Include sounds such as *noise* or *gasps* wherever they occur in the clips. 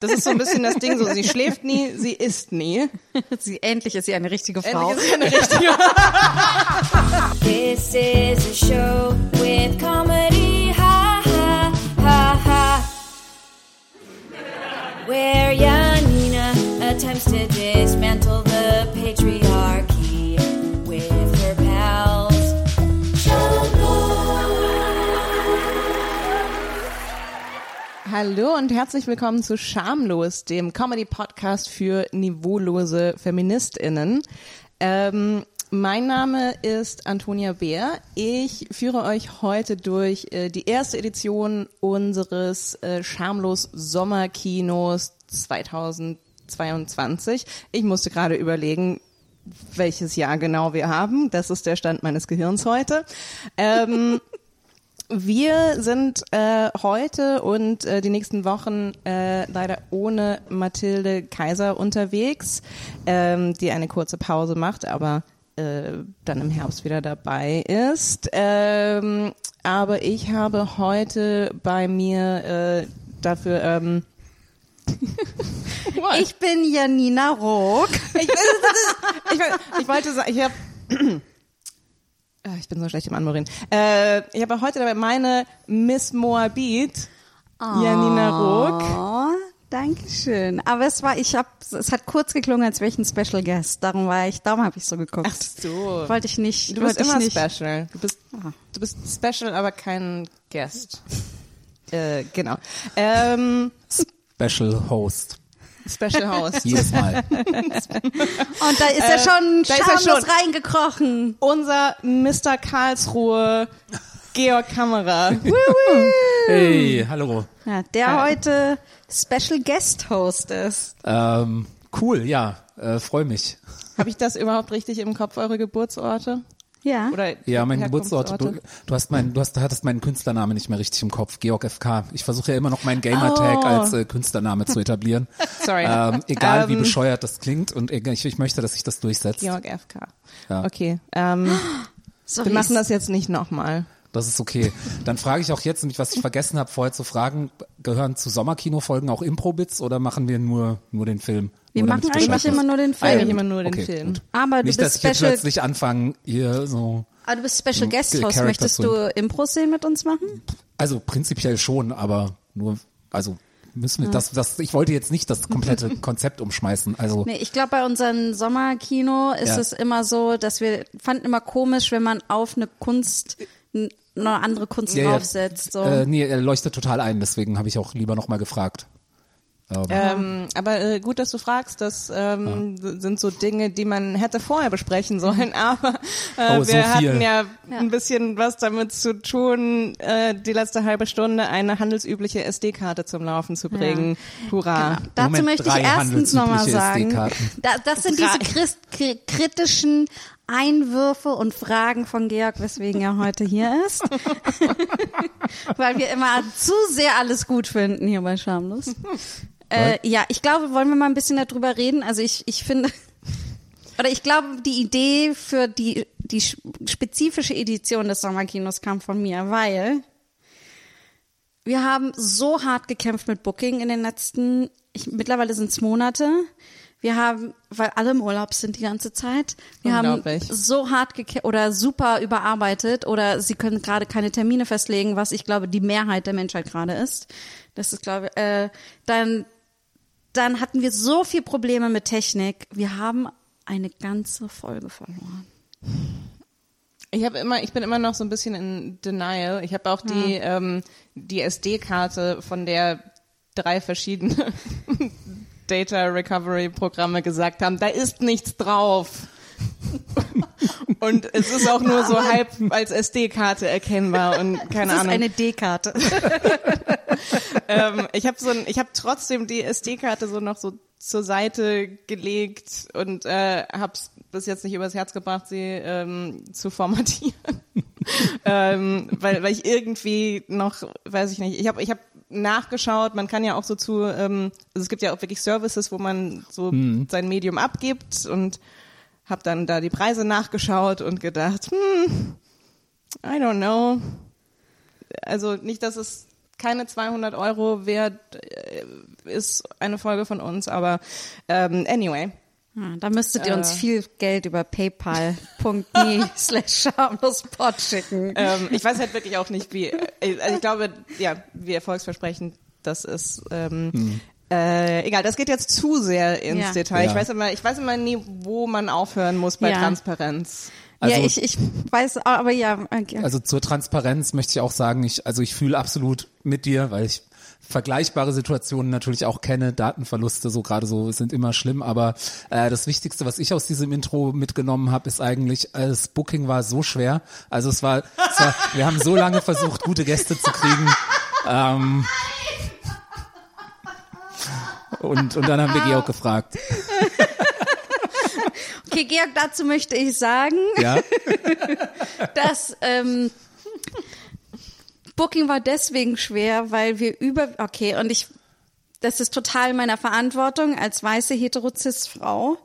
Das ist so ein bisschen das Ding, so sie schläft nie, sie isst nie. *laughs* Sie, endlich ist sie eine richtige Frau. Endlich ist sie eine richtige. *laughs* This is a show with comedy, ha ha ha ha. Where Janina attempts to dismantle Hallo und herzlich willkommen zu Schamlos, dem Comedy-Podcast für niveaulose FeministInnen. Ähm, mein Name ist Antonia Beer. Ich führe euch heute durch äh, die erste Edition unseres äh, Schamlos Sommerkinos 2022. Ich musste gerade überlegen, welches Jahr genau wir haben. Das ist der Stand meines Gehirns heute. Ähm, wir sind äh, heute und äh, die nächsten Wochen äh, leider ohne Mathilde Kaiser unterwegs, ähm, die eine kurze Pause macht, aber äh, dann im Herbst wieder dabei ist. Ähm, aber ich habe heute bei mir äh, dafür ähm, *laughs* Ich bin Janina Rook. ich, *laughs* ich, ich wollte sagen, ich habe ich bin so schlecht im Anmoderieren. Äh, ich habe heute dabei meine Miss Moabit, Janina Rook. Oh, danke schön. Aber es war, ich habe, es hat kurz geklungen, als wäre ich ein Special Guest. Darum war ich, darum habe ich so geguckt. Ach so. Wollte ich nicht. Du bist immer nicht. special. Du bist, Ah. du bist special, aber kein Guest. äh, genau. Ähm, Special Host. Special Host. *laughs* Jedes Mal. *laughs* Und da ist er Äh, schon da ist er schamlos schon. reingekrochen. Unser Mr. Karlsruhe, Georg Kammerer. *laughs* Hey, hallo. Ja, der heute Special Guest Host ist. Ähm, cool, ja, äh, freue mich. Habe ich das überhaupt richtig im Kopf, eure Geburtsorte? Ja. Oder Ja, mein Geburtsort. Du, du hast mein, du hast, hattest meinen Künstlername nicht mehr richtig im Kopf. Georg FK. Ich versuche ja immer noch meinen Gamertag Oh. als äh, Künstlername zu etablieren. *laughs* Sorry. Ähm, egal wie Ähm, bescheuert das klingt und egal- ich, ich möchte, dass sich das durchsetzt. Georg FK. Ja. Okay. Ähm, *gasps* So wir machen das jetzt nicht nochmal. Das ist okay. Dann frage ich auch jetzt, nämlich was ich vergessen habe vorher zu fragen, gehören zu Sommerkinofolgen auch Impro-Bits oder machen wir nur, nur den Film? Wir Nur machen eigentlich immer nur den Eigentlich Film. immer nur den Okay, Film. gut. Aber du Nicht, dass bist ich jetzt Special, plötzlich anfange, ihr so aber du bist Special Guest Host. Möchtest du Impros sehen mit uns machen? Also prinzipiell schon, aber nur, also müssen wir das, das, ich wollte jetzt nicht das komplette *laughs* Konzept umschmeißen. Also Nee, ich glaube, bei unserem Sommerkino ist Ja. es immer so, dass wir fanden immer komisch, wenn man auf eine Kunst eine andere Kunst Ja, ja. draufsetzt. So. äh, nee, er leuchtet total ein, deswegen habe ich auch lieber nochmal gefragt. Ähm, Ähm, aber äh, gut, dass du fragst. Das ähm, sind so Dinge, die man hätte vorher besprechen sollen. *laughs* Aber äh, Oh, so wir viel. hatten ja, ein bisschen was damit zu tun, äh, die letzte halbe Stunde eine handelsübliche SD-Karte zum Laufen zu bringen. Hurra. Genau. Dazu Moment, möchte ich erstens nochmal sagen, da, das sind diese kritischen Einwürfe und Fragen von Georg, weswegen er heute hier ist. *laughs* Weil wir immer zu sehr alles gut finden hier bei Schamlos. Äh, ja, ich glaube, wollen wir mal ein bisschen darüber reden. Also ich, ich finde, oder ich glaube, die Idee für die, die spezifische Edition des Sommerkinos kam von mir, weil wir haben so hart gekämpft mit Booking in den letzten, ich, mittlerweile sind es Monate. Wir haben, weil alle im Urlaub sind die ganze Zeit, wir haben so hart oder super überarbeitet oder sie können gerade keine Termine festlegen, was ich glaube die Mehrheit der Menschheit gerade ist. Das ist glaube ich, äh, dann dann hatten wir so viel Probleme mit Technik. Wir haben eine ganze Folge verloren. Ich habe immer, ich bin immer noch so ein bisschen in Denial. Ich habe auch die ähm, die SD-Karte, von der drei verschiedene Data Recovery Programme gesagt haben, da ist nichts drauf. Und es ist auch nur so halb als SD-Karte erkennbar und keine das ist Ahnung. eine D-Karte. *laughs* ähm, ich habe so ein, ich habe trotzdem die SD-Karte so noch so zur Seite gelegt und äh, habe es bis jetzt nicht übers Herz gebracht, sie ähm, zu formatieren, *laughs* ähm, weil, weil ich irgendwie noch, weiß ich nicht, ich habe ich hab nachgeschaut, man kann ja auch so zu, ähm, also es gibt ja auch wirklich Services, wo man so sein Medium abgibt und habe dann da die Preise nachgeschaut und gedacht, hm, I don't know. Also nicht, dass es keine 200 Euro wert äh, ist eine Folge von uns, aber ähm, anyway. Ja, da müsstet ihr uns Äh. viel Geld über paypal.me *laughs* slash schamlospod schicken. Ähm, ich weiß halt wirklich auch nicht, wie. äh, Also ich glaube, ja, wie erfolgsversprechend das ist. Ähm, äh, egal, das geht jetzt zu sehr ins Ja. Detail. Ich Ja. weiß immer, ich weiß immer nie, wo man aufhören muss bei Ja. Transparenz. Also- ja, ich, ich weiß, aber ja. okay. Also zur Transparenz möchte ich auch sagen, ich, also ich fühle absolut mit dir, weil ich vergleichbare Situationen natürlich auch kenne. Datenverluste so gerade so sind immer schlimm, aber äh, das Wichtigste, was ich aus diesem Intro mitgenommen habe, ist eigentlich, äh, das Booking war so schwer. Also es war, es war wir haben so lange versucht, gute Gäste zu kriegen. Ähm, und, und dann haben wir Georg gefragt. Okay, Georg, dazu möchte ich sagen, Ja, *laughs* dass ähm, Booking war deswegen schwer, weil wir über, okay, und ich, das ist total meiner Verantwortung als weiße Heterozist-Frau.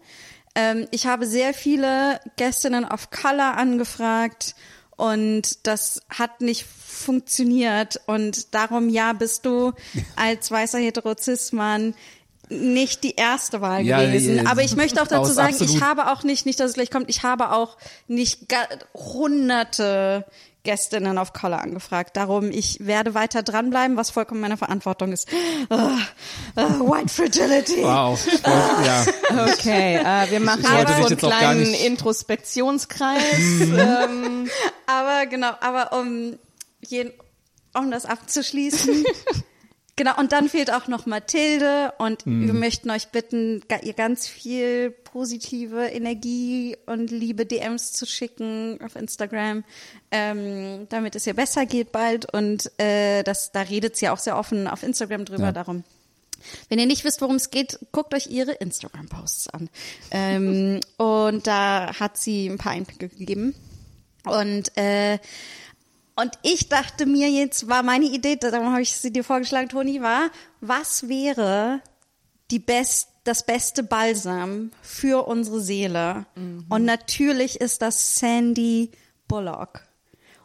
Ähm, ich habe sehr viele Gästinnen of Color angefragt und das hat nicht funktioniert und darum ja bist du als weißer Heterozist-Mann nicht die erste Wahl Ja, gewesen. ja, Aber ich möchte auch dazu sagen, ich absolut- habe auch nicht, nicht, dass es gleich kommt, ich habe auch nicht hunderte Gästinnen of Color angefragt. Darum, ich werde weiter dranbleiben, was vollkommen meiner Verantwortung ist. Ah, ah, white Fragility. wow. Ja. Okay, äh, wir machen wollte jetzt dich so einen jetzt kleinen Introspektionskreis. ähm, Aber genau, aber um, jeden, um das abzuschließen. *laughs* genau, und dann fehlt auch noch Mathilde und wir möchten euch bitten, ihr ganz viel positive Energie und liebe DMs zu schicken auf Instagram, ähm, damit es ihr besser geht bald. Und äh, das, da redet sie auch sehr offen auf Instagram drüber Ja. darum. Wenn ihr nicht wisst, worum es geht, guckt euch ihre Instagram-Posts an. ähm, *laughs* und da hat sie ein paar Einblicke gegeben. Und äh, und ich dachte mir jetzt, war meine Idee, darum habe ich sie dir vorgeschlagen, Toni, war, was wäre die best, das beste Balsam für unsere Seele? Und natürlich ist das Sandy Bullock.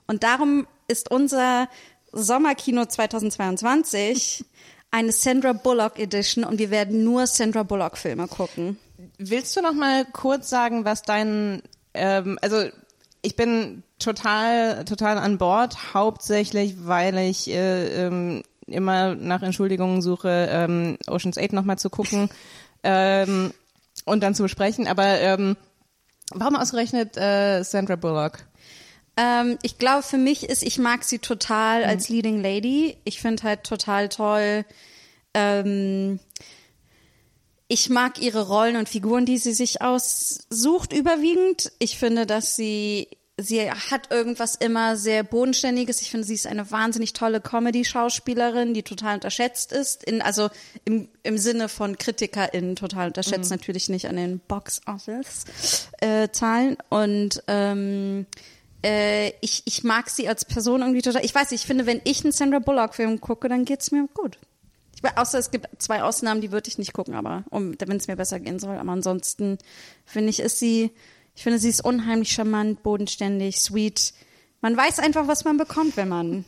Und darum ist unser Sommerkino 2022 *laughs* eine Sandra Bullock Edition und wir werden nur Sandra Bullock Filme gucken. willst du noch mal kurz sagen, was dein, ähm, also ich bin total, total an Bord, hauptsächlich, weil ich äh, ähm, immer nach Entschuldigungen suche, ähm, Ocean's 8 noch mal zu gucken *laughs* ähm, und dann zu besprechen. Aber ähm, warum ausgerechnet äh, Sandra Bullock? Ähm, ich glaube, für mich ist, ich mag sie total als Leading Lady. Ich finde halt total toll. Ähm, ich mag ihre Rollen und Figuren, die sie sich aussucht, überwiegend. Ich finde, dass sie, sie hat irgendwas immer sehr Bodenständiges. Ich finde, sie ist eine wahnsinnig tolle Comedy-Schauspielerin, die total unterschätzt ist. In, also im, im Sinne von KritikerInnen total unterschätzt, natürlich nicht an den Box-Office-Zahlen. Und ähm, äh, ich, ich mag sie als Person irgendwie total. Ich weiß, nicht, ich finde, wenn ich einen Sandra Bullock-Film gucke, dann geht's mir gut. Ich, außer es gibt zwei Ausnahmen, die würde ich nicht gucken, aber um, wenn es mir besser gehen soll. Aber ansonsten finde ich, ist sie, ich finde, sie ist unheimlich charmant, bodenständig, sweet. Man weiß einfach, was man bekommt, wenn man,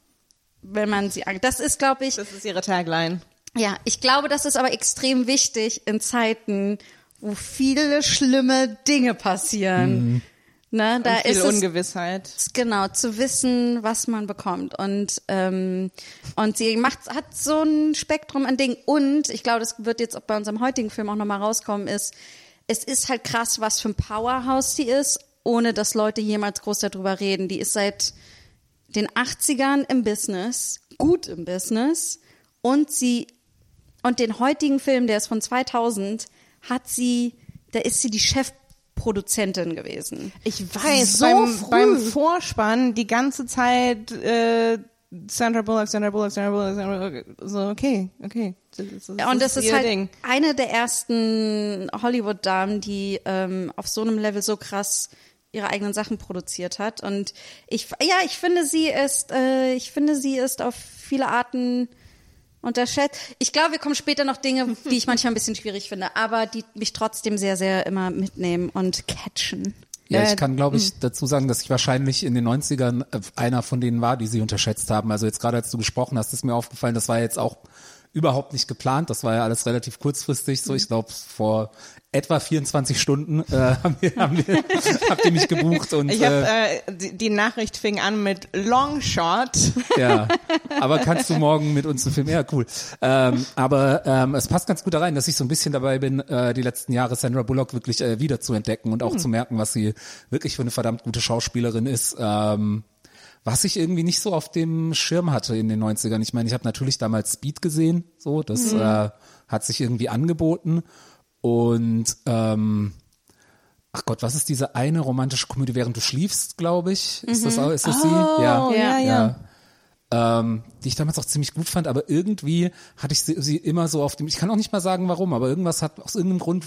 *laughs* wenn man sie, an- das ist, glaube ich, Das ist ihre Tagline. ja, ich glaube, das ist aber extrem wichtig in Zeiten, wo viele schlimme Dinge passieren. Ne, da Und viel ist es Ungewissheit. genau zu wissen, was man bekommt und ähm, und sie macht hat so ein Spektrum an Dingen und ich glaube, das wird jetzt auch bei unserem heutigen Film auch noch mal rauskommen ist, es ist halt krass, was für ein Powerhouse sie ist, ohne dass Leute jemals groß darüber reden. Die ist seit den 80ern im Business, gut im Business und sie und den heutigen Film, der ist von 2000, hat sie, da ist sie die Chefproduzentin gewesen. Ich weiß, So beim, früh. beim Vorspann die ganze Zeit äh, Sandra Bullock, Sandra Bullock, Sandra Bullock, Sandra Bullock. So, okay, okay. Das, das, Ja, und das ist ihr halt Ding. eine der ersten Hollywood-Damen, die ähm, auf so einem Level so krass ihre eigenen Sachen produziert hat. Und ich, ja, ich finde, sie ist, äh, ich finde, sie ist auf viele Arten unterschätzt. Ich glaube, wir kommen später noch Dinge, die ich manchmal ein bisschen schwierig finde, aber die mich trotzdem sehr, sehr immer mitnehmen und catchen. Ja, Äh, ich kann, glaube ich, dazu sagen, dass ich wahrscheinlich in den 90ern äh, einer von denen war, die sie unterschätzt haben. Also jetzt gerade als du gesprochen hast, ist mir aufgefallen, das war jetzt auch überhaupt nicht geplant. Das war ja alles relativ kurzfristig. So, ich glaube, vor etwa 24 Stunden äh, *laughs* haben wir, haben wir, habt ihr mich gebucht und Ich habe äh, äh, die, die Nachricht fing an mit Long Shot. ja. *laughs* Aber kannst du morgen mit uns einen Film? Ja, cool. Ähm, aber ähm, es passt ganz gut da rein, dass ich so ein bisschen dabei bin, äh, die letzten Jahre Sandra Bullock wirklich äh, wieder zu entdecken und auch zu merken, was sie wirklich für eine verdammt gute Schauspielerin ist. Ähm, was ich irgendwie nicht so auf dem Schirm hatte in den 90ern. Ich meine, ich habe natürlich damals Speed gesehen, so, das äh, hat sich irgendwie angeboten. Und ähm, ach Gott, was ist diese eine romantische Komödie, während du schliefst, glaube ich? Ist das auch, ist das sie? Ja. Oh, ja, ja. Ähm, die ich damals auch ziemlich gut fand, aber irgendwie hatte ich sie, sie immer so auf dem, ich kann auch nicht mal sagen warum, aber irgendwas hat, aus irgendeinem Grund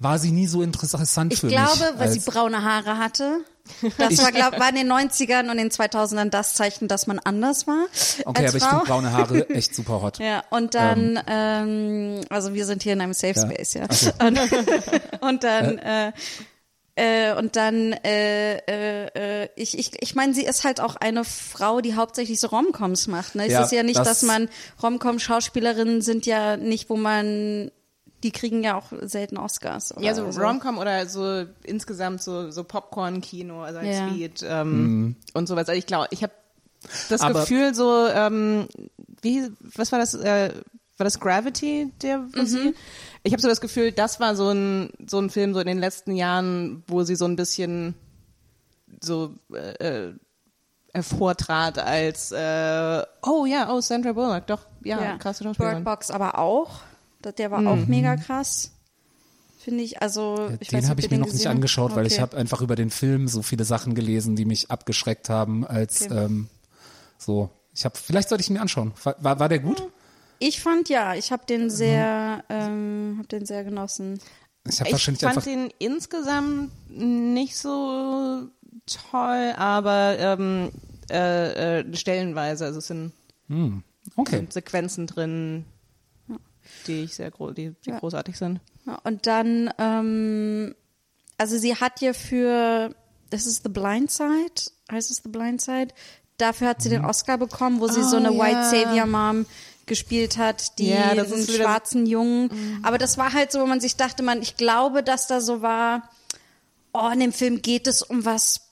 war sie nie so interessant Ich für glaube, mich. weil sie braune Haare hatte. Das war, glaub, *laughs* war in den 90ern und den 2000ern das Zeichen, dass man anders war. Okay, aber ich Frau. finde braune Haare *laughs* echt super hot. Ja, und dann, ähm, also wir sind hier in einem Safe Ja. Space, ja. So. *laughs* Und, und dann, äh, äh, und dann, äh, äh, äh, ich, ich, ich meine, sie ist halt auch eine Frau, die hauptsächlich so Romcoms macht. Ne? Es Ja, ist ja nicht, das- dass man Romcom-Schauspielerinnen sind ja nicht, wo man, die kriegen ja auch selten Oscars. Oder Ja, so so. Romcom oder so insgesamt so, so Popcorn-Kino, also als Ja. Speed ähm, und sowas. Also ich glaube, ich habe das Aber- Gefühl so, ähm, wie, was war das, äh, war das Gravity, der, sie? Ich habe so das Gefühl, das war so ein, so ein Film so in den letzten Jahren, wo sie so ein bisschen so äh, äh, hervortrat als, äh, oh ja, oh, Sandra Bullock, doch, ja, krasse Bird Schauspielerin. Box aber auch. Der war auch mega krass. Finde ich, also ich den habe ich mir noch nicht gesehen angeschaut, weil ich Okay. habe einfach über den Film so viele Sachen gelesen, die mich abgeschreckt haben, als Okay. ähm, so. Ich habe, vielleicht sollte ich ihn mir anschauen. War, war, der gut? Ich fand ja, ich habe Mhm. den sehr, ähm, habe den sehr genossen. Ich Ich wahrscheinlich fand einfach. den insgesamt nicht so toll, aber ähm, äh, äh, stellenweise, also es sind, Okay. sind Sequenzen drin, die ich sehr gro die, die Ja. großartig sind. Und dann, ähm, also sie hat ja für, das ist The Blind Side, heißt es The Blind Side? Dafür hat sie den Oscar bekommen, wo sie so Oh, eine ja. White Savior Mom gespielt hat, die das einen schwarzen Jungen. Aber das war halt so, wo man sich dachte, man, ich glaube, dass da so war, oh, in dem Film geht es um was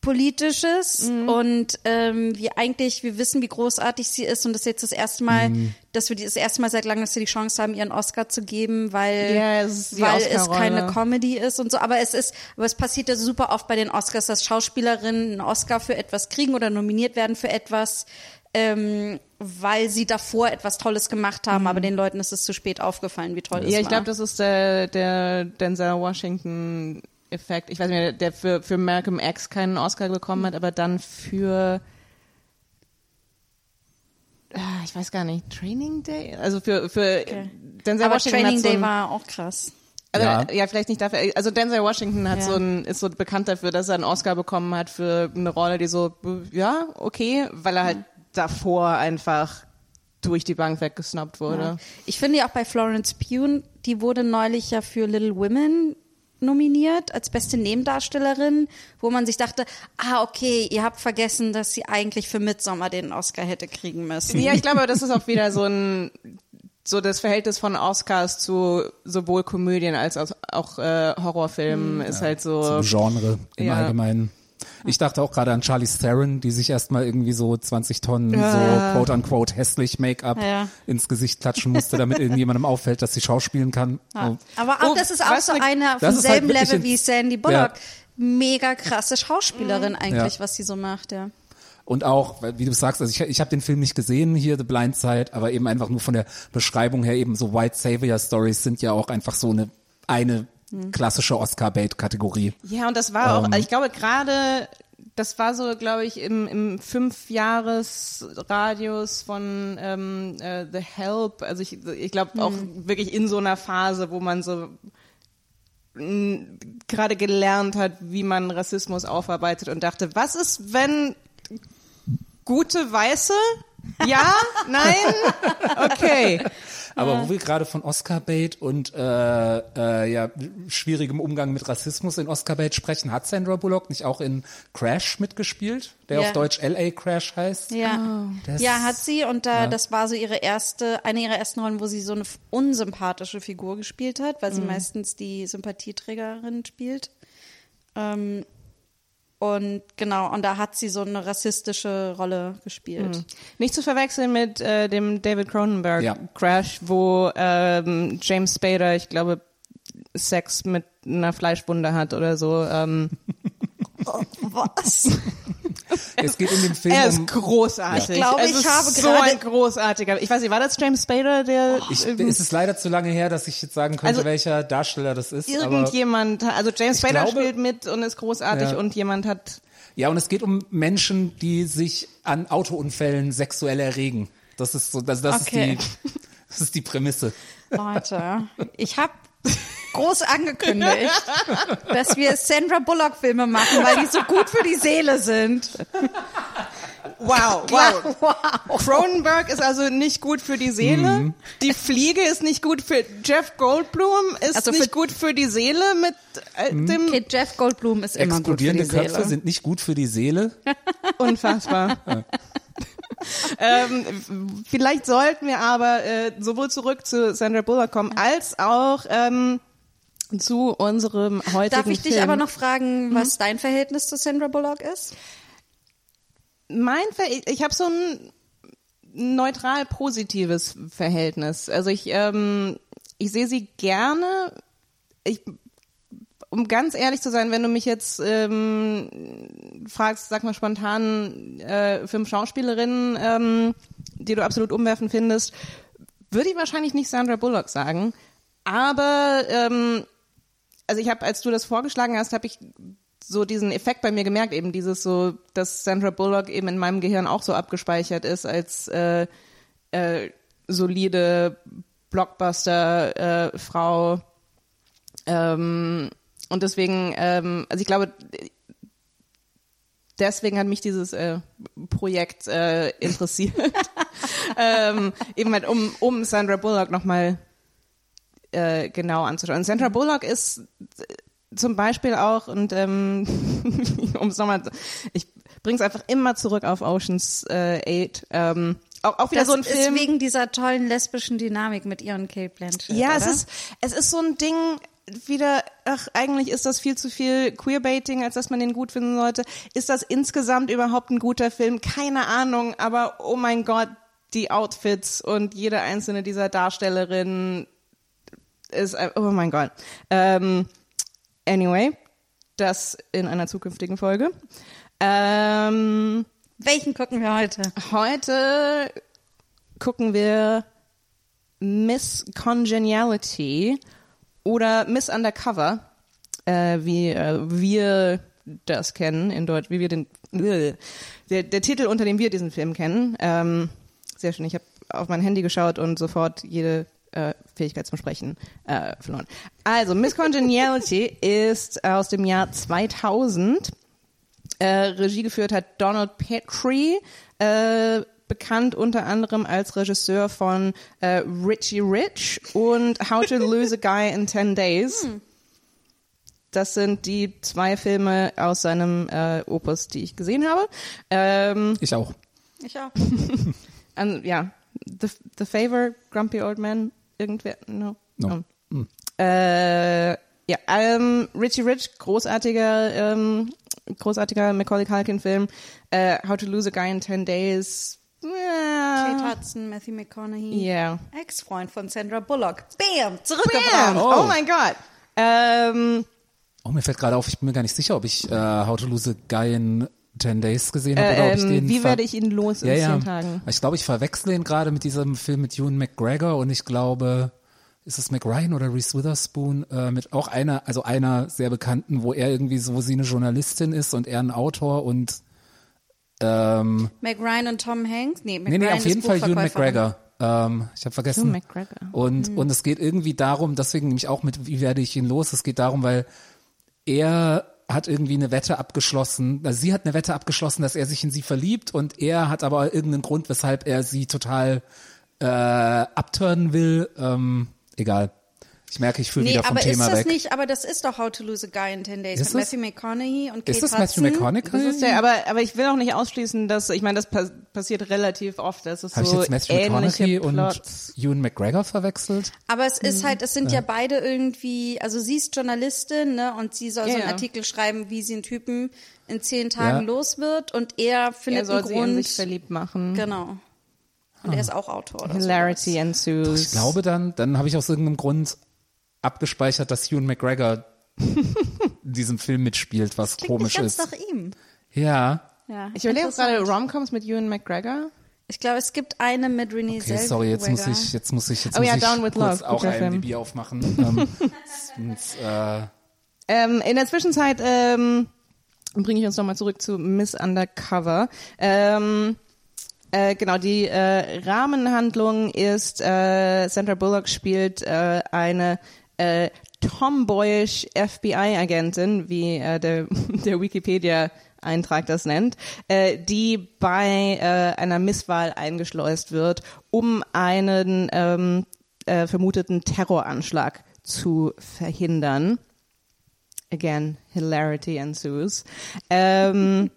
Politisches und ähm, wir eigentlich, wir wissen, wie großartig sie ist und das ist jetzt das erste Mal, dass wir die, das erste Mal seit langem, dass wir die Chance haben, ihren Oscar zu geben, weil, Ja, es weil es keine Comedy ist und so. Aber es ist, aber es passiert ja super oft bei den Oscars, dass Schauspielerinnen einen Oscar für etwas kriegen oder nominiert werden für etwas, ähm, weil sie davor etwas Tolles gemacht haben, aber den Leuten ist es zu spät aufgefallen, wie toll es Ja, war. ich glaube, das ist der, der Denzel Washington Effekt. Ich weiß nicht, mehr, der für, für Malcolm X keinen Oscar bekommen hat, aber dann für ah, ich weiß gar nicht, Training Day? Also für, für Denzel aber Washington Training hat so Day ein, war auch krass. Also, Ja. ja. vielleicht nicht dafür. Also Denzel Washington hat Ja. so ein, ist so bekannt dafür, dass er einen Oscar bekommen hat für eine Rolle, die so, ja, okay, weil er halt davor einfach durch die Bank weggesnobbt wurde. Ja. Ich finde ja auch bei Florence Pugh, die wurde neulich ja für Little Women nominiert als beste Nebendarstellerin, wo man sich dachte, ah, okay, ihr habt vergessen, dass sie eigentlich für Midsommar den Oscar hätte kriegen müssen. Ja, ich glaube, das ist auch wieder so ein, so das Verhältnis von Oscars zu sowohl Komödien als auch, auch äh, Horrorfilmen ist halt so. Zum Genre im Ja. Allgemeinen. Ich dachte auch gerade an Charlie Theron, die sich erstmal irgendwie so 20 Tonnen Ja. so quote unquote hässlich Make-up Ja. ins Gesicht klatschen musste, damit irgendjemandem auffällt, dass sie schauspielen kann. Ja. So. Aber auch Oh, das ist auch so ne- eine Das vom ist halt Level wie Sandy Bullock. Ja. Mega krasse Schauspielerin eigentlich, Ja. was sie so macht, ja. Und auch, wie du sagst, also ich, ich habe den Film nicht gesehen hier, The Blind Side, aber eben einfach nur von der Beschreibung her eben so White Savior Stories sind ja auch einfach so eine eine. Klassische Oscar-Bait-Kategorie. Ja, und das war auch, ich glaube gerade, das war so, glaube ich, im, im Fünfjahresradius von ähm, äh, The Help. Also ich, ich glaube auch wirklich in so einer Phase, wo man so gerade gelernt hat, wie man Rassismus aufarbeitet und dachte, was ist, wenn gute Weiße? Ja? Nein? *laughs* Okay. Aber wo wir gerade von Oscar-Bait und äh, äh, ja, schwierigem Umgang mit Rassismus in Oscar-Bait sprechen, hat Sandra Bullock nicht auch in Crash mitgespielt, der Ja. auf Deutsch L.A. Crash heißt? Ja, Das- ja, hat sie und da Ja. das war so ihre erste, eine ihrer ersten Rollen, wo sie so eine unsympathische Figur gespielt hat, weil sie meistens die Sympathieträgerin spielt. Ähm, und genau, und da hat sie so eine rassistische Rolle gespielt. Nicht zu verwechseln mit äh, dem David Cronenberg Ja. Crash, wo ähm, James Spader, ich glaube, Sex mit einer Fleischwunde hat oder so. Ähm, *laughs* *laughs* Was? Es geht in dem Film er ist um großartig. Ich glaube, es ich ist habe so gerade- ein großartiger. Ich weiß nicht, war das James Spader, der Ich, es ist leider zu lange her, dass ich jetzt sagen könnte, Also, welcher Darsteller das ist. Aber, irgendjemand, also James Spader glaube- spielt mit und ist großartig Ja. und jemand hat ja, und es geht um Menschen, die sich an Autounfällen sexuell erregen. Das ist so, das, das Okay. ist die, *laughs* das ist die Prämisse. Leute, ich habe groß angekündigt, dass wir Sandra Bullock Filme machen, weil die so gut für die Seele sind. Wow, *laughs* wow. Wow. Cronenberg ist also nicht gut für die Seele. Die Fliege ist nicht gut für Jeff Goldblum ist Also nicht für- gut für die Seele mit äh, dem Okay, Jeff Goldblum ist immer gut für die Explodierende Seele. Köpfe sind nicht gut für die Seele. *laughs* unfassbar. *laughs* ähm, vielleicht sollten wir aber äh, sowohl zurück zu Sandra Bullock kommen als auch ähm, zu unserem heutigen Darf ich dich Film. aber noch fragen, was dein Verhältnis zu Sandra Bullock ist? mein Ver ich, ich habe so ein neutral positives Verhältnis. Also ich ähm, ich sehe sie gerne. Ich um ganz ehrlich zu sein, wenn du mich jetzt ähm, fragst, sag mal spontan äh, fünf Schauspielerinnen, ähm, die du absolut umwerfend findest, würde ich wahrscheinlich nicht Sandra Bullock sagen. Aber ähm, also ich habe, als du das vorgeschlagen hast, habe ich so diesen Effekt bei mir gemerkt, eben dieses so, dass Sandra Bullock eben in meinem Gehirn auch so abgespeichert ist als äh, äh, solide Blockbuster-Frau. ähm, und deswegen, ähm, also ich glaube, deswegen hat mich dieses äh, Projekt äh, interessiert. *laughs* ähm, eben halt, um, um Sandra Bullock nochmal äh, genau anzuschauen. Und Sandra Bullock ist äh, zum Beispiel auch, und ähm, *laughs* um es nochmal, ich bring's einfach immer zurück auf Oceans äh, 8. Ähm, auch, auch wieder Das so ein ist Film. wegen dieser tollen lesbischen Dynamik mit ihren Kate Blanchett. Ja, es oder? ist, es ist so ein Ding, wieder, ach, eigentlich ist das viel zu viel Queerbaiting, als dass man den gut finden sollte. Ist das insgesamt überhaupt ein guter Film? Keine Ahnung, aber oh mein Gott, die Outfits und jede einzelne dieser Darstellerinnen ist, ein- oh mein Gott. Ähm, anyway, das in einer zukünftigen Folge. Ähm, Welchen gucken wir heute? Heute gucken wir Miss Congeniality oder Miss Undercover, äh, wie äh, wir das kennen in Deutsch, wie wir den äh, der, der Titel, unter dem wir diesen Film kennen. Ähm, sehr schön. Ich habe auf mein Handy geschaut und sofort jede äh, Fähigkeit zum Sprechen äh, verloren. Also Miss Congeniality *laughs* ist aus dem Jahr 2000. Äh, Regie geführt hat Donald Petrie, äh, bekannt unter anderem als Regisseur von äh, Richie Rich und How to Lose a Guy in 10 Days. Das sind die zwei Filme aus seinem äh, Opus, die ich gesehen habe. Ähm, Ich auch. Ich auch. *laughs* an, ja, The, The Favor, Grumpy Old Man, irgendwer, no. No. Oh. Äh, ja, ähm, Richie Rich, großartiger, ähm, großartiger Macaulay Culkin Film. Äh, How to Lose a Guy in 10 Days. Kate Ja. Hudson, Matthew McConaughey. Yeah. Ex-Freund von Sandra Bullock. Bam! Zurückgebracht. Oh. Oh. mein Gott. Ähm, Oh, mir fällt gerade auf, ich bin mir gar nicht sicher, ob ich äh, How to Lose a Guy in 10 Days gesehen habe oder ob ich ähm, den wie werde ich ihn los in ja, ja. 10 Tagen? Ich glaube, ich verwechsle ihn gerade mit diesem Film mit Ewan McGregor und ich glaube, ist es McRyan oder Reese Witherspoon äh, mit auch einer, also einer sehr bekannten, wo er irgendwie so, wo sie eine Journalistin ist und er ein Autor und ähm, Mac Ryan und Tom Hanks? Nee, Mac nee, nee, Ryan auf jeden Fall Ewan Buchverkäufer. McGregor. Ähm, ich habe vergessen. Ewan McGregor. Und, und es geht irgendwie darum, deswegen nämlich auch mit, wie werde ich ihn los? Es geht darum, weil er hat irgendwie eine Wette abgeschlossen, also sie hat eine Wette abgeschlossen, dass er sich in sie verliebt und er hat aber irgendeinen Grund, weshalb er sie total äh, abturnen will. Ähm, egal. Ich merke, ich fühle Nee, wieder vom aber Thema ist das weg. nicht, aber das ist doch How to Lose a Guy in 10 Days Ist mit das- Matthew McConaughey und Kate Ist das Matthew Hudson. McConaughey? Das ist der, aber, aber ich will auch nicht ausschließen, dass, ich meine, das pa passiert relativ oft, dass es Habe so ich jetzt Matthew ähnliche McConaughey und. Ewan McGregor verwechselt? Aber es ist halt, es sind ja. beide irgendwie, also sie ist Journalistin, ne, und sie soll so Ja, einen ja. Artikel schreiben, wie sie einen Typen in zehn Tagen Ja. los wird und er Er findet soll einen sie in Grund. sich verliebt machen. Genau. Und er ist auch Autor oder Hilarity sowas. ensues. Ich glaube dann, dann habe ich aus irgendeinem Grund abgespeichert, dass Ewan McGregor in diesem Film mitspielt, was Klingt komisch nicht ganz ist. nach ihm. Ja. Ja, Ich überlege gerade Romcoms mit Ewan McGregor. Ich glaube, es gibt eine mit Renee Okay, Zellweger. sorry, jetzt muss ich, jetzt muss ich, jetzt Oh muss ja, ich Down with kurz Love, auch guter Film. Aufmachen. ähm, *laughs* sonst, äh, Ähm, in der Zwischenzeit ähm, bringe ich uns nochmal zurück zu Miss Undercover. Ähm, äh, genau, die äh, Rahmenhandlung ist, äh, Sandra Bullock spielt äh, eine äh, tomboyish FBI-Agentin, wie äh, der, *laughs* der Wikipedia-Eintrag das nennt, äh, die bei äh, einer Misswahl eingeschleust wird, um einen ähm, äh, vermuteten Terroranschlag zu verhindern. Again, hilarity ensues. Ähm,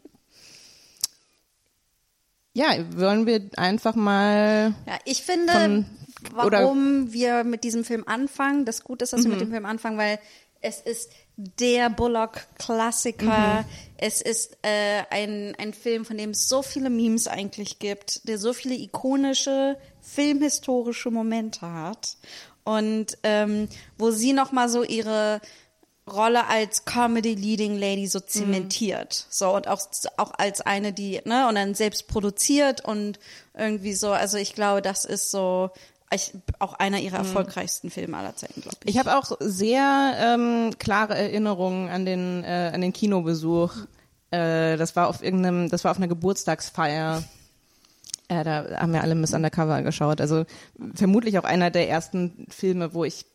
*laughs* ja, wollen wir einfach mal Ja, ich finde, Von- warum wir mit diesem Film anfangen, das Gute ist, dass wir Mhm. mit dem Film anfangen, weil es ist der Bullock-Klassiker. Mhm. Es ist äh, ein, ein Film, von dem es so viele Memes eigentlich gibt, der so viele ikonische filmhistorische Momente hat und ähm, wo sie noch mal so ihre Rolle als Comedy Leading Lady so zementiert. So und auch auch als eine, die ne und dann selbst produziert und irgendwie so, also ich glaube, das ist so ich, auch einer ihrer erfolgreichsten Filme aller Zeiten, glaube ich. Ich habe auch sehr ähm, klare Erinnerungen an den äh, an den Kinobesuch. Äh, das war auf irgendeinem, das war auf einer Geburtstagsfeier. Äh, da haben wir alle Miss Undercover geschaut. Also vermutlich auch einer der ersten Filme, wo ich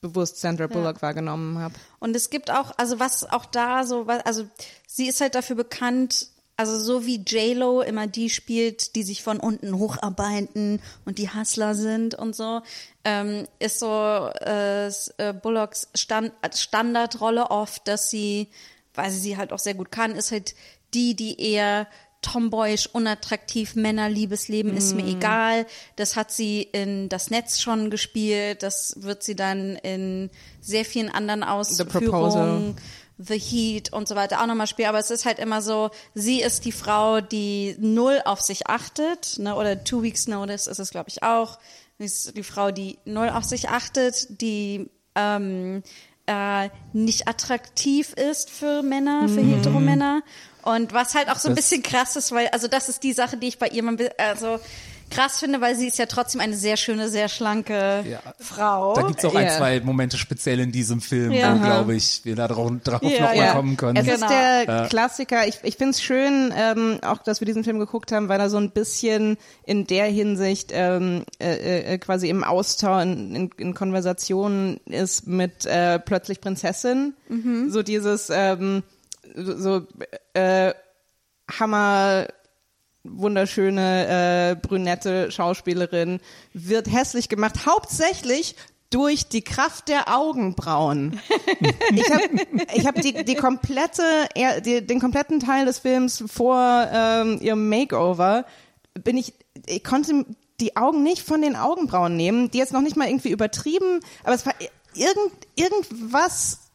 bewusst Sandra Bullock wahrgenommen habe. Und es gibt auch, also was auch da so, also sie ist halt dafür bekannt, also so wie J-Lo immer die spielt, die sich von unten hocharbeiten und die Hustler sind und so, ähm, ist so äh, äh, Bullocks Stand, Standardrolle oft, dass sie, weil sie sie halt auch sehr gut kann, ist halt die, die eher tomboyisch, unattraktiv, Männerliebesleben ist mir egal. Das hat sie in Das Netz schon gespielt. Das wird sie dann in sehr vielen anderen. Ausführungen, The Heat und so weiter auch nochmal spielen. Aber es ist halt immer so, sie ist die Frau, die null auf sich achtet, ne? oder Two Weeks Notice ist es, glaube ich, auch. Sie ist die Frau, die null auf sich achtet, die ähm, äh, nicht attraktiv ist für Männer, für Heteromänner. Und was halt auch so ein Das- bisschen krass ist, weil, also das ist die Sache, die ich bei ihr also krass finde, weil sie ist ja trotzdem eine sehr schöne, sehr schlanke Ja. Frau. Da gibt's auch ein, zwei Momente speziell in diesem Film, Ja. wo, glaube ich, wir da drauf, drauf Ja, noch mal ja. kommen können. Es Genau. ist der Klassiker. Ich, ich finde es schön, ähm, auch dass wir diesen Film geguckt haben, weil er so ein bisschen in der Hinsicht ähm, äh, äh, quasi im Austausch, in, in, in Konversationen ist mit äh, plötzlich Prinzessin. So dieses ähm, so, so äh, Hammer wunderschöne äh, brünette Schauspielerin wird hässlich gemacht, hauptsächlich durch die Kraft der Augenbrauen. *laughs* Ich habe ich hab die, die komplette, die, den kompletten Teil des Films vor ähm, ihrem Makeover bin ich, ich konnte die Augen nicht von den Augenbrauen nehmen, die jetzt noch nicht mal irgendwie übertrieben, aber es war irgend, irgendwas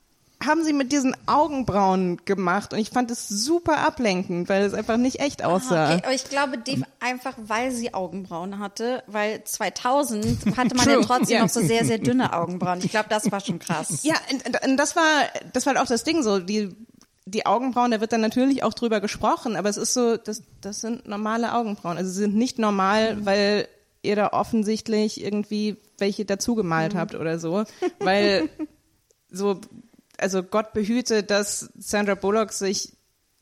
haben sie mit diesen Augenbrauen gemacht und ich fand es super ablenkend, weil es einfach nicht echt aussah. Ah, Okay, aber ich glaube, die, einfach weil sie Augenbrauen hatte, weil 2000 hatte man ja trotzdem noch so sehr, sehr dünne Augenbrauen. Ich glaube, das war schon krass. *laughs* Ja, und, und- das war, das war halt auch das Ding so, die, die Augenbrauen, da wird dann natürlich auch drüber gesprochen, aber es ist so, das, das sind normale Augenbrauen. Also sie sind nicht normal, weil ihr da offensichtlich irgendwie welche dazu gemalt habt oder so, weil *laughs* so, also Gott behüte, dass Sandra Bullock sich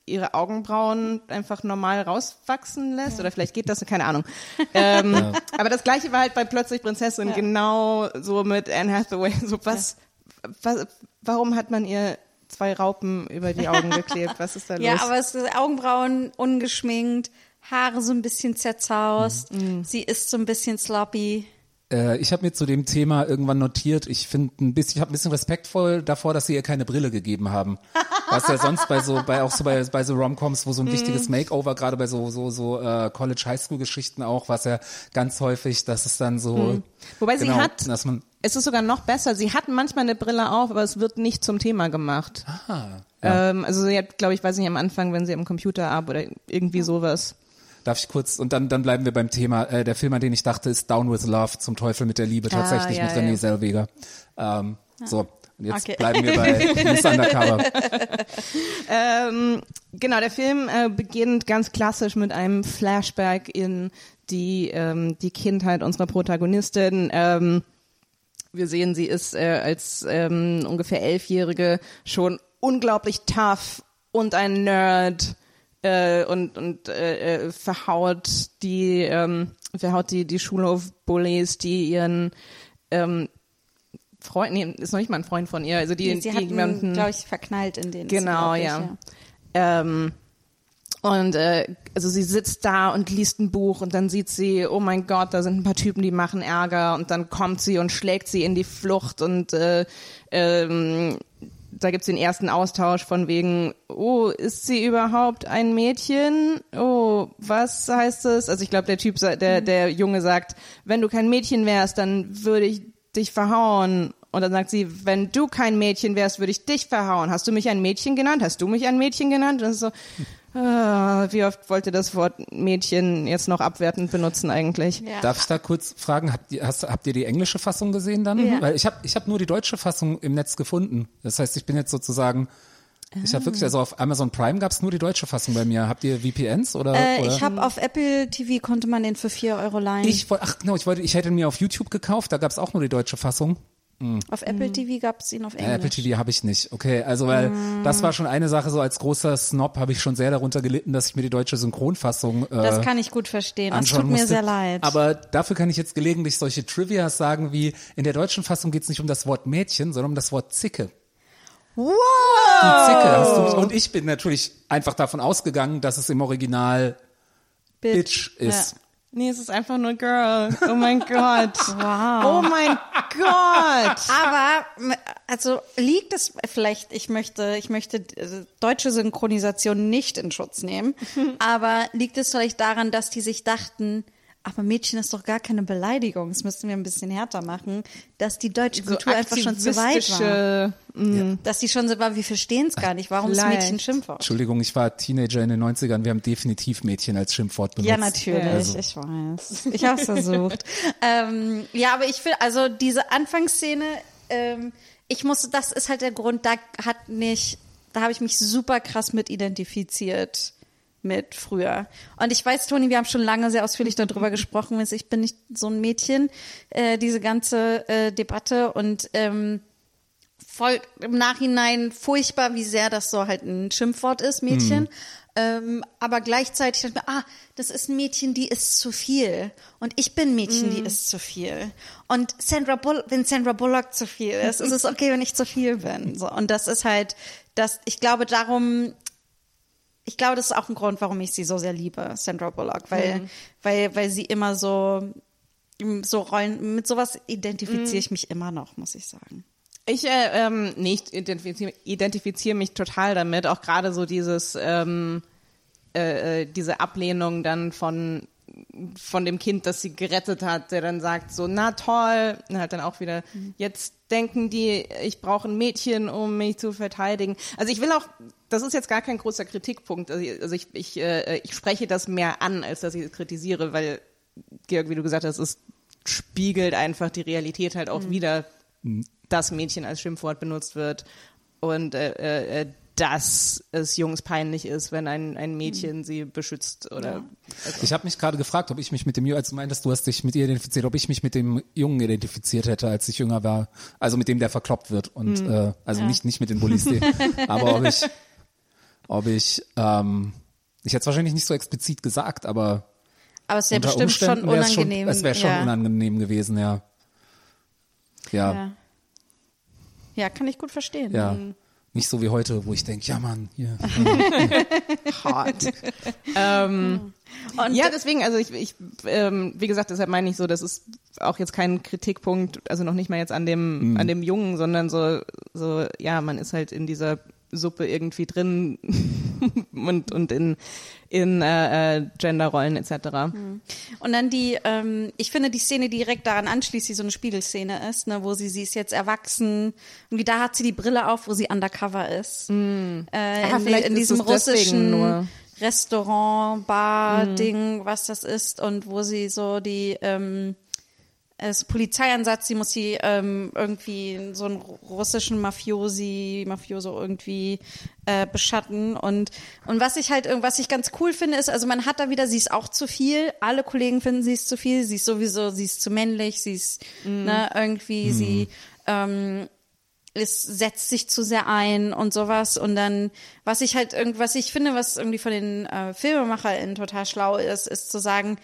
ihre Augenbrauen einfach normal rauswachsen lässt oder vielleicht geht das, keine Ahnung. *laughs* Ähm, Aber das gleiche war halt bei Plötzlich Prinzessin genau so mit Anne Hathaway. So was, was, warum hat man ihr zwei Raupen über die Augen geklebt? Was ist da *laughs* los? Ja, aber es ist Augenbrauen ungeschminkt, Haare so ein bisschen zerzaust. Mhm. Sie ist so ein bisschen sloppy. Äh, ich habe mir zu dem Thema irgendwann notiert, ich finde ein bisschen, ich habe ein bisschen respektvoll davor, dass sie ihr keine Brille gegeben haben. Was ja sonst bei so, bei auch so bei, bei so Romcoms, wo so ein Mhm. wichtiges Makeover, gerade bei so, so, so äh, College Highschool Geschichten auch, was ja ganz häufig, dass es dann so. Mhm. Wobei sie genau, hat- dass man, Es ist sogar noch besser. Sie hat manchmal eine Brille auf, aber es wird nicht zum Thema gemacht. ah, ja. Ähm, also sie hat, glaube ich, weiß nicht, am Anfang, wenn sie am Computer arbeitet oder irgendwie sowas. Darf ich kurz, und dann, dann bleiben wir beim Thema. Äh, der Film, an den ich dachte, ist Down with Love, zum Teufel mit der Liebe, tatsächlich ja, mit René ja. Selweger. Ähm, so, und jetzt Okay. bleiben wir bei *laughs* Miss Undercover. Ähm, genau, der Film äh, beginnt ganz klassisch mit einem Flashback in die, ähm, die Kindheit unserer Protagonistin. Ähm, wir sehen, sie ist äh, als ähm, ungefähr Elfjährige schon unglaublich tough und ein Nerd äh, und, und äh, äh, verhaut die ähm, verhaut die die Schulhofbullies, die ihren ähm, Freund, nee, ist noch nicht mal ein Freund von ihr, also die, sie die hat jemanden- glaube ich, verknallt in den. Genau, ich, ja. Ähm, und äh, also sie sitzt da und liest ein Buch und dann sieht sie, oh mein Gott, da sind ein paar Typen, die machen Ärger und dann kommt sie und schlägt sie in die Flucht und äh, ähm, da gibt's den ersten Austausch von wegen, oh, ist sie überhaupt ein Mädchen? Oh, was heißt das? Also ich glaube, der Typ, der, der Junge sagt, wenn du kein Mädchen wärst, dann würde ich dich verhauen. Und dann sagt sie, wenn du kein Mädchen wärst, würde ich dich verhauen. Hast du mich ein Mädchen genannt? Hast du mich ein Mädchen genannt? Und das ist so, wie oft wollte das Wort Mädchen jetzt noch abwertend benutzen eigentlich? Ja. Darf ich da kurz fragen, habt ihr, hast, habt ihr die englische Fassung gesehen dann? Ja. Weil ich habe ich hab nur die deutsche Fassung im Netz gefunden. Das heißt, ich bin jetzt sozusagen, ich habe wirklich, also auf Amazon Prime gab es nur die deutsche Fassung bei mir. Habt ihr VPNs oder? Äh, oder? ich habe auf Apple TV konnte man den für 4 Euro leihen. Ich wollte, ach genau, ich wollte, ich hätte ihn mir auf YouTube gekauft, da gab es auch nur die deutsche Fassung. Auf Apple TV gab es ihn auf Äh, Englisch. Apple TV habe ich nicht. Okay, also weil das war schon eine Sache, so als großer Snob habe ich schon sehr darunter gelitten, dass ich mir die deutsche Synchronfassung äh, Das kann ich gut verstehen. Es anschauen tut mir musste. sehr leid. Aber dafür kann ich jetzt gelegentlich solche Trivias sagen wie, in der deutschen Fassung geht es nicht um das Wort Mädchen, sondern um das Wort Zicke. wow! Die Zicke hast du, und ich bin natürlich einfach davon ausgegangen, dass es im Original Bitch ist. Nee, es ist einfach nur Girl. Oh mein Gott. *laughs* Wow. Oh mein Gott. Aber also liegt es vielleicht, ich möchte, ich möchte äh, deutsche Synchronisation nicht in Schutz nehmen, *laughs* aber liegt es vielleicht daran, dass die sich dachten, aber Mädchen ist doch gar keine Beleidigung, das müssten wir ein bisschen härter machen, dass die deutsche Kultur einfach schon zu weit war. aktivistische- Dass die schon so war, wir verstehen es gar nicht. Warum ist Vielleicht. Mädchen Schimpfwort? Entschuldigung, ich war Teenager in den 90ern, wir haben definitiv Mädchen als Schimpfwort benutzt. Ja, natürlich, Also, ich weiß. Ich habe es *laughs* versucht. ähm, ja, aber ich finde, also diese Anfangsszene, ähm, ich musste, das ist halt der Grund, da hat mich, da habe ich mich super krass mit identifiziert mit früher. Und ich weiß, Toni, wir haben schon lange sehr ausführlich darüber gesprochen. Ich bin nicht so ein Mädchen, äh, diese ganze äh, Debatte und ähm, voll im Nachhinein furchtbar, wie sehr das so halt ein Schimpfwort ist, Mädchen. Ähm, aber gleichzeitig dachte ich mir, ah, das ist ein Mädchen, die ist zu viel. Und ich bin ein Mädchen, die ist zu viel. Und Sandra Bullock, wenn Sandra Bullock zu viel ist, ist es okay, wenn ich zu viel bin. So. Und das ist halt, das, ich glaube, darum, ich glaube, das ist auch ein Grund, warum ich sie so sehr liebe, Sandra Bullock, weil, weil, weil sie immer so, so Rollen, mit sowas identifiziere ich mich immer noch, muss ich sagen. Ich äh, ähm, nicht identifiziere identifiziere mich total damit, auch gerade so dieses ähm, äh, äh, diese Ablehnung dann von von dem Kind, das sie gerettet hat, der dann sagt so, na toll, und halt dann auch wieder, jetzt denken die, ich brauche ein Mädchen, um mich zu verteidigen. Also ich will auch, das ist jetzt gar kein großer Kritikpunkt, also ich, also ich, ich, äh, ich spreche das mehr an, als dass ich es kritisiere, weil, Georg, wie du gesagt hast, es spiegelt einfach die Realität halt auch wieder, dass Mädchen als Schimpfwort benutzt wird. Und äh, äh, dass es Jungs peinlich ist, wenn ein, ein Mädchen sie beschützt oder also, Ich habe mich gerade gefragt, ob ich mich mit dem Jungen, als du meintest, du hast dich mit ihr identifiziert, ob ich mich mit dem Jungen identifiziert hätte, als ich jünger war. Also mit dem, der verkloppt wird. Und äh, also nicht, nicht mit den Bullies, *laughs* aber ob ich, ob ich, ähm, ich hätte es wahrscheinlich nicht so explizit gesagt, aber Aber es ja unter bestimmt schon Umständen wär's unangenehm. Schon, es wäre schon ja. unangenehm gewesen, ja. Ja, ja. Ja. ja, kann ich gut verstehen. Nicht so wie heute, wo ich denke, ja Mann, hier. *laughs* Hot. ähm, Und ja, deswegen, also ich, ich ähm, wie gesagt, deshalb meine ich so, das ist auch jetzt kein Kritikpunkt, also noch nicht mal jetzt an dem, an dem Jungen, sondern so, so, ja, man ist halt in dieser Suppe irgendwie drin *laughs* und, und in, in äh, äh, Genderrollen etc. Und dann die, ähm, ich finde die Szene, die direkt daran anschließt, die so eine Spiegelszene ist, ne, wo sie, sie ist jetzt erwachsen, irgendwie da hat sie die Brille auf, wo sie undercover ist. Äh, Ah, in, vielleicht in ist diesem russischen. Restaurant, Bar, Ding, was das ist und wo sie so die, ähm, es Polizeieinsatz, sie muss sie ähm, irgendwie so einen russischen Mafiosi, Mafioso irgendwie äh, beschatten. Und und was ich halt was ich ganz cool finde ist, also man hat da wieder, sie ist auch zu viel, alle Kollegen finden sie ist zu viel, sie ist sowieso, sie ist zu männlich, sie ist ne irgendwie sie ähm, es setzt sich zu sehr ein und sowas. Und dann was ich halt irgend was ich finde, was irgendwie von den äh, FilmemacherInnen total schlau ist, ist zu sagen,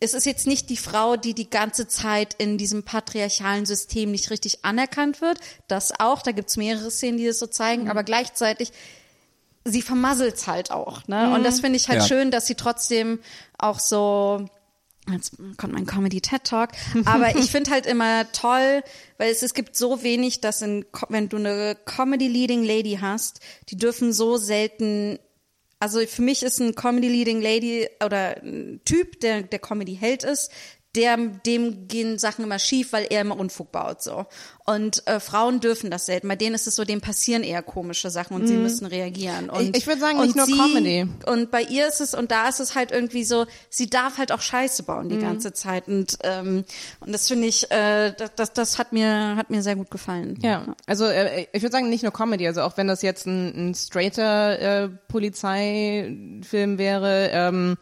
es ist jetzt nicht die Frau, die die ganze Zeit in diesem patriarchalen System nicht richtig anerkannt wird. Das auch, da gibt's mehrere Szenen, die das so zeigen, aber gleichzeitig sie vermasselt's halt auch. Ne? Und das finde ich halt Ja. schön, dass sie trotzdem auch so Jetzt kommt mein Comedy TED Talk, *laughs* aber ich finde halt immer toll, weil es, es gibt so wenig, dass in, wenn du eine Comedy Leading Lady hast, die dürfen so selten also für mich ist ein Comedy Leading Lady oder ein Typ, der der Comedy Held ist, der dem gehen Sachen immer schief, weil er immer Unfug baut so. Und äh, Frauen dürfen das selten. Bei denen ist es so, denen passieren eher komische Sachen und sie müssen reagieren. Und, Mhm. Ich- ich würd sagen, nicht nur Comedy. Und bei ihr ist es und da ist es halt irgendwie so, sie darf halt auch Scheiße bauen Mhm. die ganze Zeit und ähm, und das finde ich, äh, das, das das hat mir hat mir sehr gut gefallen. Ja, also äh, ich würde sagen, nicht nur Comedy, also auch wenn das jetzt ein, ein straighter äh, Polizeifilm wäre, ähm,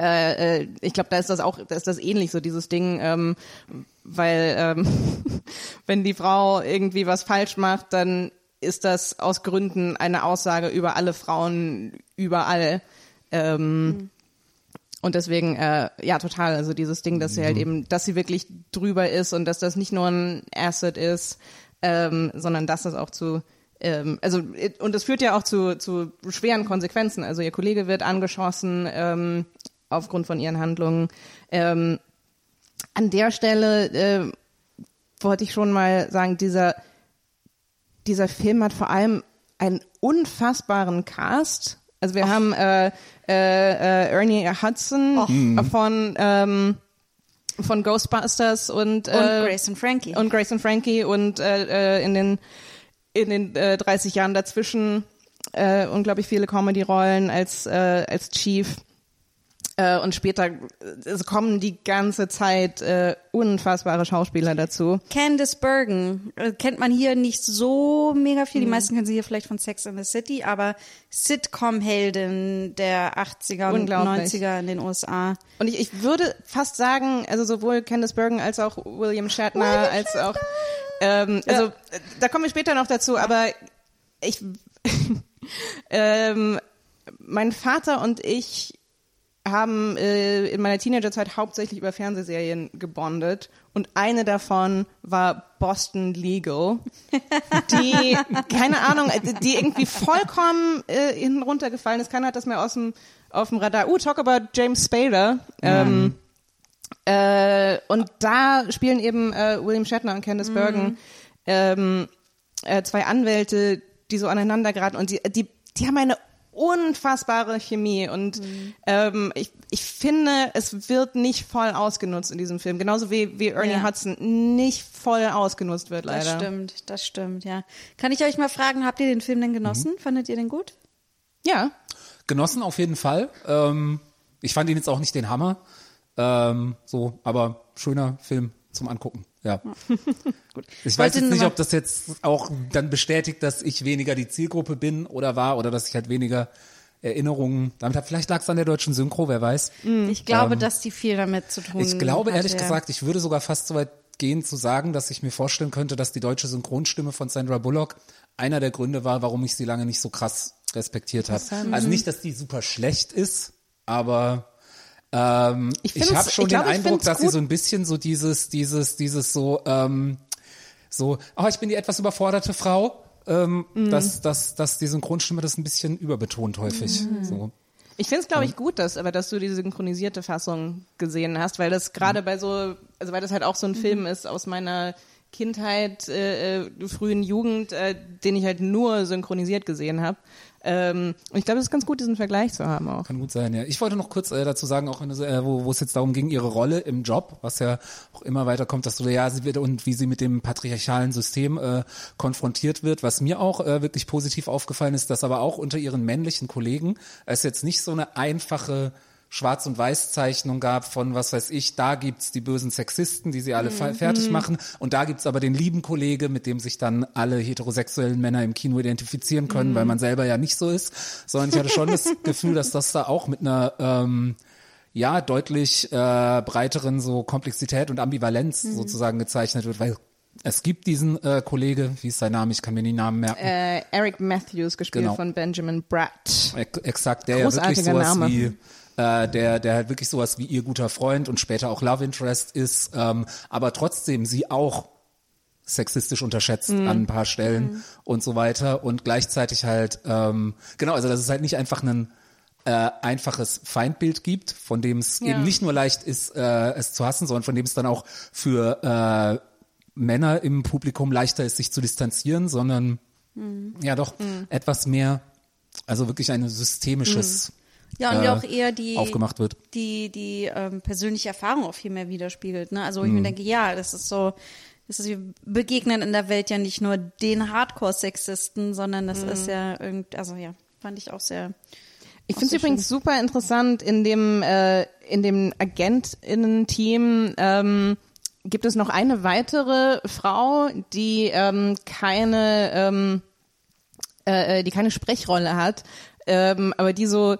äh, äh, ich glaube, da ist das auch, da ist das ähnlich so dieses Ding, ähm, weil ähm, *laughs* wenn die Frau irgendwie was falsch macht, dann ist das aus Gründen eine Aussage über alle Frauen überall. Ähm, Und deswegen, äh, ja, total. Also dieses Ding, dass sie halt eben, dass sie wirklich drüber ist und dass das nicht nur ein Asset ist, ähm, sondern dass das auch zu, ähm, also und es führt ja auch zu, zu schweren Konsequenzen. Also ihr Kollege wird angeschossen ähm, aufgrund von ihren Handlungen. Ähm, an der Stelle äh, wollte ich schon mal sagen, dieser dieser Film hat vor allem einen unfassbaren Cast. Also wir haben äh, äh, äh, Ernie Hudson von ähm, von Ghostbusters und, Und äh, Grace und Frankie. und Grace und Frankie und äh, äh, in den in den äh, 30 Jahren dazwischen äh, unglaublich viele Comedy-Rollen als äh, als Chief äh, und später äh, es kommen die ganze Zeit äh, unfassbare Schauspieler dazu. Candice Bergen äh, kennt man hier nicht so mega viel. Die meisten kennen sie hier vielleicht von Sex in the City, aber Sitcom-Heldin der 80er und Unglaublich. 90er in den USA. Und ich, ich würde fast sagen, also sowohl Candice Bergen als auch William Shatner, als auch, ähm, also da kommen wir später noch dazu, aber ich, *laughs* ähm, mein Vater und ich haben äh, in meiner Teenagerzeit hauptsächlich über Fernsehserien gebondet und eine davon war Boston Legal, *laughs* die, keine Ahnung, äh, die irgendwie vollkommen äh, hinten runtergefallen ist. Keiner hat das mehr aus dem, auf dem Radar. Uh, talk about James Spader. Ähm, äh, und da spielen eben äh, William Shatner und Candice Bergen ähm, äh, zwei Anwälte, die so aneinander geraten und die, die, die haben eine unfassbare Chemie und ähm, ich, ich finde, es wird nicht voll ausgenutzt in diesem Film, genauso wie, wie Ernie Ja. Hudson nicht voll ausgenutzt wird leider. Das stimmt, das stimmt, ja. Kann ich euch mal fragen, habt ihr den Film denn genossen? Fandet ihr den gut? Ja, Genossen auf jeden Fall. Ähm, ich fand ihn jetzt auch nicht den Hammer. Ähm, so, aber schöner Film zum Angucken. Ja. *laughs* Ich weiß jetzt nicht, ob das jetzt auch dann bestätigt, dass ich weniger die Zielgruppe bin oder war oder dass ich halt weniger Erinnerungen damit habe. Vielleicht lag es an der deutschen Synchro, wer weiß. Ich glaube, dass die viel damit zu tun Ich glaube ehrlich hatte. gesagt, ich würde sogar fast so weit gehen zu sagen, dass ich mir vorstellen könnte, dass die deutsche Synchronstimme von Sandra Bullock einer der Gründe war, warum ich sie lange nicht so krass respektiert habe. Also nicht, dass die super schlecht ist, aber ähm, Ich ich, habe schon ich glaub, den Eindruck, dass sie so ein bisschen so dieses, dieses, dieses so, ähm, so, oh, ich bin die etwas überforderte Frau. ähm, Mhm. dass, dass, dass die Synchronstimme das ein bisschen überbetont häufig. Mhm. So. Ich finde es, glaube ich, gut, dass, aber dass du die synchronisierte Fassung gesehen hast, weil das gerade bei so, also weil das halt auch so ein Film ist aus meiner Kindheit, äh, äh, frühen Jugend, äh, den ich halt nur synchronisiert gesehen habe. Ähm, und ich glaube, es ist ganz gut, diesen Vergleich zu haben auch. Kann gut sein, ja. Ich wollte noch kurz äh, dazu sagen, auch du, äh, wo, wo es jetzt darum ging, ihre Rolle im Job, was ja auch immer weiter kommt, dass du ja sie wird und wie sie mit dem patriarchalen System äh, konfrontiert wird. Was mir auch äh, wirklich positiv aufgefallen ist, dass aber auch unter ihren männlichen Kollegen es jetzt nicht so eine einfache Schwarz- und Weiß-Zeichnung gab von, was weiß ich, da gibt's die bösen Sexisten, die sie alle fe- fertig machen und da gibt's aber den lieben Kollege, mit dem sich dann alle heterosexuellen Männer im Kino identifizieren können, weil man selber ja nicht so ist, sondern ich hatte schon das *laughs* Gefühl, dass das da auch mit einer ähm, ja deutlich äh, breiteren so Komplexität und Ambivalenz sozusagen gezeichnet wird, weil es gibt diesen äh, Kollege, wie ist sein Name, ich kann mir den Namen merken. Äh, Eric Matthews, gespielt Genau. von Benjamin Bratt. Ex- Exakt, der ja wirklich Großartiger sowas Name. wie äh, der der halt wirklich sowas wie ihr guter Freund und später auch Love Interest ist, ähm, aber trotzdem sie auch sexistisch unterschätzt Mhm. an ein paar Stellen und so weiter. Und gleichzeitig halt ähm, genau, also dass es halt nicht einfach ein äh, einfaches Feindbild gibt, von dem es Ja. eben nicht nur leicht ist, äh, es zu hassen, sondern von dem es dann auch für äh, Männer im Publikum leichter ist, sich zu distanzieren, sondern ja doch etwas mehr, also wirklich ein systemisches Ja, und äh, auch eher die, aufgemacht wird. die, die ähm, persönliche Erfahrung auch viel mehr widerspiegelt. Ne? Also wo Mhm. ich mir denke, ja, das ist so, das ist, wir begegnen in der Welt ja nicht nur den Hardcore-Sexisten, sondern das ist Mhm. ja irgend, also ja, fand ich auch sehr. Ich finde es übrigens super interessant, in dem, äh, in dem AgentInnen-Team ähm, gibt es noch eine weitere Frau, die ähm, keine, ähm, äh, äh, die keine Sprechrolle hat, ähm, aber die so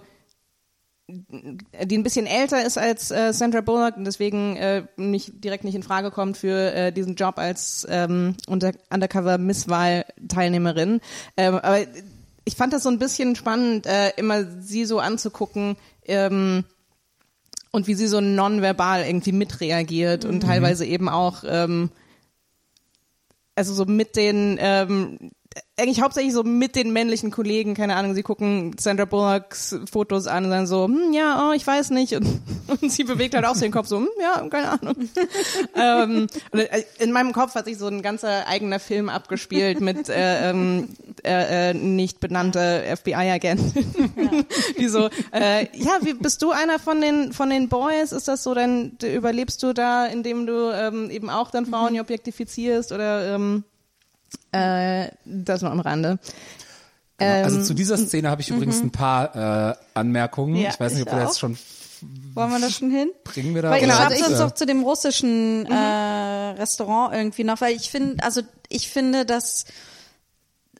die ein bisschen älter ist als äh, Sandra Bullock und deswegen äh, nicht direkt nicht in Frage kommt für äh, diesen Job als ähm, unter Undercover Misswahl Teilnehmerin. Ähm, aber ich fand das so ein bisschen spannend, äh, immer sie so anzugucken ähm, und wie sie so nonverbal irgendwie mitreagiert und teilweise eben auch ähm, also so mit den ähm, eigentlich hauptsächlich so mit den männlichen Kollegen, keine Ahnung, sie gucken Sandra Bullocks Fotos an und sagen so, hm, ja, oh, ich weiß nicht. *laughs* Und, und sie bewegt halt auch so den Kopf so, hm, ja, keine Ahnung. *laughs* ähm, und in meinem Kopf hat sich so ein ganzer eigener Film abgespielt mit äh, ähm, äh, äh, nicht benannte FBI-Agenten, *laughs* die so, äh, ja, wie, bist du einer von den von den Boys? Ist das so, dann überlebst du da, indem du ähm, eben auch dann Frauen objektifizierst oder ähm, äh, das nur am Rande. Genau. also Ähm, zu dieser Szene habe ich übrigens ein paar äh, Anmerkungen. Ja, ich weiß nicht, ob wir auch. jetzt schon Wollen wir das schon hin? bringen wir da. Weil Genau, also ich- sonst noch zu dem russischen äh, Restaurant irgendwie noch, weil ich finde, also ich finde, dass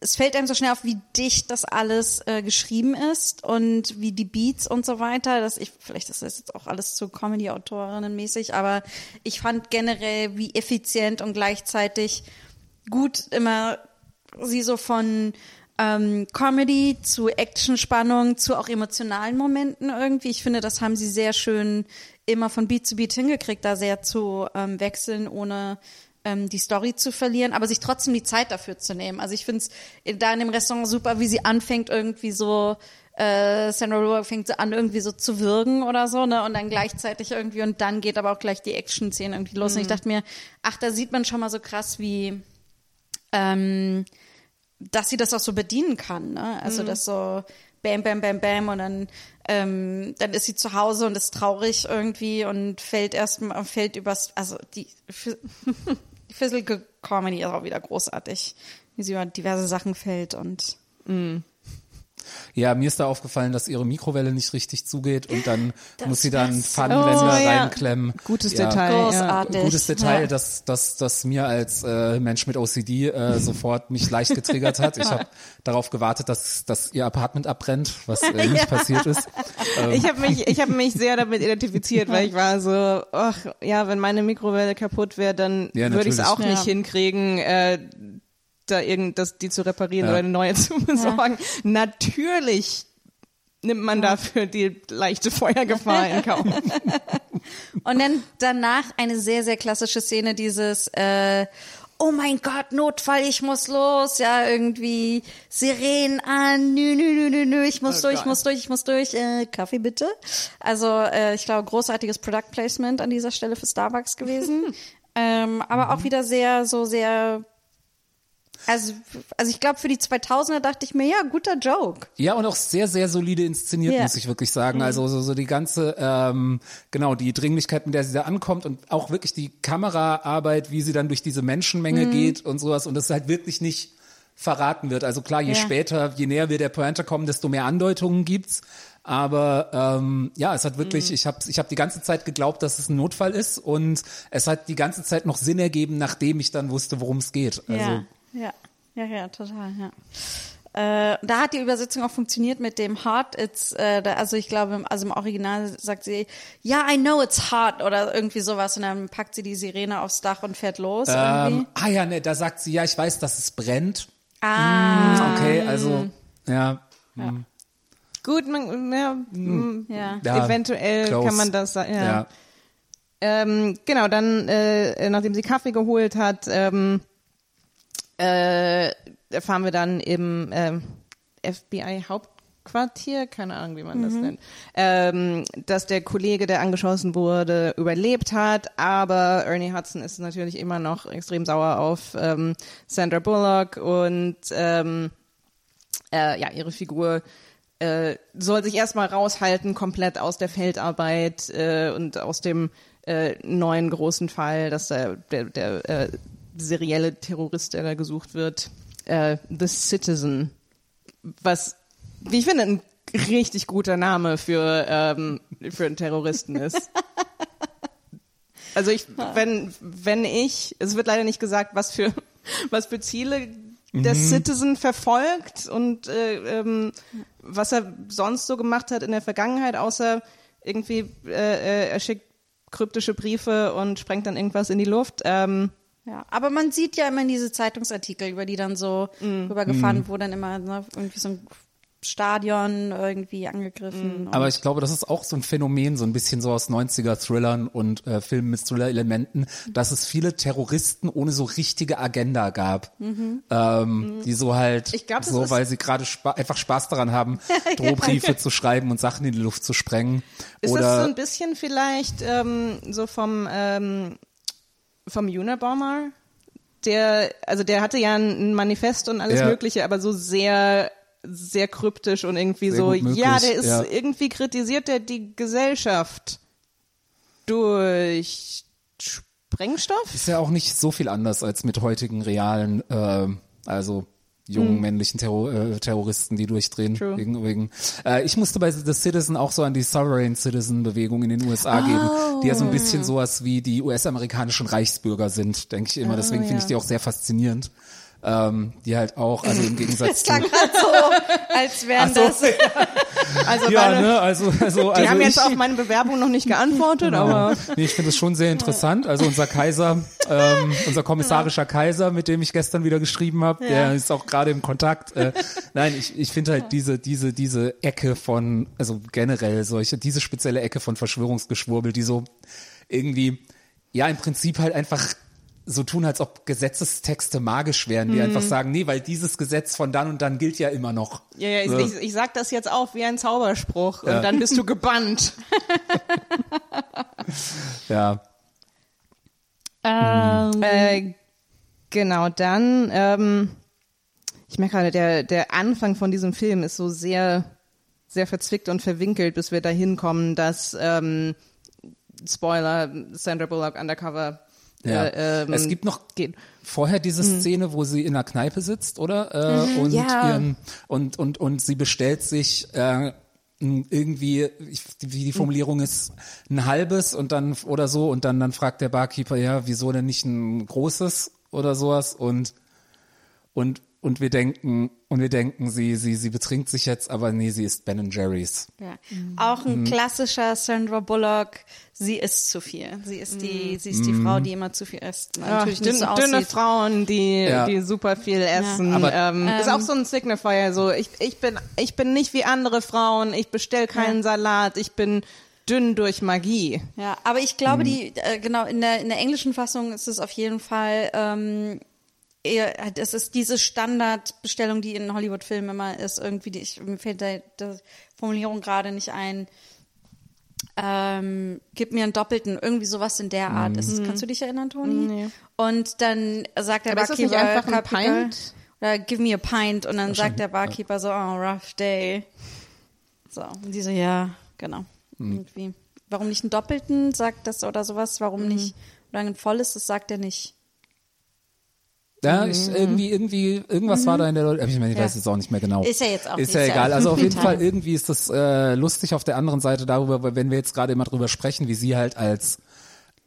es fällt einem so schnell auf, wie dicht das alles äh, geschrieben ist und wie die Beats und so weiter. Dass ich, vielleicht ist das jetzt auch alles zu Comedy-Autorinnen mäßig, aber ich fand generell, wie effizient und gleichzeitig gut immer sie so von ähm, Comedy zu Action-Spannung zu auch emotionalen Momenten irgendwie. Ich finde, das haben sie sehr schön immer von Beat zu Beat hingekriegt, da sehr zu ähm, wechseln, ohne ähm, die Story zu verlieren, aber sich trotzdem die Zeit dafür zu nehmen. Also ich finde es da in dem Restaurant super, wie sie anfängt irgendwie so äh, Sandra Bullock fängt so an, irgendwie so zu würgen oder so, ne? Und dann gleichzeitig irgendwie, und dann geht aber auch gleich die Action-Szene irgendwie los. Und ich dachte mir, ach, da sieht man schon mal so krass, wie ähm, dass sie das auch so bedienen kann, ne? Also das so bam, bam, bam, bam und dann ähm, dann ist sie zu Hause und ist traurig irgendwie und fällt erstmal fällt übers also die *laughs* die Physical Comedy ist auch wieder großartig, wie sie über diverse Sachen fällt und Ja, mir ist da aufgefallen, dass ihre Mikrowelle nicht richtig zugeht und dann muss sie dann so- Pfannenwender Oh, ja. reinklemmen. Gutes ja. Detail. Ja. großartig. Gutes Detail, Ja. das, das, das mir als äh, Mensch mit OCD äh, sofort mich leicht getriggert hat. Ich *laughs* habe darauf gewartet, dass, dass ihr Apartment abbrennt, was äh, *laughs* nicht passiert ist. Ich habe mich, ich habe mich sehr damit identifiziert, weil ich war so, ach ja, wenn meine Mikrowelle kaputt wäre, dann Ja, würde ich es auch nicht Ja. hinkriegen, äh, da irgend, das, die zu reparieren Ja. oder eine neue *laughs* zu besorgen. Natürlich nimmt man dafür die leichte Feuergefahr in Kauf. *laughs* Und dann danach eine sehr, sehr klassische Szene, dieses äh, oh mein Gott, Notfall, ich muss los, ja, irgendwie Sirenen an, nü, nü, nü, nü, nü, ich muss Oh durch, ich muss durch, ich muss durch, äh, Kaffee bitte. Also, äh, ich glaube, großartiges Product Placement an dieser Stelle für Starbucks gewesen. *laughs* ähm, aber Mhm. auch wieder sehr, so sehr, also, also ich glaube, für die 2000er dachte ich mir, ja, guter Joke. Ja, und auch sehr, sehr solide inszeniert, Ja. muss ich wirklich sagen. Also so, so die ganze, ähm, genau, die Dringlichkeit, mit der sie da ankommt und auch wirklich die Kameraarbeit, wie sie dann durch diese Menschenmenge geht und sowas und das halt wirklich nicht verraten wird. Also klar, je Ja. später, je näher wir der Pointe kommen, desto mehr Andeutungen gibt's. Aber ähm, ja, es hat wirklich, ich habe ich hab die ganze Zeit geglaubt, dass es ein Notfall ist und es hat die ganze Zeit noch Sinn ergeben, nachdem ich dann wusste, worum es geht. Also, ja, ja, ja, ja, total, ja. Äh, da hat die Übersetzung auch funktioniert mit dem hot. It's, äh, da, also ich glaube, im- also im Original sagt sie, ja, I know it's hot oder irgendwie sowas und dann packt sie die Sirene aufs Dach und fährt los irgendwie. Ähm, ah ja, ne, da sagt sie, ja, ich weiß, dass es brennt. Ah, Okay, also ja, Gut, man, ja, mm, ja. ja eventuell close. kann man das sagen. Ja. ja. Ähm, genau, dann, äh, nachdem sie Kaffee geholt hat, ähm, äh, erfahren wir dann im ähm, FBI-Hauptquartier, keine Ahnung, wie man das nennt, ähm, dass der Kollege, der angeschossen wurde, überlebt hat, aber Ernie Hudson ist natürlich immer noch extrem sauer auf ähm, Sandra Bullock. Und ähm, äh, ja, ihre Figur äh, soll sich erstmal raushalten, komplett aus der Feldarbeit äh, und aus dem äh, neuen großen Fall, dass der, der, der äh, serielle Terrorist, der da gesucht wird, äh, The Citizen, was, wie ich finde, ein richtig guter Name für, ähm, für einen Terroristen ist. *laughs* Also ich, wenn, wenn ich, es wird leider nicht gesagt, was für, was für Ziele der Citizen verfolgt und äh, ähm, was er sonst so gemacht hat in der Vergangenheit, außer irgendwie äh, äh, er schickt kryptische Briefe und sprengt dann irgendwas in die Luft. Ähm, Ja, aber man sieht ja immer diese Zeitungsartikel, über die dann so rübergefahren, wo dann immer ne, irgendwie so ein Stadion irgendwie angegriffen. und- Aber ich glaube, das ist auch so ein Phänomen, so ein bisschen so aus 90er-Thrillern und äh, Filmen mit Thriller-Elementen, dass es viele Terroristen ohne so richtige Agenda gab, ähm, die so halt, Ich glaub, so weil sie gerade spa einfach Spaß daran haben, *laughs* Drohbriefe zu schreiben und Sachen in die Luft zu sprengen. Ist Oder das so ein bisschen vielleicht ähm, so vom ähm, vom Unabomber? Der, also der hatte ja ein Manifest und alles Ja. Mögliche, aber so sehr, sehr kryptisch und irgendwie Sehr so, ja, der ist ja. irgendwie kritisiert der die Gesellschaft durch Sprengstoff? ist ja auch nicht so viel anders als mit heutigen realen, äh, also jungen männlichen Terror äh, Terroristen, die durchdrehen. True. Wegen, wegen. Äh, ich musste bei The Citizen auch so an die Sovereign Citizen Bewegung in den USA geben, die ja so ein bisschen sowas wie die US-amerikanischen Reichsbürger sind, denke ich immer. Deswegen finde ich die auch sehr faszinierend. Ähm, die halt auch, also im Gegensatz Das zu. klang gerade so, als wären so. das. Also Ja, meine, ne, also, also, die also haben ich, jetzt auf meine Bewerbung noch nicht geantwortet, aber Nee, ich finde es schon sehr interessant. Also unser Kaiser, ähm, unser kommissarischer Kaiser, mit dem ich gestern wieder geschrieben habe, der ist auch gerade im Kontakt. Äh, nein, ich, ich finde halt diese, diese, diese Ecke von, also generell solche, diese spezielle Ecke von Verschwörungsgeschwurbel, die so irgendwie, ja, im Prinzip halt einfach so tun, als ob Gesetzestexte magisch wären, die einfach sagen, nee, weil dieses Gesetz von dann und dann gilt ja immer noch. ja, ja, ich, So. ich, ich sag das jetzt auch wie ein Zauberspruch Ja. und dann bist du gebannt. *laughs* Ja. Ähm, Äh, genau, dann, ähm, ich merke gerade, der, der Anfang von diesem Film ist so sehr, sehr verzwickt und verwinkelt, bis wir dahin kommen, dass, ähm, Spoiler, Sandra Bullock undercover Ja. äh, ähm, es gibt noch geht. vorher diese Szene, wo sie in einer Kneipe sitzt, oder? Äh, und, Ja. ihren, und, und, und sie bestellt sich äh, irgendwie, ich, wie die Formulierung ist, ein halbes und dann oder so und dann, dann fragt der Barkeeper, ja, wieso denn nicht ein großes oder sowas und und und wir denken und wir denken, sie sie sie betrinkt sich jetzt, aber nee, sie ist Ben Jerry's. Ja. Auch Mhm. ein klassischer Sandra Bullock. Sie isst zu viel. Sie ist die, sie ist die Mhm. Frau, die immer zu viel isst. Ach, Natürlich dünn, nicht so dünne. Frauen, die, Ja. die super viel essen. Aber- ähm, ist auch so ein Signifier. So, ich, ich bin, ich bin nicht wie andere Frauen. Ich bestell keinen Salat. Ich bin dünn durch Magie. Ja, aber ich Mhm. glaube, die äh, genau in der in der englischen Fassung ist es auf jeden Fall ähm, eher, das ist diese Standardbestellung, die in Hollywood-Filmen immer ist, irgendwie, die ich, mir fällt da die Formulierung gerade nicht ein. Ähm, gib mir einen Doppelten, irgendwie sowas in der Art. Ist, kannst du dich erinnern, Toni? Nee. Und dann sagt der Aber Barkeeper, einfach ein Pint? oder give me a pint und dann sagt der Barkeeper so, oh, rough day. So, und die so, ja, genau. Irgendwie. Warum nicht einen Doppelten, sagt das oder sowas? Warum nicht, oder ein volles, das sagt er nicht. Ja, ich, irgendwie, irgendwie, irgendwas war da in der, aber ich meine, ich Ja. weiß jetzt auch nicht mehr genau. Ist ja jetzt auch Ist ja egal. Also auf jeden. Fall, irgendwie ist das äh, lustig auf der anderen Seite darüber, wenn wir jetzt gerade immer drüber sprechen, wie sie halt als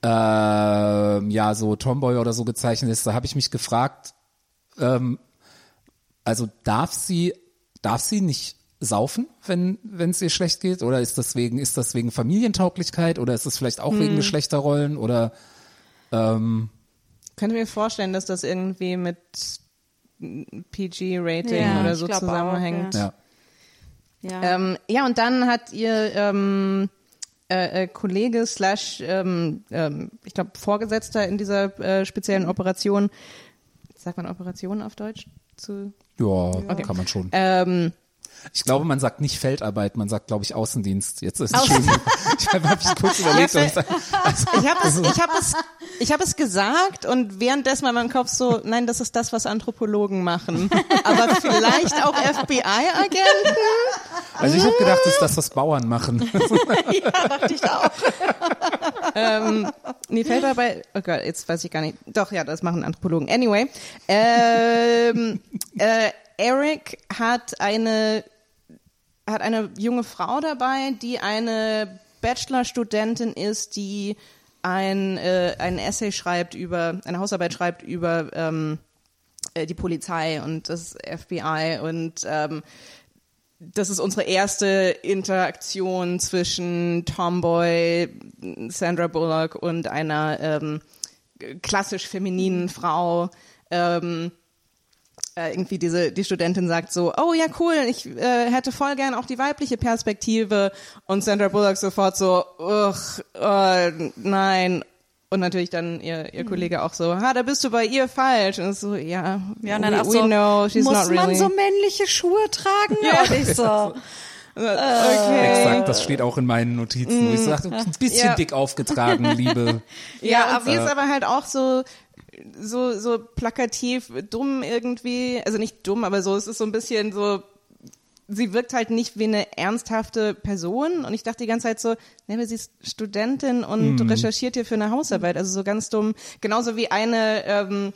ähm, ja so Tomboy oder so gezeichnet ist, da habe ich mich gefragt, ähm, also darf sie, darf sie nicht saufen, wenn wenn es ihr schlecht geht, oder ist das wegen ist das wegen Familientauglichkeit oder ist das vielleicht auch Hm. wegen Geschlechterrollen oder ähm, Könnte mir vorstellen, dass das irgendwie mit PG-Rating Ja, oder so glaub auch, zusammenhängt. ja. Ja. Ähm, ja, und dann hat ihr ähm, äh, äh, Kollege slash, ähm, ähm, ich glaube, Vorgesetzter in dieser äh, speziellen Operation, sagt man Operation auf Deutsch? Zu, Ja, kann man schon. Ich glaube, man sagt nicht Feldarbeit, man sagt, glaube ich, Außendienst. Jetzt ist es schon. Ich habe hab mich kurz überlegt. und gesagt, also, ich habe es, ich habe es, ich habe es gesagt und währenddessen war in meinem Kopf so, nein, das ist das, was Anthropologen machen. Aber vielleicht auch FBI-Agenten? also ich habe gedacht, das ist das, was Bauern machen. *laughs* ja, dachte ich auch. ähm, nee, fällt dabei, oh Gott, jetzt weiß ich gar nicht. Doch, ja, das machen Anthropologen. Anyway, ähm, äh, Eric hat eine, hat eine junge Frau dabei, die eine Bachelorstudentin ist, die ein, äh, ein Essay schreibt über, eine Hausarbeit schreibt über ähm, äh, die Polizei und das FBI und ähm, das ist unsere erste Interaktion zwischen Tomboy, Sandra Bullock und einer ähm, klassisch femininen Frau. Ähm, äh, irgendwie diese die Studentin sagt so, oh ja cool, ich äh, hätte voll gern auch die weibliche Perspektive und Sandra Bullock sofort so, ugh, äh, nein. Und natürlich dann ihr, ihr Kollege auch so, ha, da bist du bei ihr falsch. Und so, ja, ja, und dann we, auch we so, know, she's muss not really. man so männliche Schuhe tragen? Ja. Und ich so, *laughs* okay. Exakt, das steht auch in meinen Notizen. wo Ich sage, ein bisschen Ja. dick aufgetragen, liebe. *laughs* Ja, Ja, aber- sie ist aber halt auch so, so, so plakativ dumm irgendwie. Also nicht dumm, aber so, es ist so ein bisschen so, sie wirkt halt nicht wie eine ernsthafte Person. Und ich dachte die ganze Zeit so, ne, aber sie ist Studentin und recherchiert hier für eine Hausarbeit. Also so ganz dumm. Genauso wie eine, ähm,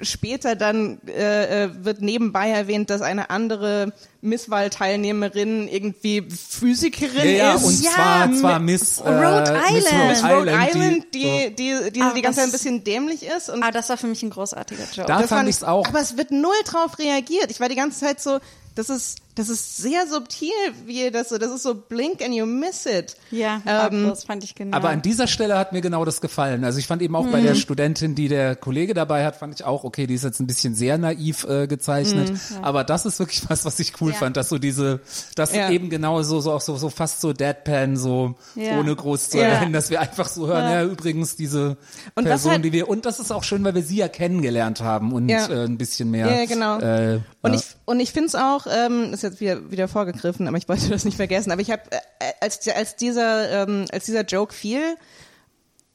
später dann äh, äh, wird nebenbei erwähnt, dass eine andere Misswahlteilnehmerin irgendwie Physikerin Ja, ja, ist. und Ja, zwar, zwar Miss, äh, Rhode Miss Island. Rhode Rhode Island, die, die, die, die, Ah, die ganze Zeit ein bisschen dämlich ist. Und ah, das war für mich ein großartiger Joke. Da das fand ich's auch. Aber es wird null drauf reagiert. Ich war die ganze Zeit so, das ist, das ist sehr subtil, wie ihr das so, das ist so blink and you miss it. ja, Ähm, das fand ich genau. Aber an dieser Stelle hat mir genau das gefallen. Also ich fand eben auch bei Mhm. der Studentin, die der Kollege dabei hat, fand ich auch, okay, die ist jetzt ein bisschen sehr naiv äh, gezeichnet. Mhm. Aber das ist wirklich was, was ich cool Ja. fand, dass so diese, dass Ja. eben genau so, so auch so, so fast so Deadpan, so Ja. ohne groß zu erwähnen, dass wir einfach so hören, ja, übrigens diese Und Person, halt- die wir, und das ist auch schön, weil wir sie ja kennengelernt haben und äh, ein bisschen mehr. Ja, genau. Äh, Und ich und ich finde es auch, ähm, ist jetzt wieder wieder vorgegriffen, aber ich wollte *laughs* das nicht vergessen. Aber ich habe äh, als als dieser ähm, als dieser Joke fiel,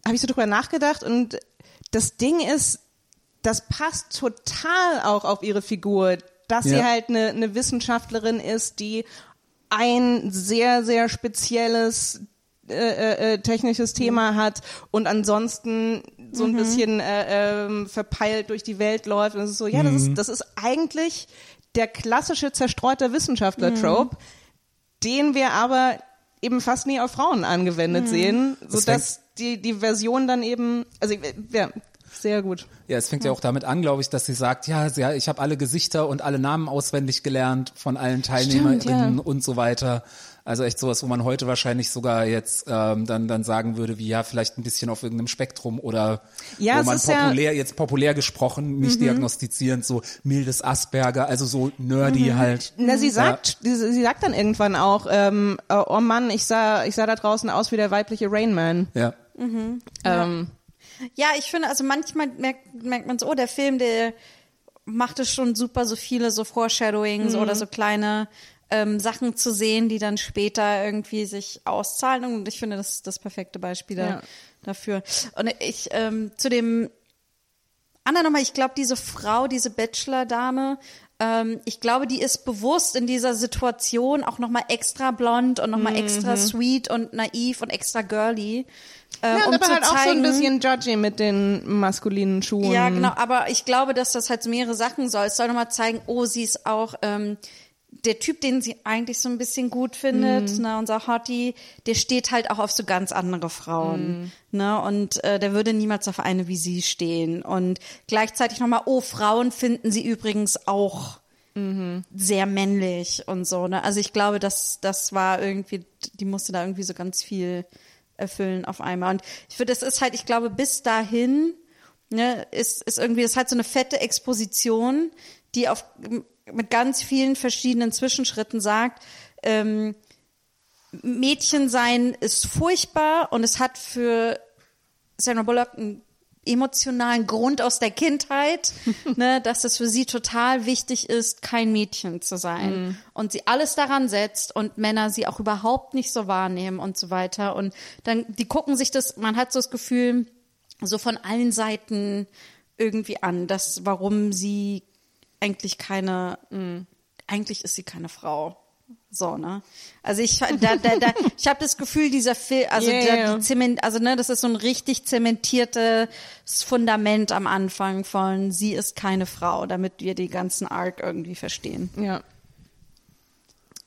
habe ich so drüber nachgedacht und das Ding ist, das passt total auch auf ihre Figur, dass sie Ja. halt eine eine Wissenschaftlerin ist, die ein sehr sehr spezielles äh, äh, äh, technisches Thema hat und ansonsten so ein bisschen äh, ähm, verpeilt durch die Welt läuft. Und es ist so, ja, das ist, das ist eigentlich der klassische zerstreute Wissenschaftler-Trope, den wir aber eben fast nie auf Frauen angewendet sehen, Das sodass die, die Version dann eben, also ja, sehr gut. Ja, es fängt ja auch damit an, glaube ich, dass sie sagt, ja, sie, ich habe alle Gesichter und alle Namen auswendig gelernt von allen Teilnehmerinnen Stimmt, ja. und so weiter. Also echt sowas, wo man heute wahrscheinlich sogar jetzt ähm, dann dann sagen würde, wie ja, vielleicht ein bisschen auf irgendeinem Spektrum oder Ja, wo man ist ja- populär, jetzt populär gesprochen, nicht diagnostizierend, so mildes Asperger, also so nerdy halt. Na, sie sagt, sie, sie sagt dann irgendwann auch, ähm, oh, oh Mann, ich sah, ich sah da draußen aus wie der weibliche Rainman. Ja. Ähm, Ja, ich finde, also manchmal merkt, merkt man so, oh, der Film, der, macht es schon super, so viele so Foreshadowings oder so kleine ähm, Sachen zu sehen, die dann später irgendwie sich auszahlen. Und ich finde, das ist das perfekte Beispiel da, Ja. dafür. Und ich ähm, zu dem anderen nochmal, ich glaube, diese Frau, diese Bachelor-Dame, ähm, ich glaube, die ist bewusst in dieser Situation auch nochmal extra blond und nochmal extra sweet und naiv und extra girly. Ähm, Ja, um aber halt auch so ein zeigen- bisschen judgy mit den maskulinen Schuhen. ja, genau, aber ich glaube, dass das halt so mehrere Sachen soll. Es soll nochmal zeigen, oh, sie ist auch ähm, der Typ, den sie eigentlich so ein bisschen gut findet, Mhm. ne, unser Hottie, der steht halt auch auf so ganz andere Frauen, Mhm. ne, und äh, der würde niemals auf eine wie sie stehen. Und gleichzeitig nochmal, oh, Frauen finden sie übrigens auch Mhm. sehr männlich und so, ne. Also ich glaube, dass das war irgendwie, die musste da irgendwie so ganz viel erfüllen auf einmal. Und ich finde, das ist halt, ich glaube, bis dahin ne, ist, ist irgendwie, das halt so eine fette Exposition, die auf mit ganz vielen verschiedenen Zwischenschritten sagt, ähm, Mädchen sein ist furchtbar und es hat für Sandra Bullock einen emotionalen Grund aus der Kindheit, *laughs* ne, dass es für sie total wichtig ist, kein Mädchen zu sein. Und sie alles daran setzt und Männer sie auch überhaupt nicht so wahrnehmen und so weiter. Und dann, die gucken sich das, man hat so das Gefühl, so von allen Seiten irgendwie an, dass warum sie eigentlich keine, eigentlich ist sie keine Frau. So, ne? Also ich da, da, da, ich habe das Gefühl, dieser Film, also Ja, der, die Zement, also ne, das ist so ein richtig zementiertes Fundament am Anfang von sie ist keine Frau, damit wir die ganzen Arc irgendwie verstehen. Ja.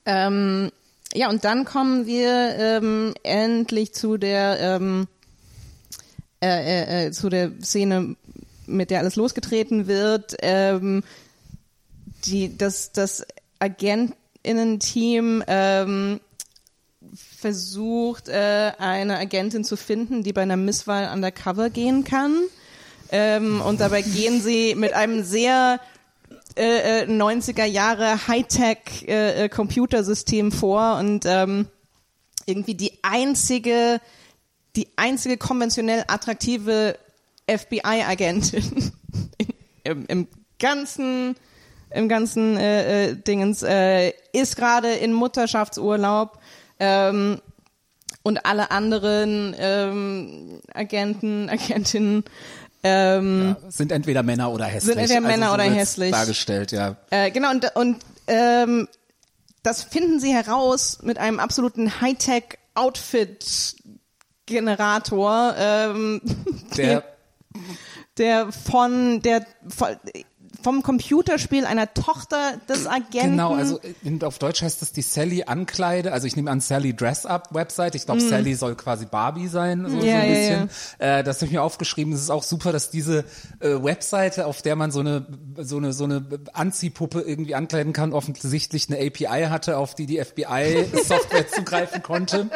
Ähm, ja, und dann kommen wir ähm, endlich zu der ähm, äh, äh, äh, zu der Szene, mit der alles losgetreten wird. Ähm, die, das, das Agentinnen-Team ähm, versucht, äh, eine Agentin zu finden, die bei einer Misswahl undercover gehen kann. Ähm, und dabei gehen sie mit einem sehr äh, äh, 90er Jahre Hightech äh, äh, Computersystem vor und ähm, irgendwie die einzige die einzige konventionell attraktive FBI-Agentin *laughs* im, im ganzen im ganzen äh, äh, Dingens äh, ist gerade in Mutterschaftsurlaub ähm, und alle anderen ähm, Agenten *laughs* Agentinnen ähm, Sind entweder Männer oder hässlich. Sind entweder Männer so oder hässlich. Dargestellt, ja. Äh, genau, und, und ähm, das finden sie heraus mit einem absoluten Hightech-Outfit-Generator, ähm, *laughs* Der, der von der von, vom Computerspiel einer Tochter des Agenten. genau, also in, auf Deutsch heißt das die Sally Ankleide, also ich nehme an Sally Dress Up Website. Ich glaube, Sally soll quasi Barbie sein, so, so. Ja, ein ja, bisschen. Äh, das habe ich mir aufgeschrieben. Es ist auch super, dass diese äh, Webseite, auf der man so eine so eine so eine Anziehpuppe irgendwie ankleiden kann, offensichtlich eine API hatte, auf die die FBI *laughs* Software zugreifen konnte.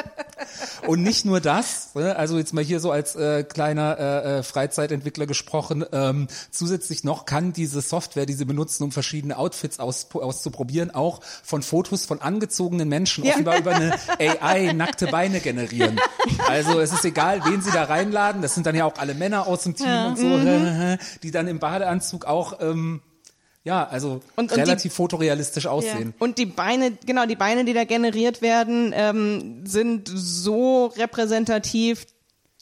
Und nicht nur das, ne, also jetzt mal hier so als äh, kleiner äh, äh, Freizeitentwickler gesprochen, ähm, zusätzlich noch kann diese Software, die sie benutzen, um verschiedene Outfits aus, auszuprobieren, auch von Fotos von angezogenen Menschen Ja. offenbar über eine *laughs* AI nackte Beine generieren. Also es ist egal, wen sie da reinladen, das sind dann ja auch alle Männer aus dem Team und so, Mhm. *laughs* die dann im Badeanzug auch, ähm, ja, also Und- und die- relativ fotorealistisch aussehen. Und die Beine, genau, die Beine, die da generiert werden, ähm, sind so repräsentativ,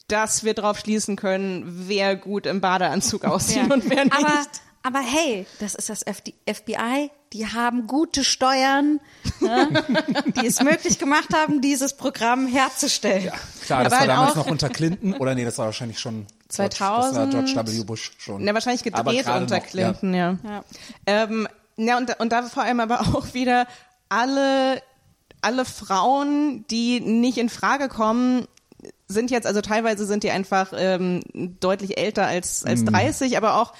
dass wir drauf schließen können, wer gut im Badeanzug *laughs* aussieht und wer nicht. Aber, aber hey, das ist das FBI, die haben gute Steuern, ne, *laughs* die es möglich gemacht haben, dieses Programm herzustellen. Klar, das Aber war damals auch- noch unter Clinton, oder nee, das war wahrscheinlich schon George, 2000. Das war George W. Bush schon. Na, wahrscheinlich gedreht gerade unter noch, Clinton, ja. Ja. Ähm, ja, und, da- und da vor allem aber auch wieder alle, alle Frauen, die nicht in Frage kommen, sind jetzt, also teilweise sind die einfach ähm, deutlich älter als, als Mhm. 30, aber auch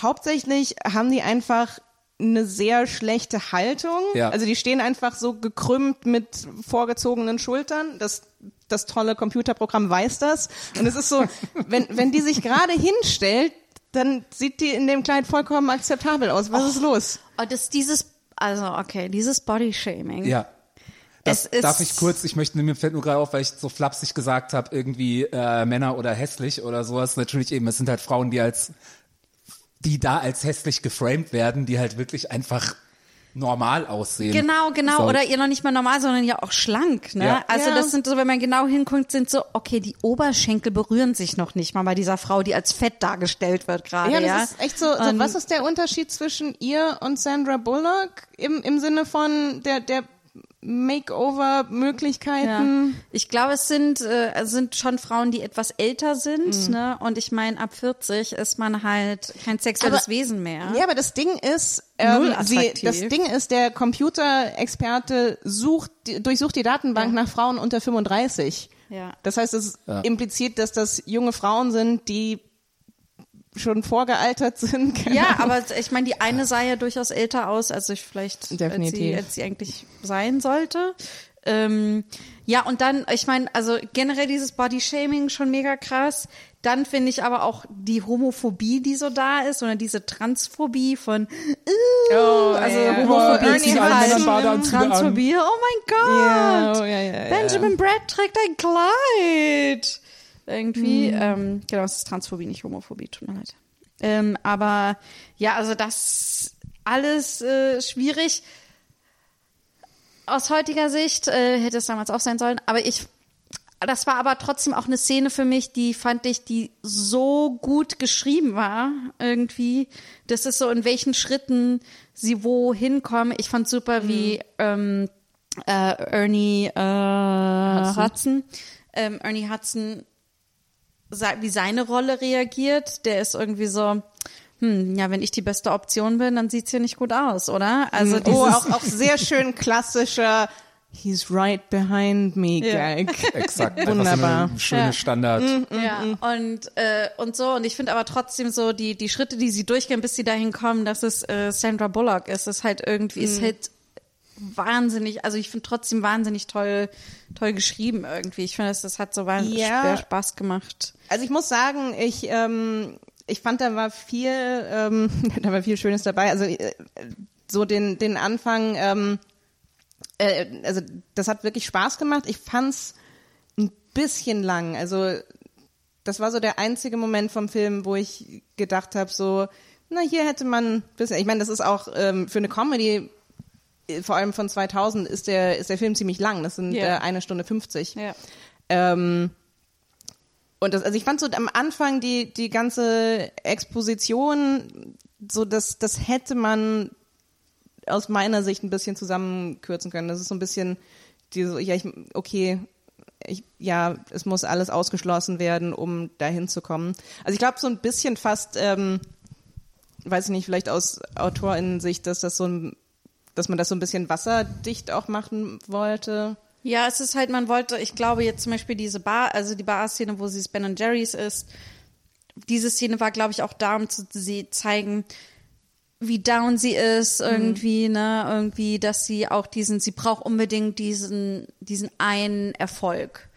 hauptsächlich haben die einfach eine sehr schlechte Haltung. Ja. Also die stehen einfach so gekrümmt mit vorgezogenen Schultern. Das, das tolle Computerprogramm weiß das. Und es ist so, *laughs* wenn, wenn die sich gerade hinstellt, dann sieht die in dem Kleid vollkommen akzeptabel aus. Was ist los? Und das dieses, also okay, dieses Bodyshaming. Ja. Das darf ich kurz, ich möchte, mir fällt nur gerade auf, weil ich so flapsig gesagt habe, irgendwie äh, Männer oder hässlich oder sowas. Natürlich eben, es sind halt Frauen, die als die da als hässlich geframed werden, die halt wirklich einfach normal aussehen. Genau, genau. So. Oder ihr noch nicht mal normal, sondern ja auch schlank. Ne? Ja. Also Ja. das sind so, wenn man genau hinguckt, sind so, okay, die Oberschenkel berühren sich noch nicht mal bei dieser Frau, die als fett dargestellt wird gerade. Ja, Ja, das ist echt so, so. Und- Was ist der Unterschied zwischen ihr und Sandra Bullock im, im Sinne von der, der Makeover-Möglichkeiten? Ja. Ich glaube, es sind, äh, es sind schon Frauen, die etwas älter sind, Mhm. ne? Und ich meine, ab 40 ist man halt kein sexuelles Aber- Wesen mehr. Ja, aber das Ding ist, ähm, sie, das Ding ist, der Computerexperte sucht, durchsucht die Datenbank nach Frauen unter 35. Ja. Das heißt, es impliziert, dass das junge Frauen sind, die schon vorgealtert sind. Keine *laughs* Ja, aber ich meine, die eine sah ja durchaus älter aus, als ich vielleicht als sie, als sie eigentlich sein sollte. Ähm, ja, und dann, ich meine, also generell dieses Body-Shaming schon mega krass. Dann finde ich aber auch die Homophobie, die so da ist, oder diese Transphobie von, äh, Oh, also ja. Homophobie ist an. Transphobie. Oh mein Gott! Ja, oh, ja, ja. Benjamin Brad trägt ein Kleid. Irgendwie, ähm, genau, es ist Transphobie, nicht Homophobie, tut mir leid. Ähm, aber ja, also das alles äh, schwierig. Aus heutiger Sicht äh, hätte es damals auch sein sollen, aber ich das war aber trotzdem auch eine Szene für mich, die fand ich, die so gut geschrieben war, irgendwie. Das ist so, in welchen Schritten sie wohin kommen. Ich fand super, wie ähm, äh, Ernie äh, Hudson, ähm, Ernie Hudson, wie seine Rolle reagiert. Der ist irgendwie so, hm, ja, wenn ich die beste Option bin, dann sieht's hier nicht gut aus, oder? Also oh, dieses, auch, auch sehr schön klassischer He's right behind me Ja. Gag. *laughs* Exakt. Wunderbar. So schöne Ja. Standard. Ja, und, äh, und so. Und ich finde aber trotzdem so, die, die Schritte, die sie durchgehen, bis sie dahin kommen, dass es äh, Sandra Bullock ist, ist halt irgendwie, ist halt wahnsinnig, also ich finde trotzdem wahnsinnig toll, toll geschrieben irgendwie. Ich finde, das, das hat so wahnsinnig Ja. Spaß gemacht. Also ich muss sagen, ich ähm, ich fand da war viel ähm, *laughs* da war viel Schönes dabei. Also äh, so den den Anfang, ähm, äh, also das hat wirklich Spaß gemacht. Ich fand's ein bisschen lang. Also das war so der einzige Moment vom Film, wo ich gedacht habe, so na hier hätte man ein bisschen. Ich meine, das ist auch ähm, für eine Comedy vor allem von 2000 ist der ist der Film ziemlich lang. Das sind Ja. äh, eine Stunde 50. Ja. Ähm, und das, also ich fand so am Anfang die, die ganze Exposition, so das, das hätte man aus meiner Sicht ein bisschen zusammenkürzen können. Das ist so ein bisschen diese, ja, ich, okay, ich, ja, es muss alles ausgeschlossen werden, um dahin zu kommen. Also ich glaube so ein bisschen fast, ähm, weiß ich nicht, vielleicht aus AutorInnen-Sicht, dass das so ein, dass man das so ein bisschen wasserdicht auch machen wollte. Ja, es ist halt, man wollte, ich glaube jetzt zum Beispiel diese Bar, also die Bar-Szene, wo sie es Ben Jerry's ist, diese Szene war, glaube ich, auch da, um zu sie zeigen, wie down sie ist, irgendwie, ne, irgendwie, dass sie auch diesen, sie braucht unbedingt diesen, diesen einen Erfolg.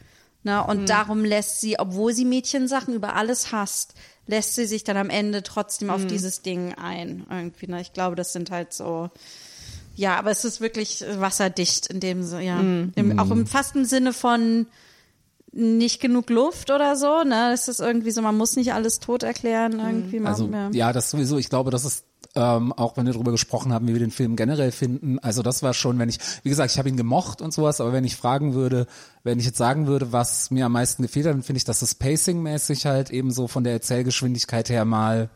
Ne, und darum lässt sie, obwohl sie Mädchensachen über alles hasst, lässt sie sich dann am Ende trotzdem auf dieses Ding ein, irgendwie, ne. Ich glaube, das sind halt so, ja, aber es ist wirklich wasserdicht in dem Sinne, ja. Im, auch im fast im Sinne von nicht genug Luft oder so, ne? Es ist irgendwie so, man muss nicht alles tot erklären, irgendwie mal. Also ja, das sowieso. Ich glaube, das ist ähm, auch, wenn wir darüber gesprochen haben, wie wir den Film generell finden. Also das war schon, wenn ich, wie gesagt, ich habe ihn gemocht und sowas, aber wenn ich fragen würde, wenn ich jetzt sagen würde, was mir am meisten gefehlt hat, dann finde ich, dass es pacingmäßig halt eben so von der Erzählgeschwindigkeit her mal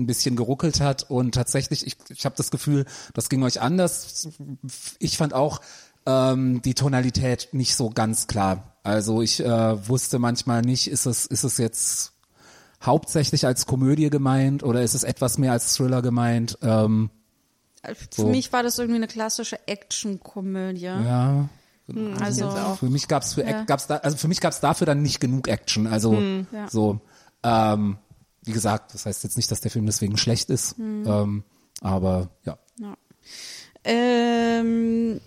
ein bisschen geruckelt hat und tatsächlich, ich, ich habe das Gefühl, das ging euch anders. Ich fand auch ähm, die Tonalität nicht so ganz klar. Also ich äh, wusste manchmal nicht, ist es, ist es jetzt hauptsächlich als Komödie gemeint oder ist es etwas mehr als Thriller gemeint? Ähm, Für so. mich war das irgendwie eine klassische Action-Komödie. ja. also Für mich gab's für Ja. gab's da also für mich gab's dafür dann nicht genug Action. Also Ja. so ähm, wie gesagt, das heißt jetzt nicht, dass der Film deswegen schlecht ist, ähm, aber ja. ja. Ähm,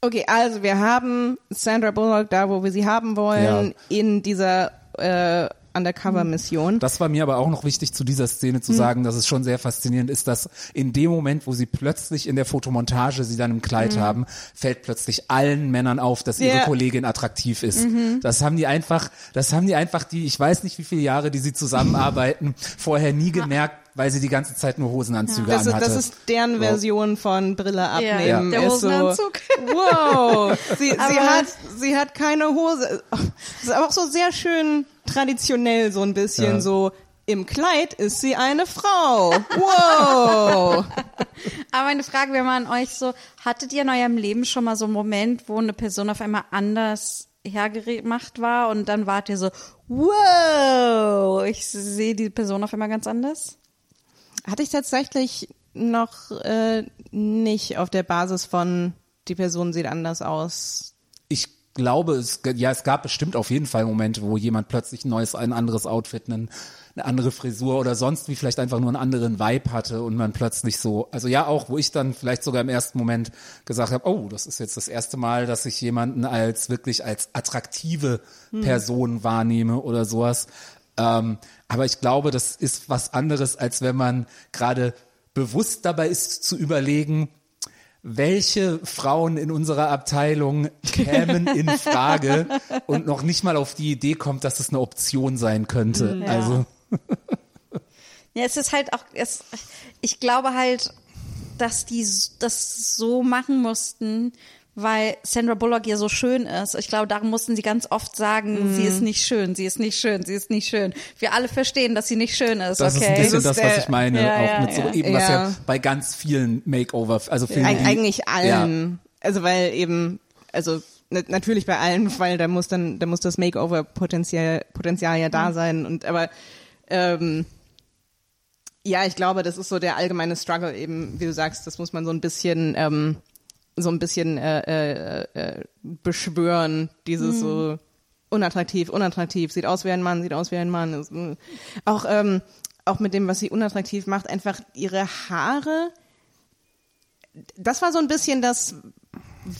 Okay, also wir haben Sandra Bullock da, wo wir sie haben wollen, in dieser äh, Undercover-Mission. Das war mir aber auch noch wichtig zu dieser Szene zu sagen, dass es schon sehr faszinierend ist, dass in dem Moment, wo sie plötzlich in der Fotomontage sie dann im Kleid haben, fällt plötzlich allen Männern auf, dass ihre Ja. Kollegin attraktiv ist. Das haben die einfach, das haben die einfach die, ich weiß nicht wie viele Jahre, die sie zusammenarbeiten, vorher nie gemerkt, weil sie die ganze Zeit nur Hosenanzüge Das ist, anhatte. das ist deren Version von Brille abnehmen. der ist so, Hosenanzug. *laughs* wow. Sie, sie, hat, sie hat keine Hose. Das ist aber auch so sehr schön traditionell so ein bisschen Ja. so. Im Kleid ist sie eine Frau. Wow. *laughs* Aber meine Frage wäre mal an euch so, hattet ihr in eurem Leben schon mal so einen Moment, wo eine Person auf einmal anders hergemacht war und dann wart ihr so, wow, ich sehe die Person auf einmal ganz anders? Hatte ich tatsächlich noch äh, nicht auf der Basis von die Person sieht anders aus. ich glaube, es, ja, es gab bestimmt auf jeden Fall Momente, wo jemand plötzlich ein neues, ein anderes Outfit, einen, eine andere Frisur oder sonst wie vielleicht einfach nur einen anderen Vibe hatte und man plötzlich so, also ja auch, wo ich dann vielleicht sogar im ersten Moment gesagt habe, oh, das ist jetzt das erste Mal, dass ich jemanden als wirklich als attraktive Person wahrnehme oder sowas. Ähm, aber ich glaube, das ist was anderes, als wenn man gerade bewusst dabei ist zu überlegen, welche Frauen in unserer Abteilung kämen in *laughs* Frage und noch nicht mal auf die Idee kommt, dass es eine Option sein könnte. Ja. Also Ja, es ist halt auch, es, ich glaube halt, dass die das so machen mussten, weil Sandra Bullock ja so schön ist. Ich glaube, darum mussten sie ganz oft sagen, sie ist nicht schön, sie ist nicht schön, sie ist nicht schön. Wir alle verstehen, dass sie nicht schön ist, das ist ein okay? bisschen Das was ich meine, Ja, auch ja, mit so ja. eben, was ja bei ganz vielen Makeover, also Filmen, Eig eigentlich allen. Also weil eben, also na- natürlich bei allen, weil da muss dann, da muss das Makeover-Potenzial Potenzial ja da sein. Und aber ähm, ja, ich glaube, das ist so der allgemeine Struggle eben, wie du sagst, das muss man so ein bisschen ähm, so ein bisschen äh, äh, äh, beschwören, dieses so unattraktiv, unattraktiv, sieht aus wie ein Mann, sieht aus wie ein Mann. Ist, äh, auch ähm, auch mit dem, was sie unattraktiv macht, einfach ihre Haare das war so ein bisschen das,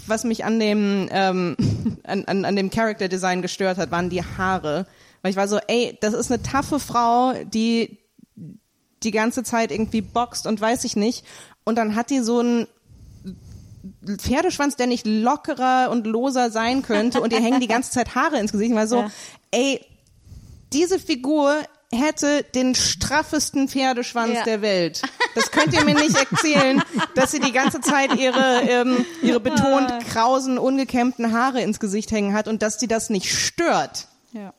was mich an dem ähm, *laughs* an, an, an dem Character Design gestört hat, waren die Haare. Weil ich war so, ey, das ist eine taffe Frau, die die ganze Zeit irgendwie boxt und weiß ich nicht. Und dann hat die so einen Pferdeschwanz, der nicht lockerer und loser sein könnte und ihr hängen die ganze Zeit Haare ins Gesicht. Ich war so, Ja. ey, diese Figur hätte den straffesten Pferdeschwanz Ja. der Welt. Das könnt ihr mir nicht erzählen, dass sie die ganze Zeit ihre, ähm, ihre betont krausen, ungekämmten Haare ins Gesicht hängen hat und dass die das nicht stört. Ja,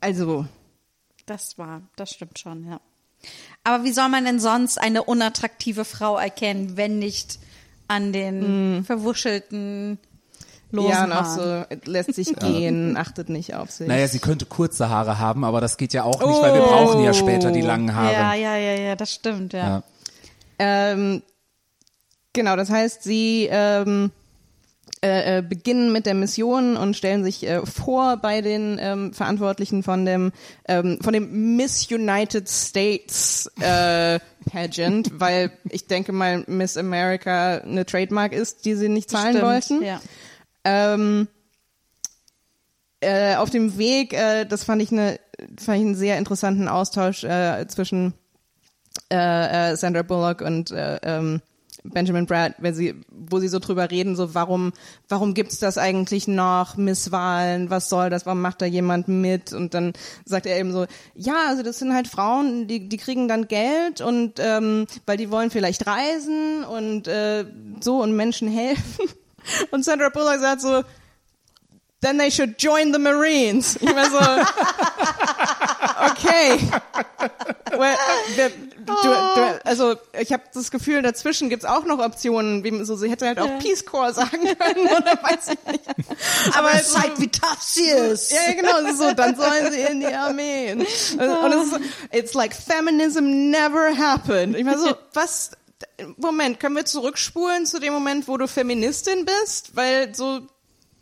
Also, das war, das stimmt schon, ja. Aber wie soll man denn sonst eine unattraktive Frau erkennen, wenn nicht an den verwuschelten losen ja, und auch Haaren? so, lässt sich gehen, achtet nicht auf sich. naja, sie könnte kurze Haare haben, aber das geht ja auch nicht, weil wir brauchen ja später die langen Haare. Ja, ja, ja, ja, das stimmt, ja. Ja. Ähm, genau, das heißt, sie ähm, äh, äh, beginnen mit der Mission und stellen sich äh, vor bei den ähm, Verantwortlichen von dem ähm, von dem Miss United States äh, Pageant, weil ich denke mal Miss America eine Trademark ist, die sie nicht zahlen Stimmt, wollten. Ja. Ähm, äh, auf dem Weg, äh, das fand ich, eine, fand ich einen sehr interessanten Austausch äh, zwischen äh, äh, Sandra Bullock und äh, ähm, Benjamin Brad, wenn sie, wo sie so drüber reden, so warum, warum gibt's das eigentlich noch, Misswahlen, was soll das, warum macht da jemand mit? Und dann sagt er eben so, ja, also das sind halt Frauen, die, die kriegen dann Geld und ähm, weil die wollen vielleicht reisen und äh, so und Menschen helfen. *laughs* Und Sandra Bullock sagt so, then they should join the Marines. Ich war so, okay. *laughs* Well, wir, du, du, also ich habe das Gefühl, dazwischen gibt's auch noch Optionen, wie so sie hätte halt auch Peace Corps sagen können *laughs* oder weiß ich nicht. Aber es ist Zeigt, wie tough sie ist. ja, ja, genau, es so, dann sollen sie in die Armee. Und, und es ist so, it's like feminism never happened. Ich meine so, was, Moment, können wir zurückspulen zu dem Moment, wo du Feministin bist? Weil so,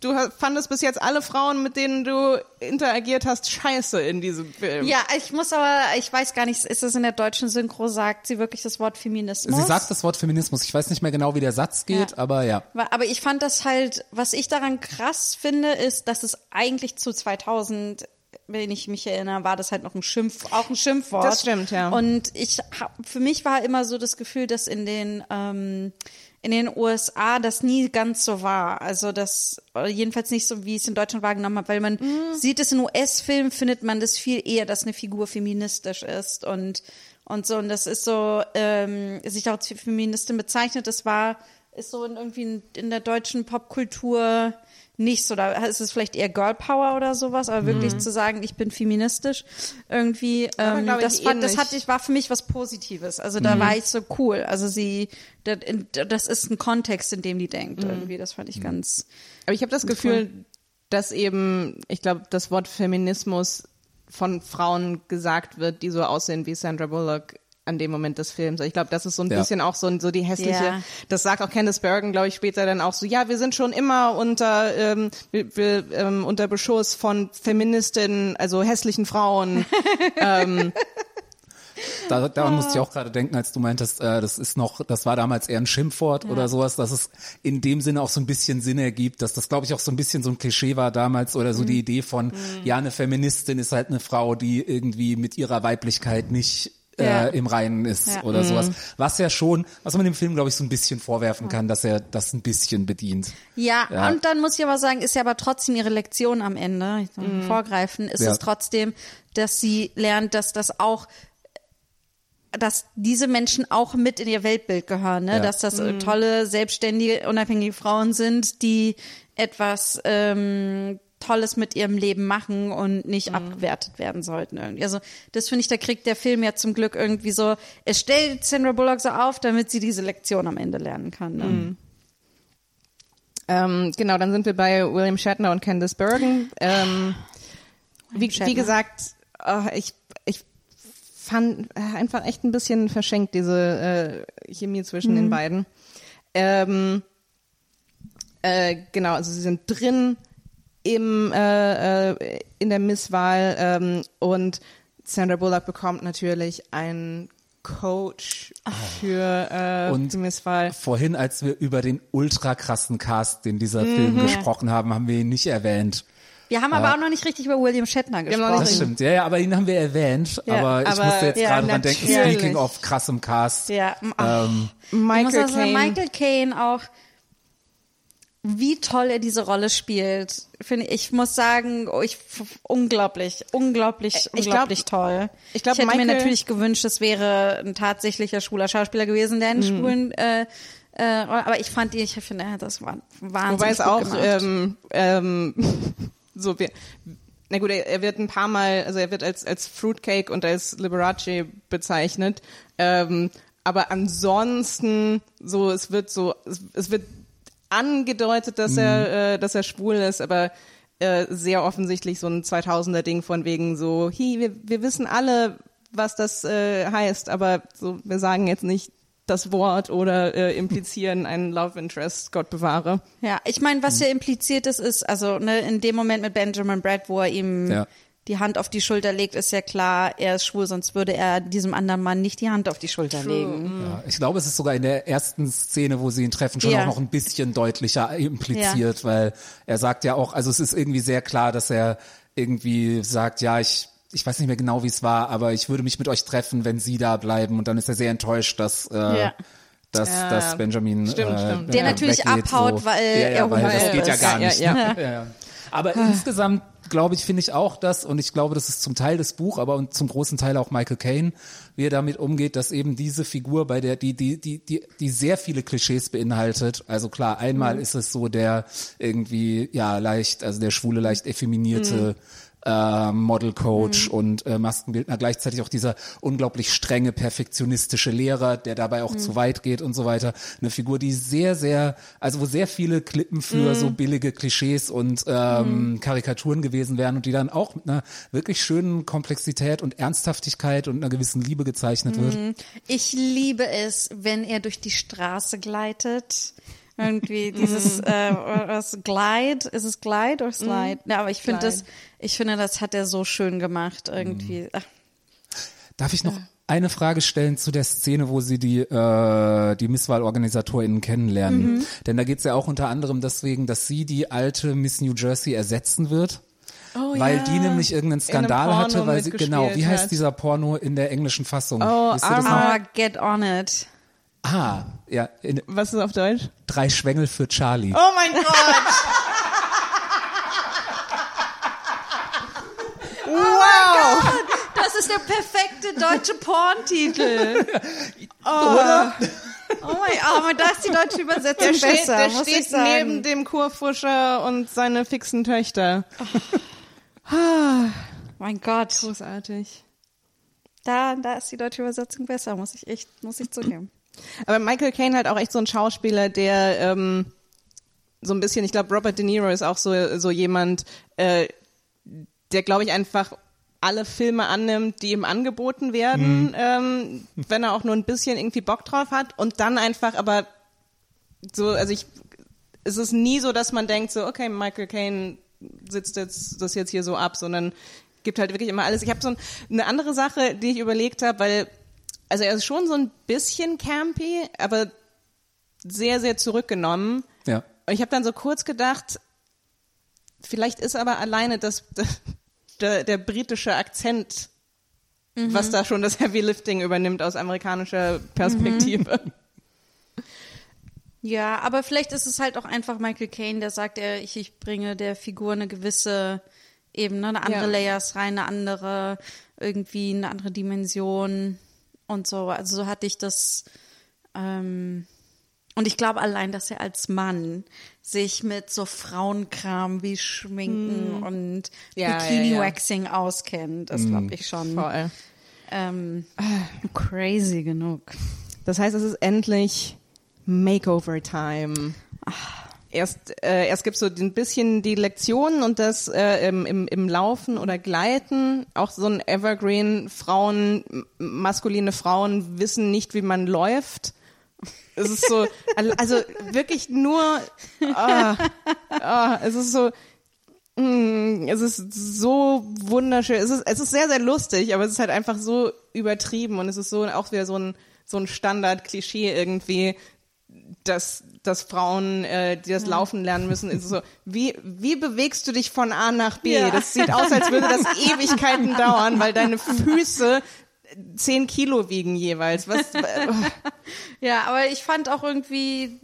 du fandest bis jetzt alle Frauen, mit denen du interagiert hast, scheiße in diesem Film. Ja, ich muss aber, ich weiß gar nicht, ist es in der deutschen Synchro, sagt sie wirklich das Wort Feminismus? Sie sagt das Wort Feminismus. Ich weiß nicht mehr genau, wie der Satz geht, Ja. aber ja. Aber ich fand das halt, was ich daran krass finde, ist, dass es eigentlich zu 2000, wenn ich mich erinnere, war das halt noch ein Schimpf, auch ein Schimpfwort. Das stimmt, ja. Und ich hab, für mich war immer so das Gefühl, dass in den, ähm, in den USA das nie ganz so war. Also das, oder jedenfalls nicht so, wie ich es in Deutschland wahrgenommen habe, weil man Mhm. sieht es in US-Filmen, findet man das viel eher, dass eine Figur feministisch ist und und so. Und das ist so, ähm, sich auch als Feministin bezeichnet, das war, ist so in, irgendwie in, in der deutschen Popkultur nicht so, da ist es vielleicht eher Girl Power oder sowas, aber wirklich zu sagen, ich bin feministisch, irgendwie, Aber, ähm, ich, das, fand, das ähnlich. hatte ich, war für mich was Positives. Also da war ich so cool. Also sie, das, das ist ein Kontext, in dem die denkt, irgendwie. Das fand ich ganz. Aber ich habe das Gefühl, dass eben, ich glaube, das Wort Feminismus von Frauen gesagt wird, die so aussehen wie Sandra Bullock an dem Moment des Films. Ich glaube, das ist so ein Ja. bisschen auch so, so die hässliche, Ja. das sagt auch Candice Bergen, glaube ich, später dann auch so, ja, wir sind schon immer unter, ähm, wir, wir, ähm, unter Beschuss von Feministinnen, also hässlichen Frauen. *laughs* Da, daran musste ich auch gerade denken, als du meintest, äh, das ist noch, das war damals eher ein Schimpfwort oder sowas, dass es in dem Sinne auch so ein bisschen Sinn ergibt, dass das, glaube ich, auch so ein bisschen so ein Klischee war damals oder so die Idee von, ja, eine Feministin ist halt eine Frau, die irgendwie mit ihrer Weiblichkeit nicht äh, Ja. im Reinen ist Ja. oder sowas. Was ja schon, was man dem Film, glaube ich, so ein bisschen vorwerfen kann, dass er das ein bisschen bedient. Ja, Ja. und dann muss ich aber sagen, ist ja aber trotzdem ihre Lektion am Ende, ich soll vorgreifen, ist Ja. es trotzdem, dass sie lernt, dass das auch dass diese Menschen auch mit in ihr Weltbild gehören, ne? Ja. dass das äh, tolle, selbstständige, unabhängige Frauen sind, die etwas ähm, Tolles mit ihrem Leben machen und nicht abgewertet werden sollten irgendwie. Also das finde ich, da kriegt der Film ja zum Glück irgendwie so, es stellt Sandra Bullock so auf, damit sie diese Lektion am Ende lernen kann. Ne? Ähm, genau, dann sind wir bei William Shatner und Candice Bergen. Ähm, wie, wie gesagt, äh, ich, ich fand äh, einfach echt ein bisschen verschenkt, diese äh, Chemie zwischen den beiden. Ähm, äh, genau, also sie sind drin im, äh, äh, in der Misswahl ähm, und Sandra Bullock bekommt natürlich einen Coach für äh, Und die Misswahl. Vorhin, als wir über den ultra krassen Cast, den dieser Film gesprochen haben, haben wir ihn nicht erwähnt. Wir haben aber auch noch nicht richtig über William Shatner gesprochen. Das stimmt, ja, ja, aber ihn haben wir erwähnt. Ja, aber ich aber- musste jetzt ja, gerade dran denken, speaking of krassem Cast. Ja, Ähm, Michael sagen, Caine. Michael Caine auch, wie toll er diese Rolle spielt. Finde ich, ich muss sagen, oh, ich unglaublich, unglaublich, Ich glaub- unglaublich toll. ich glaub, hätte mir natürlich gewünscht, es wäre ein tatsächlicher schwuler Schauspieler gewesen, der Mhm. einen schwulen äh, äh, aber ich fand, ich finde, das war wahnsinnig Wobei es gut auch gemacht. ähm, ähm, *laughs* so wir, na gut, er, er wird ein paar Mal, also er wird als als Fruitcake und als Liberace bezeichnet, ähm, aber ansonsten so es wird so es, es wird angedeutet, dass er äh, dass er schwul ist, aber äh, sehr offensichtlich so ein 2000er Ding von wegen so, hi, wir, wir wissen alle, was das äh, heißt, aber so wir sagen jetzt nicht das Wort oder äh, implizieren *laughs* einen Love Interest, Gott bewahre. Ja, ich meine, was Mhm. ja impliziert ist, ist, also ne, in dem Moment mit Benjamin Brad, wo er ihm Ja. Die Hand auf die Schulter legt, ist ja klar, er ist schwul, sonst würde er diesem anderen Mann nicht die Hand auf die Schulter legen. ja, ich glaube, es ist sogar in der ersten Szene, wo sie ihn treffen, schon Ja. auch noch ein bisschen deutlicher impliziert, weil er sagt ja auch, also es ist irgendwie sehr klar, dass er irgendwie sagt, ja, ich ich weiß nicht mehr genau, wie es war, aber ich würde mich mit euch treffen, wenn sie da bleiben. Und dann ist er sehr enttäuscht, dass, äh, Ja. dass, Ja, dass Benjamin stimmt, äh, stimmt. Der natürlich abhaut, so. weil ja, ja, er weil das geht ja ist. gar Ja, nicht. ja, ne? *laughs* Ja, ja. Aber insgesamt, glaube ich, finde ich auch das, und ich glaube, das ist zum Teil das Buch, aber und zum großen Teil auch Michael Caine, wie er damit umgeht, dass eben diese Figur, bei der die, die, die, die, die sehr viele Klischees beinhaltet. Also klar, einmal ist es so der irgendwie, ja, leicht, also der schwule, leicht effeminierte äh, Model Coach und äh, Maskenbildner, gleichzeitig auch dieser unglaublich strenge, perfektionistische Lehrer, der dabei auch zu weit geht und so weiter. Eine Figur, die sehr, sehr, also wo sehr viele Klippen für so billige Klischees und ähm, Karikaturen gewesen wären und die dann auch mit einer wirklich schönen Komplexität und Ernsthaftigkeit und einer gewissen Liebe gezeichnet wird. Ich liebe es, wenn er durch die Straße gleitet. Irgendwie dieses äh, was Glide, ist es Glide oder Slide? Ja, aber ich finde das, ich finde, das hat er so schön gemacht irgendwie. Ach, Darf ich noch eine Frage stellen zu der Szene, wo sie die, äh, die MisswahlorganisatorInnen kennenlernen? Denn da geht es ja auch unter anderem deswegen, dass sie die alte Miss New Jersey ersetzen wird. Oh, weil ja. die nämlich irgendeinen Skandal hatte, weil sie, genau, wie heißt hat. dieser Porno in der englischen Fassung? Oh, noch? ah, get on it. Ah, ja, in, Was ist auf Deutsch? drei Schwengel für Charlie. Oh mein Gott! *laughs* wow! Das ist der perfekte deutsche Porntitel. *laughs* Oh. Oh mein, oh, aber da ist die deutsche Übersetzung Der steht, besser, der muss ich steht sagen. neben dem Kurfuscher und seine fixen Töchter. *laughs* mein Gott, Großartig. da, da ist die deutsche Übersetzung besser, muss ich echt, muss ich zugeben. Aber Michael Caine halt auch echt so ein Schauspieler, der ähm, so ein bisschen, ich glaube, Robert De Niro ist auch so, so jemand, äh, der, glaube ich, einfach alle Filme annimmt, die ihm angeboten werden, ähm, wenn er auch nur ein bisschen irgendwie Bock drauf hat und dann einfach aber so, also ich, es ist nie so, dass man denkt so, okay, Michael Caine sitzt jetzt das jetzt hier so ab, sondern gibt halt wirklich immer alles. Ich habe so ein, eine andere Sache, die ich überlegt habe, weil also er ist schon so ein bisschen campy, aber sehr, sehr zurückgenommen. Ja. Und ich habe dann so kurz gedacht, vielleicht ist aber alleine das, der, der britische Akzent, was da schon das Heavy Lifting übernimmt aus amerikanischer Perspektive. Ja, aber vielleicht ist es halt auch einfach Michael Caine, der sagt, er, ich, ich bringe der Figur eine gewisse Ebene, eine andere Ja. Layers rein, eine andere, irgendwie eine andere Dimension und so. Also so hatte ich das, ähm, und ich glaube allein, dass er als Mann sich mit so Frauenkram wie Schminken und Ja, ja, Bikini-Waxing auskennt, das glaube ich schon Voll. ähm, crazy genug. Das heißt, es ist endlich Makeover-Time. Erst, äh, erst gibt's so ein bisschen die Lektionen und das äh, im, im, im Laufen oder Gleiten. Auch so ein Evergreen. Frauen, maskuline Frauen wissen nicht, wie man läuft. Es ist so, also wirklich nur, ah, ah, es ist so, mm, es ist so wunderschön. Es ist, es ist sehr, sehr lustig, aber es ist halt einfach so übertrieben und es ist so auch wieder so ein, so ein Standard-Klischee irgendwie, dass, dass Frauen, äh, die das Laufen lernen müssen, ist so, wie, wie bewegst du dich von A nach B? Ja. Das sieht aus, als würde das Ewigkeiten *laughs* dauern, weil deine Füße zehn Kilo wiegen jeweils. Was, *laughs* Ja, aber ich fand auch irgendwie,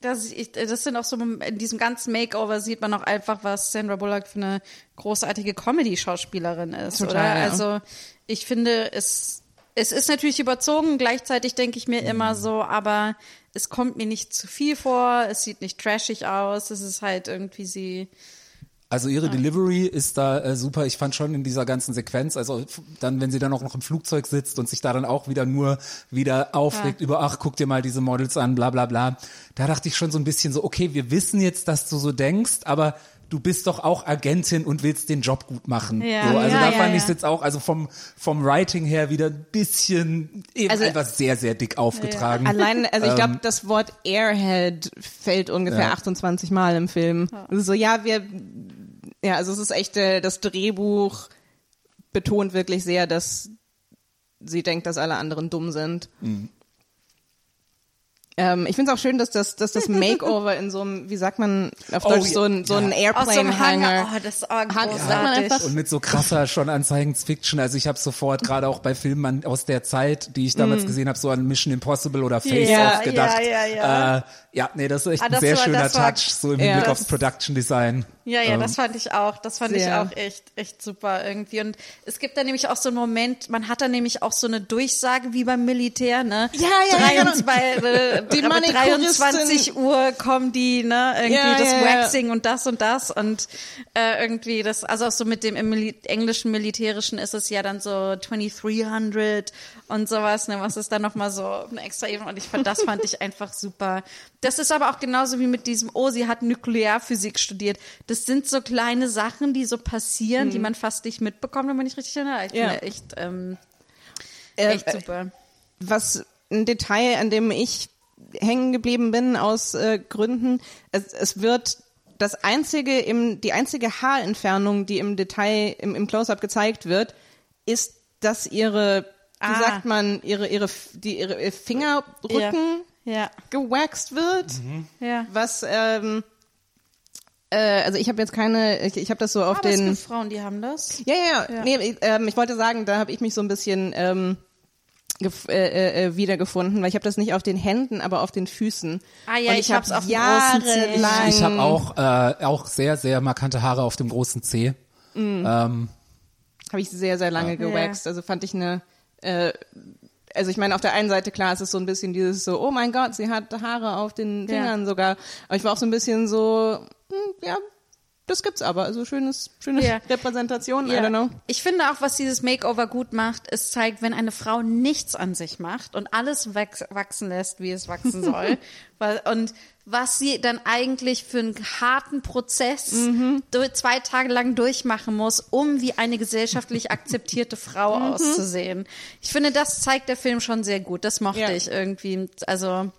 dass ich, das sind auch so, in diesem ganzen Makeover sieht man auch einfach, was Sandra Bullock für eine großartige Comedy-Schauspielerin ist, Total, oder? ja. Also, ich finde, es, es ist natürlich überzogen, gleichzeitig denke ich mir immer so, aber es kommt mir nicht zu viel vor, es sieht nicht trashig aus, es ist halt irgendwie sie, Also ihre Delivery ist da äh, super. Ich fand schon in dieser ganzen Sequenz, also dann, wenn sie dann auch noch im Flugzeug sitzt und sich da dann auch wieder nur wieder aufregt über, ach, guck dir mal diese Models an, bla bla bla. Da dachte ich schon so ein bisschen so, okay, wir wissen jetzt, dass du so denkst, aber du bist doch auch Agentin und willst den Job gut machen. Ja. so, also Ja, da ja, fand ja. ich es jetzt auch, also vom, vom Writing her wieder ein bisschen eben Also- einfach sehr, sehr dick aufgetragen. Allein, also ich Ähm, glaube, das Wort Airhead fällt ungefähr Ja. 28 Mal im Film. Also so, ja, wir, ja, also es ist echt, äh, das Drehbuch betont wirklich sehr, dass sie denkt, dass alle anderen dumm sind. Ähm, ich finde es auch schön, dass das, dass das Makeover in so einem, wie sagt man auf Oh, Deutsch, ja. so ein, so ein Ja. aus so Airplane-Hanger. oh, das ist oh, man großartig. Und mit so krasser schon an Science Fiction. Also ich habe sofort gerade auch bei Filmen an, aus der Zeit, die ich damals gesehen habe, so an Mission Impossible oder Face Mm. Ja, Off gedacht. ja, ja, ja. Äh, ja, nee, das ist echt Ah, ein sehr war- schöner war- Touch, so im Ja. Hinblick aufs Production Design. Ja, ja, Ähm, das fand ich auch. Das fand ich Sehr. auch echt, echt super irgendwie. Und es gibt da nämlich auch so einen Moment, man hat da nämlich auch so eine Durchsage wie beim Militär, ne? Ja, ja, ja, 23, bei, *laughs* Die Manikuristin. 23 Uhr kommen die, ne? Irgendwie Ja, das ja, ja. Waxing und das und das und äh, irgendwie das, also auch so mit dem im Mili englischen Militärischen ist es ja dann so 2300 und sowas, ne? Was ist da nochmal so eine extra Ebene und ich fand, das fand ich einfach super. Das ist aber auch genauso wie mit diesem, oh, sie hat Nuklearphysik studiert. Das sind so kleine Sachen, die so passieren, die man fast nicht mitbekommt, wenn man nicht richtig erinnert. Ich Ja. echt, ähm, Äh, echt super. was ein Detail, an dem ich hängen geblieben bin aus äh, Gründen, es, es wird das einzige im die einzige Haarentfernung, die im Detail im, im Close-up gezeigt wird, ist, dass ihre wie Ah. sagt man ihre ihre die ihre Fingerrücken Ja, gewaxt wird, ja. was ähm, äh, also ich habe jetzt keine ich, ich habe das so auf es den gibt Frauen, die haben das. ja, ja, ja. Ja. Nee, ich- ähm, ich wollte sagen, da habe ich mich so ein bisschen ähm, äh, äh, wiedergefunden, weil ich habe das nicht auf den Händen, aber auf den Füßen. Ah ja, Und ich hab hab's auf dem großen Zeh. jahrelang. Ich habe auch, äh, auch sehr, sehr markante Haare auf dem großen C. Mm. Ähm, habe ich sehr, sehr lange Ja. gewaxt. Also fand ich eine, äh, also ich meine, auf der einen Seite, klar, es ist so ein bisschen dieses so, oh mein Gott, sie hat Haare auf den Ja. Fingern sogar. Aber ich war auch so ein bisschen so, hm, ja, das gibt's aber. Also schönes, schöne Ja. Repräsentation, I Ja. don't know. Ich finde auch, was dieses Makeover gut macht, es zeigt, wenn eine Frau nichts an sich macht und alles wachs wachsen lässt, wie es wachsen *laughs* soll, und was sie dann eigentlich für einen harten Prozess durch, zwei Tage lang durchmachen muss, um wie eine gesellschaftlich akzeptierte Frau auszusehen. Ich finde, das zeigt der Film schon sehr gut. Das mochte Ja. ich irgendwie. Also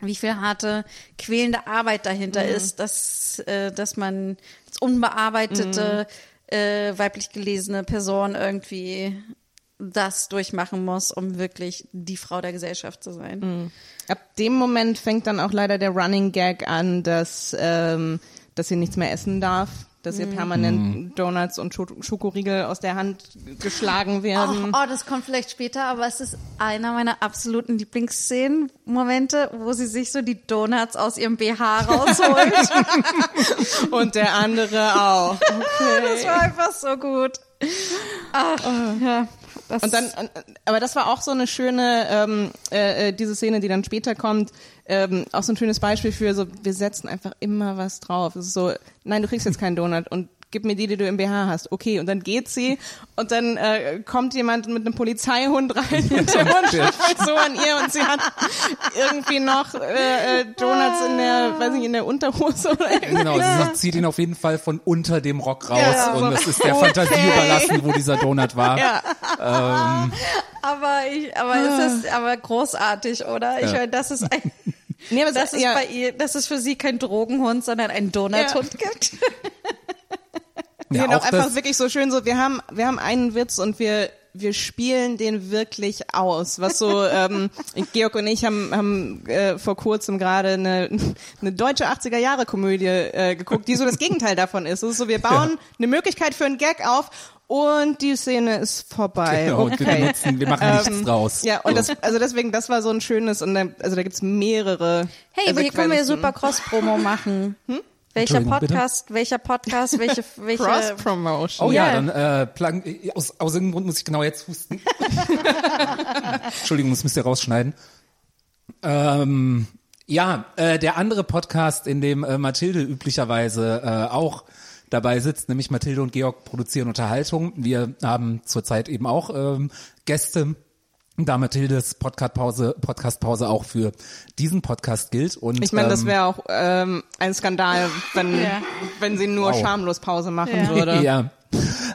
wie viel harte, quälende Arbeit dahinter ist, dass, äh, dass man als unbearbeitete, äh, weiblich gelesene Person irgendwie das durchmachen muss, um wirklich die Frau der Gesellschaft zu sein. Ab dem Moment fängt dann auch leider der Running Gag an, dass, ähm, dass sie nichts mehr essen darf, dass ihr permanent Donuts und Scho- Schokoriegel aus der Hand geschlagen Oh, werden. oh, das kommt vielleicht später, aber es ist einer meiner absoluten Lieblingsszenen, Momente, wo sie sich so die Donuts aus ihrem BH rausholt. *laughs* Und der andere auch. *laughs* das war einfach so gut. Ach, ja. Das Und dann, aber das war auch so eine schöne, ähm, äh, äh, diese Szene, die dann später kommt, ähm, auch so ein schönes Beispiel für so, wir setzen einfach immer was drauf. Es ist so, nein, du kriegst jetzt keinen Donut und gib mir die, die du im BH hast. Okay, und dann geht sie und dann äh, kommt jemand mit einem Polizeihund rein *laughs* und der Hund so an ihr und sie hat irgendwie noch äh, äh, Donuts in der, weiß nicht, in der Unterhose oder. Genau, sie zieht ihn auf jeden Fall von unter dem Rock raus Ja, und so. es ist der Okay. Fantasie überlassen, wo dieser Donut war. Ja. Aber ich, aber es ist aber großartig, oder? Ich Ja. meine, das ist ein, Nee, aber es dass es ja, bei ihr, dass es für sie kein Drogenhund, sondern ein Donuthund gibt. *laughs* Wir Ja, auch einfach wirklich so schön so, wir haben, wir haben einen Witz und wir, wir spielen den wirklich aus. Was so, *laughs* ähm, Georg und ich haben, haben äh, vor kurzem gerade eine, eine deutsche 80er Jahre Komödie äh, geguckt, die so das Gegenteil davon ist. Es ist so, wir bauen eine Möglichkeit für einen Gag auf und die Szene ist vorbei. Genau, und wir okay. benutzen, wir machen nichts draus. Ja, und so. das, also deswegen, das war so ein schönes, und dann, also da gibt's mehrere. Hey, aber hier können wir ja Sequenzen. super Cross-Promo machen. Welcher Entschuldigung, bitte? Podcast, welcher Podcast, welche, *laughs* welche, Cross-Promotion. Oh ja, Ja. dann äh, plan, äh, aus, aus irgendeinem Grund muss ich genau jetzt husten. *laughs* Entschuldigung, das müsst ihr rausschneiden. Ähm, ja, äh, der andere Podcast, in dem äh, Mathilde üblicherweise äh, auch dabei sitzt, nämlich Mathilde und Georg produzieren Unterhaltung. Wir haben zurzeit eben auch ähm, Gäste, da Mathildes Podcastpause Podcastpause auch für diesen Podcast gilt. Und Ich meine, das ähm, wäre auch ähm, ein Skandal, wenn, Ja. wenn sie nur Wow. schamlos Pause machen Ja. würde. Ja.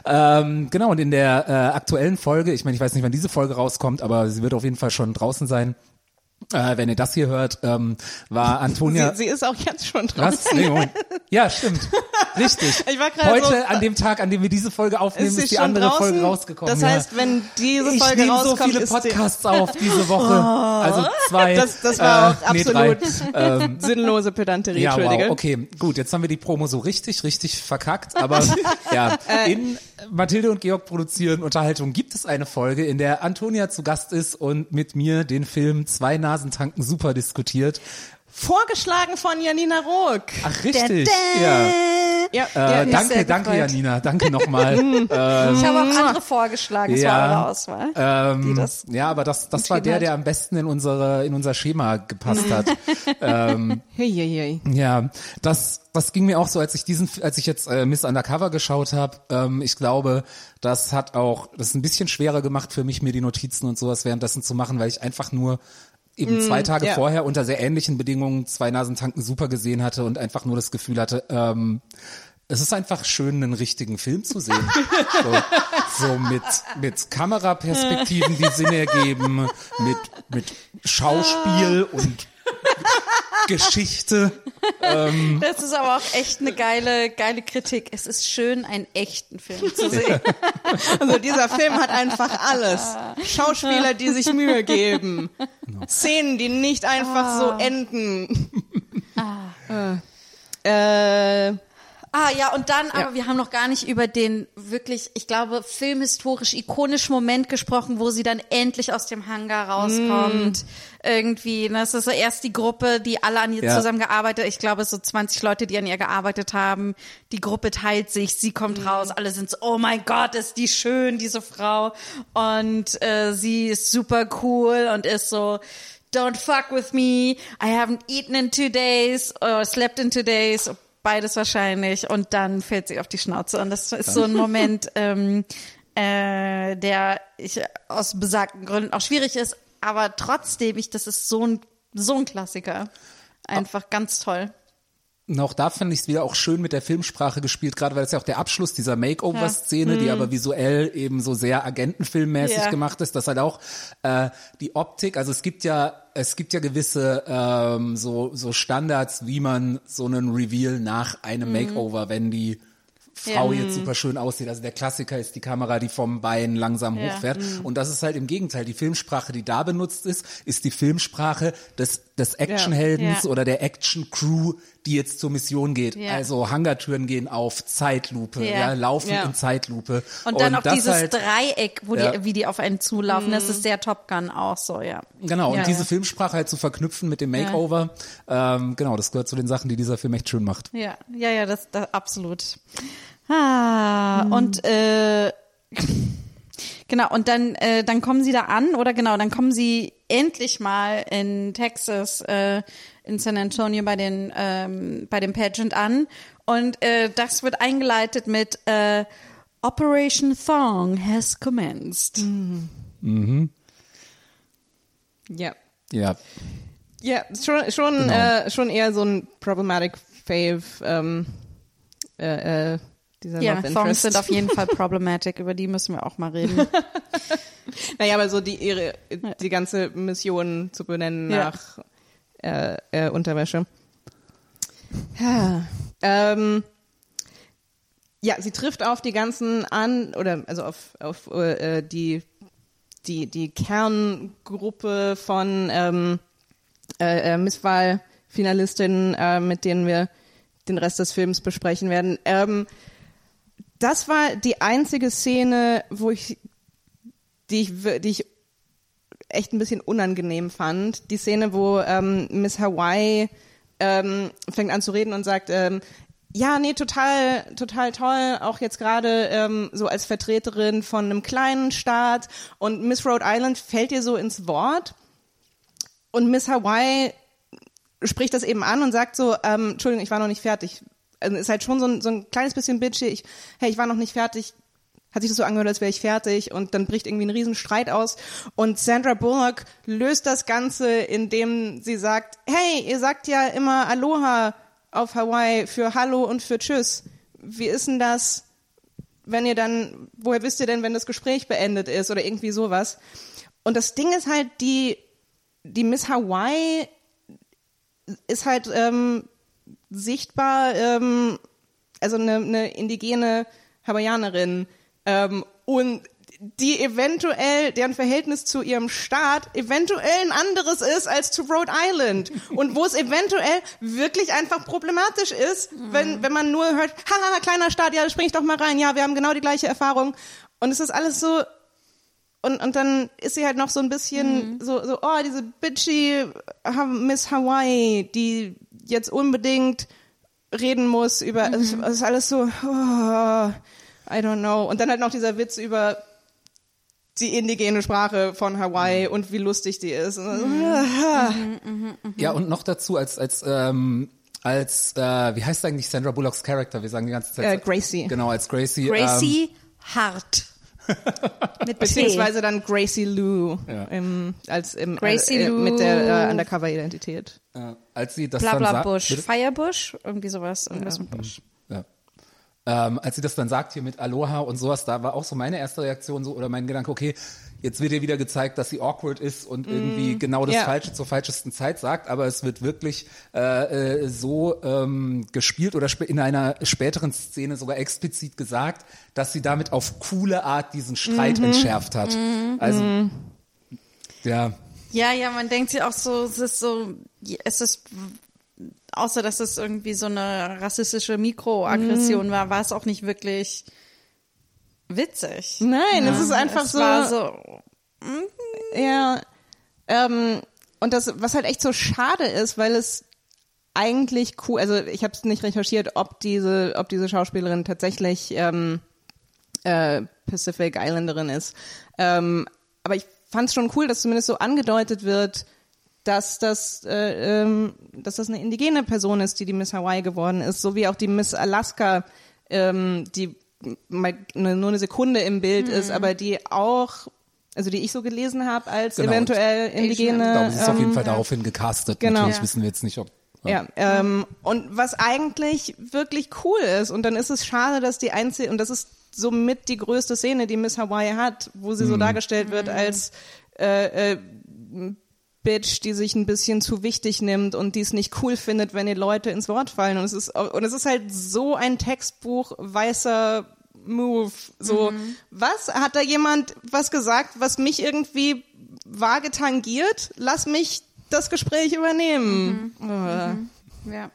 Ähm, genau, und in der äh, aktuellen Folge, ich meine, ich weiß nicht, wann diese Folge rauskommt, aber sie wird auf jeden Fall schon draußen sein. Äh, wenn ihr das hier hört, ähm, war Antonia. Sie, sie ist auch jetzt schon dran. was? Nee, Moment. Ja, stimmt. Richtig. *laughs* Ich war gerade Heute, so- an dem Tag, an dem wir diese Folge aufnehmen, Ist ist, die andere draußen? Folge rausgekommen. Das heißt, wenn diese ich Folge nehme so rauskommt, viele Podcasts auf diese Woche. Also zwei. Das- das war auch nee, absolut. Ähm, *laughs* sinnlose Pedanterie, ja, Entschuldige. wow, okay, gut, jetzt haben wir die Promo so richtig, richtig verkackt, aber *laughs* ja, Äh. in Mathilde und Georg produzieren Unterhaltung gibt es eine Folge, in der Antonia zu Gast ist und mit mir den Film Zwei Nasentanken super diskutiert. Vorgeschlagen von Janina Rook. Ach, richtig, ja. Ja, Äh, danke, danke, gefreut. Janina, danke nochmal. *laughs* Ich habe auch andere vorgeschlagen, es war Ja. eure Auswahl. ähm, das ja, aber das, das war der, der am besten in unsere, in unser Schema gepasst hat. *laughs* ähm, Hey, hey, hey. Ja, das, das ging mir auch so, als ich diesen, als ich jetzt äh, Miss Undercover geschaut habe. Ähm, ich glaube, das hat auch, das ist ein bisschen schwerer gemacht für mich, mir die Notizen und sowas währenddessen zu machen, weil ich einfach nur eben zwei Tage ja. vorher unter sehr ähnlichen Bedingungen zwei Nasentanken super gesehen hatte und einfach nur das Gefühl hatte, ähm, es ist einfach schön, einen richtigen Film zu sehen. *laughs* so, so mit, mit Kameraperspektiven, die Sinn ergeben, mit, mit Schauspiel und *laughs* Geschichte. Das ist aber auch echt eine geile, geile Kritik. Es ist schön, einen echten Film zu sehen. *laughs* Also dieser Film hat einfach alles. Schauspieler, die sich Mühe geben. Szenen, die nicht einfach so enden. Äh, äh, Ah ja, und dann, Ja. aber wir haben noch gar nicht über den wirklich, ich glaube, filmhistorisch ikonischen Moment gesprochen, wo sie dann endlich aus dem Hangar rauskommt. Irgendwie. Ne? Das ist so erst die Gruppe, die alle an ihr Ja. zusammengearbeitet. Ich glaube, es so 20 Leute, die an ihr gearbeitet haben. Die Gruppe teilt sich, sie kommt raus, alle sind so, oh mein Gott, ist die schön, diese Frau. Und äh, sie ist super cool und ist so, don't fuck with me. I haven't eaten in two days or slept in two days. Beides wahrscheinlich. Und dann fällt sie auf die Schnauze. Und das ist so ein Moment, *laughs* ähm, äh, der ich aus besagten Gründen auch schwierig ist, aber trotzdem, ich, das ist so ein, so ein Klassiker. Einfach ganz toll. Und auch da fand ich es wieder auch schön mit der Filmsprache gespielt, gerade weil es ja auch der Abschluss dieser Makeover-Szene, die aber visuell eben so sehr agentenfilmmäßig Ja. gemacht ist, dass halt auch äh, die Optik, also es gibt ja, es gibt ja gewisse ähm, so, so Standards, wie man so einen Reveal nach einem Makeover, wenn die Frau Ja. jetzt super schön aussieht. Also der Klassiker ist die Kamera, die vom Bein langsam Ja. hochfährt. Und das ist halt im Gegenteil. Die Filmsprache, die da benutzt ist, ist die Filmsprache des, des Actionheldens Ja. oder der Action-Crew, die jetzt zur Mission geht. Ja. Also Hangartüren gehen auf Zeitlupe, Ja. ja, laufen Ja. in Zeitlupe. Und dann auch das dieses halt, Dreieck, wo Ja. die, wie die auf einen zulaufen, das ist sehr Top Gun auch so, ja. Genau, und Ja, diese. Filmsprache halt zu verknüpfen mit dem Makeover, ähm, genau, das gehört zu den Sachen, die dieser Film echt schön macht. Ja, ja, ja, das, das absolut. Ah, und äh, genau, und dann, äh, dann kommen sie da an, oder genau, dann kommen sie endlich mal in Texas, äh, in San Antonio bei den ähm, bei dem Pageant an. Und äh, das wird eingeleitet mit äh, Operation Thong has commenced. Ja. Ja. Ja, schon, schon, Genau. äh, schon eher so ein problematic Fave, ähm, äh, äh, dieser Ja, Love Interest. sind auf jeden Fall *laughs* problematic, über die müssen wir auch mal reden. *laughs* Naja, aber so die ihre, die ganze Mission zu benennen Ja. nach äh, äh, Unterwäsche. Ja. Ähm, ja, sie trifft auf die ganzen an oder also auf auf äh, die die die Kerngruppe von ähm, äh, äh, Misswahl-Finalistinnen, äh, mit denen wir den Rest des Films besprechen werden. Ähm, das war die einzige Szene, wo ich die ich, die ich echt ein bisschen unangenehm fand. Die Szene, wo ähm, Miss Hawaii ähm, fängt an zu reden und sagt, ähm, ja, nee, total, total toll, auch jetzt gerade ähm, so als Vertreterin von einem kleinen Staat und Miss Rhode Island fällt ihr so ins Wort und Miss Hawaii spricht das eben an und sagt so, ähm, Entschuldigung, ich war noch nicht fertig. Also ist halt schon so ein, so ein kleines bisschen bitchy. Ich, hey, ich war noch nicht fertig. Hat sich das so angehört, als wäre ich fertig und dann bricht irgendwie ein Riesenstreit aus und Sandra Bullock löst das Ganze, indem sie sagt, hey, ihr sagt ja immer Aloha auf Hawaii für Hallo und für Tschüss. Wie ist denn das, wenn ihr dann, woher wisst ihr denn, wenn das Gespräch beendet ist oder irgendwie sowas? Und das Ding ist halt, die, die Miss Hawaii ist halt ähm, sichtbar, ähm, also eine, eine indigene Hawaiianerin ähm, und die eventuell, deren Verhältnis zu ihrem Staat eventuell ein anderes ist als zu Rhode Island. Und wo es eventuell wirklich einfach problematisch ist, wenn, wenn man nur hört, haha, kleiner Staat, ja, spring ich doch mal rein, ja, wir haben genau die gleiche Erfahrung. Und es ist alles so, und, und dann ist sie halt noch so ein bisschen so, so, oh, diese bitchy Miss Hawaii, die jetzt unbedingt reden muss über, es, es ist alles so, oh, I don't know. Und dann halt noch dieser Witz über die indigene Sprache von Hawaii und wie lustig die ist. So, *laughs* ah. Ja, und noch dazu als, als, ähm, als, äh, wie heißt eigentlich Sandra Bullocks Charakter? Wir sagen die ganze Zeit. Äh, Gracie. Genau, als Gracie. Ähm, Gracie Hart. *laughs* Beziehungsweise dann Gracie Lou Ja. im, als im, Gracie äh, äh, mit der äh. Undercover-Identität. äh, als sie das Bla dann bla. Bush. Bitte? Firebush? Irgendwie sowas. Irgendwas mit Bush. Ja. Ähm, als sie das dann sagt hier mit Aloha und sowas, da war auch so meine erste Reaktion so oder mein Gedanke, okay, jetzt wird ihr wieder gezeigt, dass sie awkward ist und irgendwie genau das Ja. Falsche zur falschesten Zeit sagt, aber es wird wirklich äh, äh, so ähm, gespielt oder in einer späteren Szene sogar explizit gesagt, dass sie damit auf coole Art diesen Streit entschärft hat. Also ja, Ja, ja, man denkt sich auch so, es ist so, es ist, außer dass es irgendwie so eine rassistische Mikroaggression war, war es auch nicht wirklich witzig. Nein, es ist einfach es so. war so, Ja, ähm, und das, was halt echt so schade ist, weil es eigentlich cool, also ich habe es nicht recherchiert, ob diese, ob diese Schauspielerin tatsächlich ähm, äh, Pacific Islanderin ist. Ähm, aber ich fand es schon cool, dass zumindest so angedeutet wird, dass das, äh, ähm, dass das eine indigene Person ist, die die Miss Hawaii geworden ist, so wie auch die Miss Alaska, ähm, die mal nur eine Sekunde im Bild ist, aber die auch, also die ich so gelesen habe, als Genau. eventuell indigene. Ich glaube, es ist auf jeden ähm, Fall daraufhin gecastet. Genau. Natürlich Ja. wissen wir jetzt nicht, ob. Ja, ähm, und was eigentlich wirklich cool ist, und dann ist es schade, dass die einzige, und das ist somit die größte Szene, die Miss Hawaii hat, wo sie so dargestellt wird als äh, äh, Bitch, die sich ein bisschen zu wichtig nimmt und die es nicht cool findet, wenn ihr Leute ins Wort fallen. Und es ist, und es ist halt so ein Textbuch weißer Move. So, was? Hat da jemand was gesagt, was mich irgendwie vage tangiert? Lass mich das Gespräch übernehmen. Äh. Ja.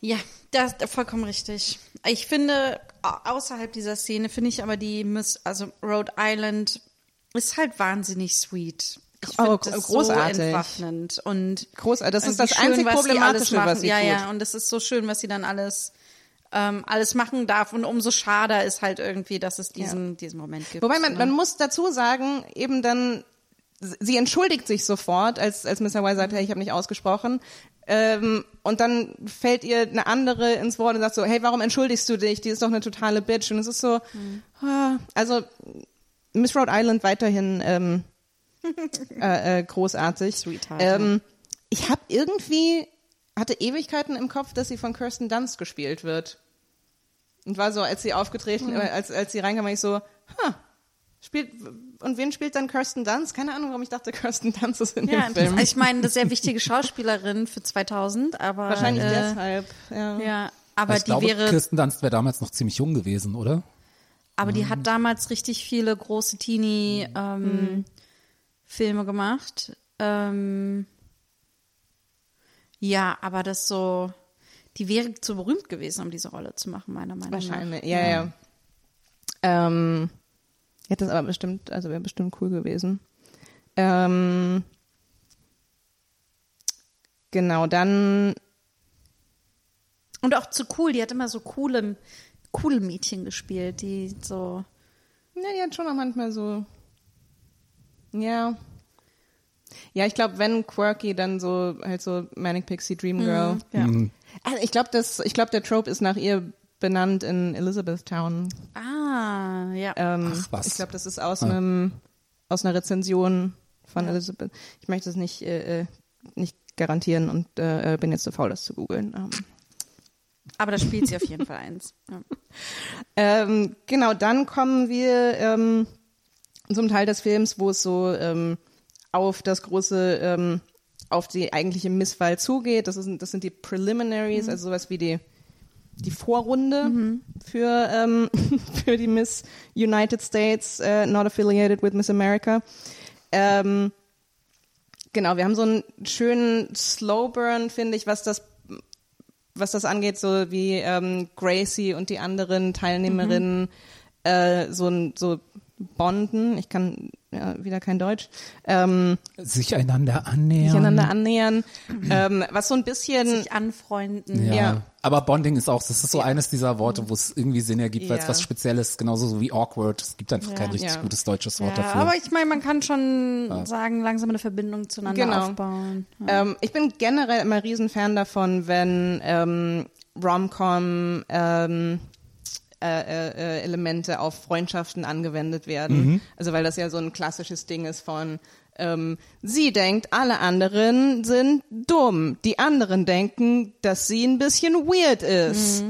Ja, das ist vollkommen richtig. Ich finde, au- außerhalb dieser Szene finde ich aber die Miss, also Rhode Island ist halt wahnsinnig sweet. Ich Oh, das großartig. so entwaffnend und Großartig. Das ist das einzig was Problematische, was sie ja, tut. Ja, und es ist so schön, was sie dann alles ähm, alles machen darf und umso schader ist halt irgendwie, dass es diesen diesen Moment gibt. Wobei man, ne? man muss dazu sagen, eben dann, sie entschuldigt sich sofort, als, als Miss Hawaii sagt, hey, ich habe nicht ausgesprochen. Ähm, und dann fällt ihr eine andere ins Wort und sagt so, hey, warum entschuldigst du dich? Die ist doch eine totale Bitch. Und es ist so, ah, also Miss Rhode Island weiterhin ähm, *laughs* äh, äh, großartig. Sweetheart, Ähm, ich habe irgendwie, hatte Ewigkeiten im Kopf, dass sie von Kirsten Dunst gespielt wird. Und war so, als sie aufgetreten, Mhm. äh, als, als sie reinkam, war ich so, ha, spielt, und wen spielt dann Kirsten Dunst? Keine Ahnung, warum ich dachte, *laughs* Kirsten Dunst ist in ja, dem Film. ich meine, eine sehr wichtige Schauspielerin für 2000, aber Wahrscheinlich äh, deshalb, ja. Ja, aber ich die glaube, wäre Kirsten Dunst wäre damals noch ziemlich jung gewesen, oder? Aber die hat damals richtig viele große Teenie-Filme gemacht. Ähm, ja, aber das so, die wäre zu berühmt gewesen, um diese Rolle zu machen, meiner Meinung nach. Wahrscheinlich, ja, ja. Ähm, hätte es aber bestimmt, also wäre bestimmt cool gewesen. Ähm, genau, dann, Und auch zu cool, die hat immer so coole, coole Mädchen gespielt, die so, ja, die hat schon auch manchmal so, ja. Ja, ich glaube, wenn quirky, dann so, halt so Manic Pixie Dream Girl. ja. Also ich glaube, das, ich glaube, der Trope ist nach ihr benannt in Elizabethtown. Ah, ja. Ähm, Ach, was. Ich glaube, das ist aus einem aus einer Rezension von Elizabeth. Ich möchte es nicht äh, äh, nicht garantieren und äh, bin jetzt zu faul, das zu googeln. Ähm, Aber da spielt sie auf jeden Fall eins. Ja. *laughs* ähm, genau, dann kommen wir ähm, zum Teil des Films, wo es so ähm, auf das große, ähm, auf die eigentliche Misswahl zugeht. Das, ist, das sind die Preliminaries, also sowas wie die die Vorrunde für ähm, *laughs* für die Miss United States, äh, not affiliated with Miss America. Ähm, genau, wir haben so einen schönen Slow Burn, finde ich, was das was das angeht, so wie ähm, Gracie und die anderen Teilnehmerinnen äh, so ein so bonden. Ich kann ja, wieder kein Deutsch. Ähm, Sich einander annähern. sich einander annähern. ähm, was so ein bisschen Sich anfreunden. Ja. Ja. Aber Bonding ist auch, das ist so eines dieser Worte, wo es irgendwie Sinn ergibt, weil es Ja. was Spezielles, genauso so wie awkward. Es gibt einfach kein richtig Ja. gutes deutsches Wort Ja, dafür. aber ich meine, man kann schon sagen, langsam eine Verbindung zueinander Genau. aufbauen. Ja. Ähm, ich bin generell immer Riesenfan davon, wenn ähm, Rom-Com ähm, äh, äh, Elemente auf Freundschaften angewendet werden. Also weil das ja so ein klassisches Ding ist von ähm, sie denkt, alle anderen sind dumm. Die anderen denken, dass sie ein bisschen weird ist.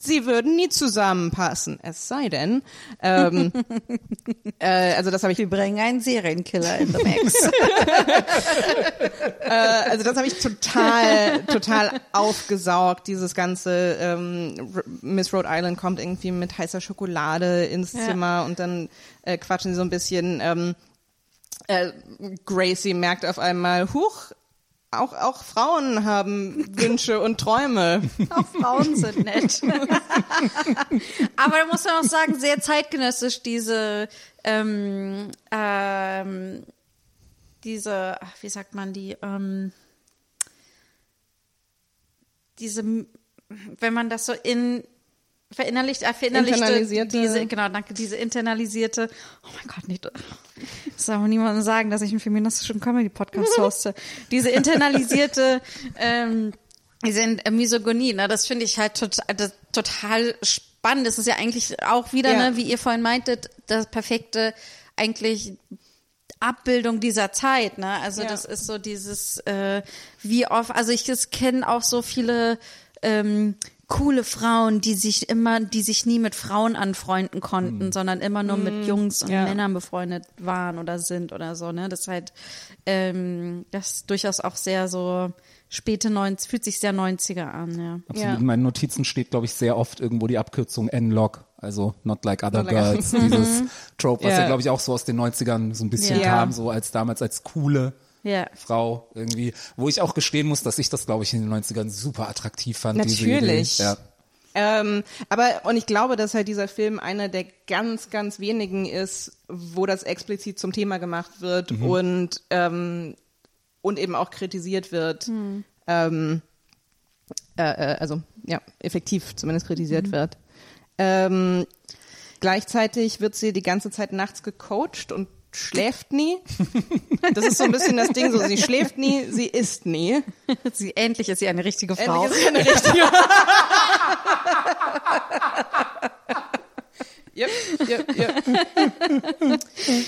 Sie würden nie zusammenpassen. Es sei denn, ähm, *laughs* äh, also das habe ich Wir bringen einen Serienkiller in the Mix. *laughs* äh, also das habe ich total, total aufgesaugt, dieses ganze ähm, Miss Rhode Island kommt irgendwie mit heißer Schokolade ins Ja. Zimmer und dann äh, quatschen sie so ein bisschen. Ähm, äh, Gracie merkt auf einmal, huch, auch, auch Frauen haben Wünsche und Träume. *laughs* Auch Frauen sind nett. *laughs* Aber da muss man auch sagen, sehr zeitgenössisch diese ähm, ähm, diese, ach, wie sagt man die, ähm, diese, wenn man das so in verinnerlicht, äh, verinnerlichte, Internalisierte- diese, genau, danke, diese internalisierte, oh mein Gott, nicht, das soll aber niemandem sagen, dass ich einen feministischen Comedy-Podcast *laughs* hoste. Diese internalisierte, ähm, diese äh, Misogonie, ne, das finde ich halt total, das, total spannend. Das ist ja eigentlich auch wieder, Ja. ne, wie ihr vorhin meintet, das perfekte, eigentlich Abbildung dieser Zeit, ne? Also Ja. das ist so dieses, äh, wie oft, also ich kenne auch so viele ähm, coole Frauen, die sich immer, die sich nie mit Frauen anfreunden konnten, sondern immer nur mit Jungs und ja. Männern befreundet waren oder sind oder so, ne? Das ist halt, ähm, das ist durchaus auch sehr so späte 90, fühlt sich sehr 90er an, ja. Absolut. Ja. In meinen Notizen steht, glaube ich, sehr oft irgendwo die Abkürzung N-Log, also Not Like Other Not like Girls, dieses Trope, was ja, Ja. glaube ich, auch so aus den 90ern so ein bisschen Ja. kam, so als damals als coole Ja. Frau irgendwie, wo ich auch gestehen muss, dass ich das, glaube ich, in den 90ern super attraktiv fand. Natürlich. Ja. Ähm, aber, und ich glaube, dass halt dieser Film einer der ganz, ganz wenigen ist, wo das explizit zum Thema gemacht wird und, ähm, und eben auch kritisiert wird. Ähm, äh, äh, also, ja, effektiv zumindest kritisiert wird. Ähm, gleichzeitig wird sie die ganze Zeit nachts gecoacht und schläft nie. Das ist so ein bisschen das Ding, so sie schläft nie, sie isst nie. Sie, endlich ist sie eine richtige Frau. Endlich ist sie eine richtige. *laughs* yep, yep, yep.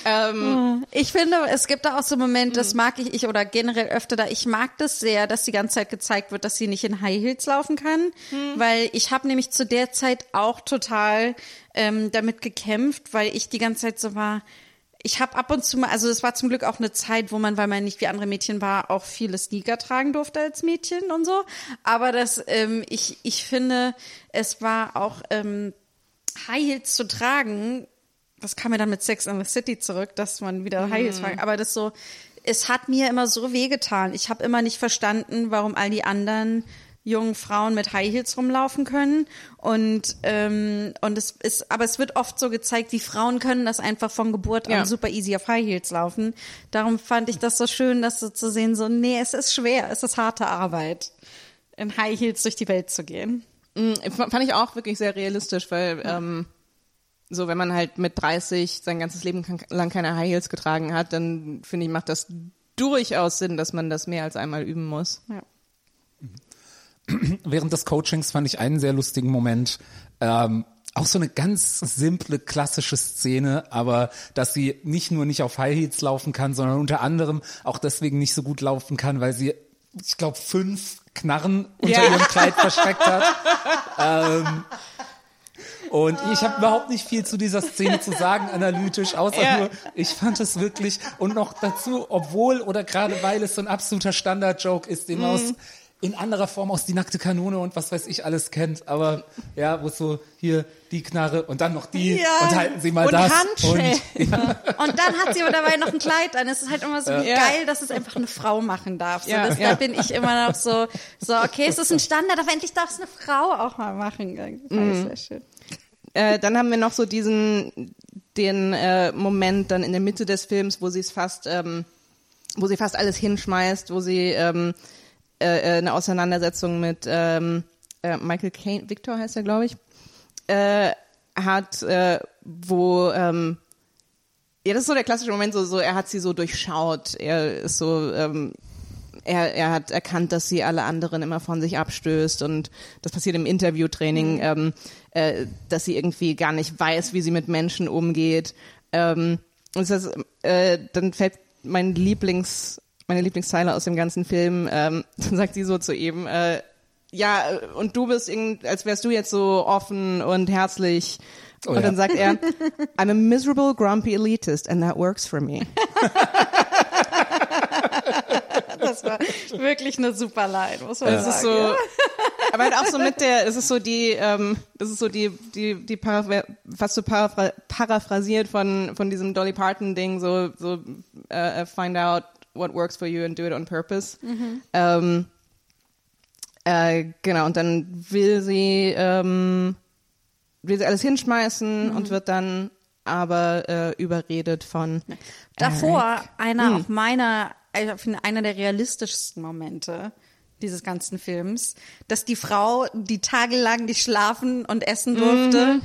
ähm, Ich finde, es gibt da auch so Momente, das mag ich, ich oder generell öfter da, ich mag das sehr, dass die ganze Zeit gezeigt wird, dass sie nicht in High Heels laufen kann, weil ich habe nämlich zu der Zeit auch total ähm, damit gekämpft, weil ich die ganze Zeit so war, ich habe ab und zu mal, also es war zum Glück auch eine Zeit, wo man, weil man nicht wie andere Mädchen war, auch viele Sneaker tragen durfte als Mädchen und so. Aber das, ähm, ich, ich finde, es war auch ähm, High Heels zu tragen, das kam mir dann mit Sex in the City zurück, dass man wieder High Heels Mhm. tragen. Aber das so, es hat mir immer so wehgetan. Ich habe immer nicht verstanden, warum all die anderen jungen Frauen mit High Heels rumlaufen können. Und, ähm, und es ist, aber es wird oft so gezeigt, die Frauen können das einfach von Geburt Ja. an super easy auf High Heels laufen. Darum fand ich das so schön, das so zu sehen, so, nee, es ist schwer, es ist harte Arbeit, in High Heels durch die Welt zu gehen. mh, fand ich auch wirklich sehr realistisch, weil ähm, so wenn man halt mit 30 sein ganzes Leben lang keine High Heels getragen hat, dann finde ich, macht das durchaus Sinn, dass man das mehr als einmal üben muss. Ja. *clears throat* Während des Coachings fand ich einen sehr lustigen Moment. Ähm, auch so eine ganz simple, klassische Szene, aber dass sie nicht nur nicht auf High Heels laufen kann, sondern unter anderem auch deswegen nicht so gut laufen kann, weil sie, ich glaube, fünf Knarren unter Ja. ihrem Kleid versteckt hat. *laughs* ähm, und ich habe überhaupt nicht viel zu dieser Szene zu sagen, analytisch, außer Ja. nur, ich fand es wirklich, und noch dazu, obwohl oder gerade weil es so ein absoluter Standard-Joke ist, den man Mhm. aus in anderer Form aus die nackte Kanone und was weiß ich alles kennt, aber ja, wo es so hier die Knarre und dann noch die Ja. und halten Sie mal Und das Handschellen. und *laughs* ja, Und dann hat sie aber dabei noch ein Kleid an. Es ist halt immer so Ja. geil, dass es einfach eine Frau machen darf. So, Ja, das, ja. Da bin ich immer noch so, so, okay, es ist ein Standard, aber endlich darf es eine Frau auch mal machen. Das Mhm. sehr schön. Äh, dann haben wir noch so diesen den äh, Moment dann in der Mitte des Films, wo sie es fast, ähm, wo sie fast alles hinschmeißt, wo sie ähm, äh, äh, eine Auseinandersetzung mit ähm, äh, Michael Caine, Victor heißt er, glaube ich, äh, hat, äh, wo ähm, ja, das ist so der klassische Moment, so, so er hat sie so durchschaut, er ist so, ähm, er, er hat erkannt, dass sie alle anderen immer von sich abstößt und das passiert im Interviewtraining, ähm, äh, dass sie irgendwie gar nicht weiß, wie sie mit Menschen umgeht. Ähm, und das äh, dann fällt mein Lieblings, meine Lieblingszeile aus dem ganzen Film, ähm, *laughs* dann sagt sie so zu ihm, äh, ja, und du bist irgend, als wärst du jetzt so offen und herzlich. Oh und ja. dann sagt er, *laughs* I'm a miserable, grumpy elitist and that works for me. *laughs* Das war wirklich eine super Line, muss man ist sagen. so, aber halt auch so mit der, es ist so die, ähm, das ist so die, die, die Paraphr fast so paraphr paraphrasiert von, von diesem Dolly Parton Ding, so, so, äh, find out what works for you and do it on purpose. Ähm, äh, genau, und dann will sie, ähm, will sie alles hinschmeißen und wird dann aber äh, überredet von Davor einer Hm. auch meiner, ich finde einer der realistischsten Momente dieses ganzen Films, dass die Frau, die tagelang nicht schlafen und essen durfte,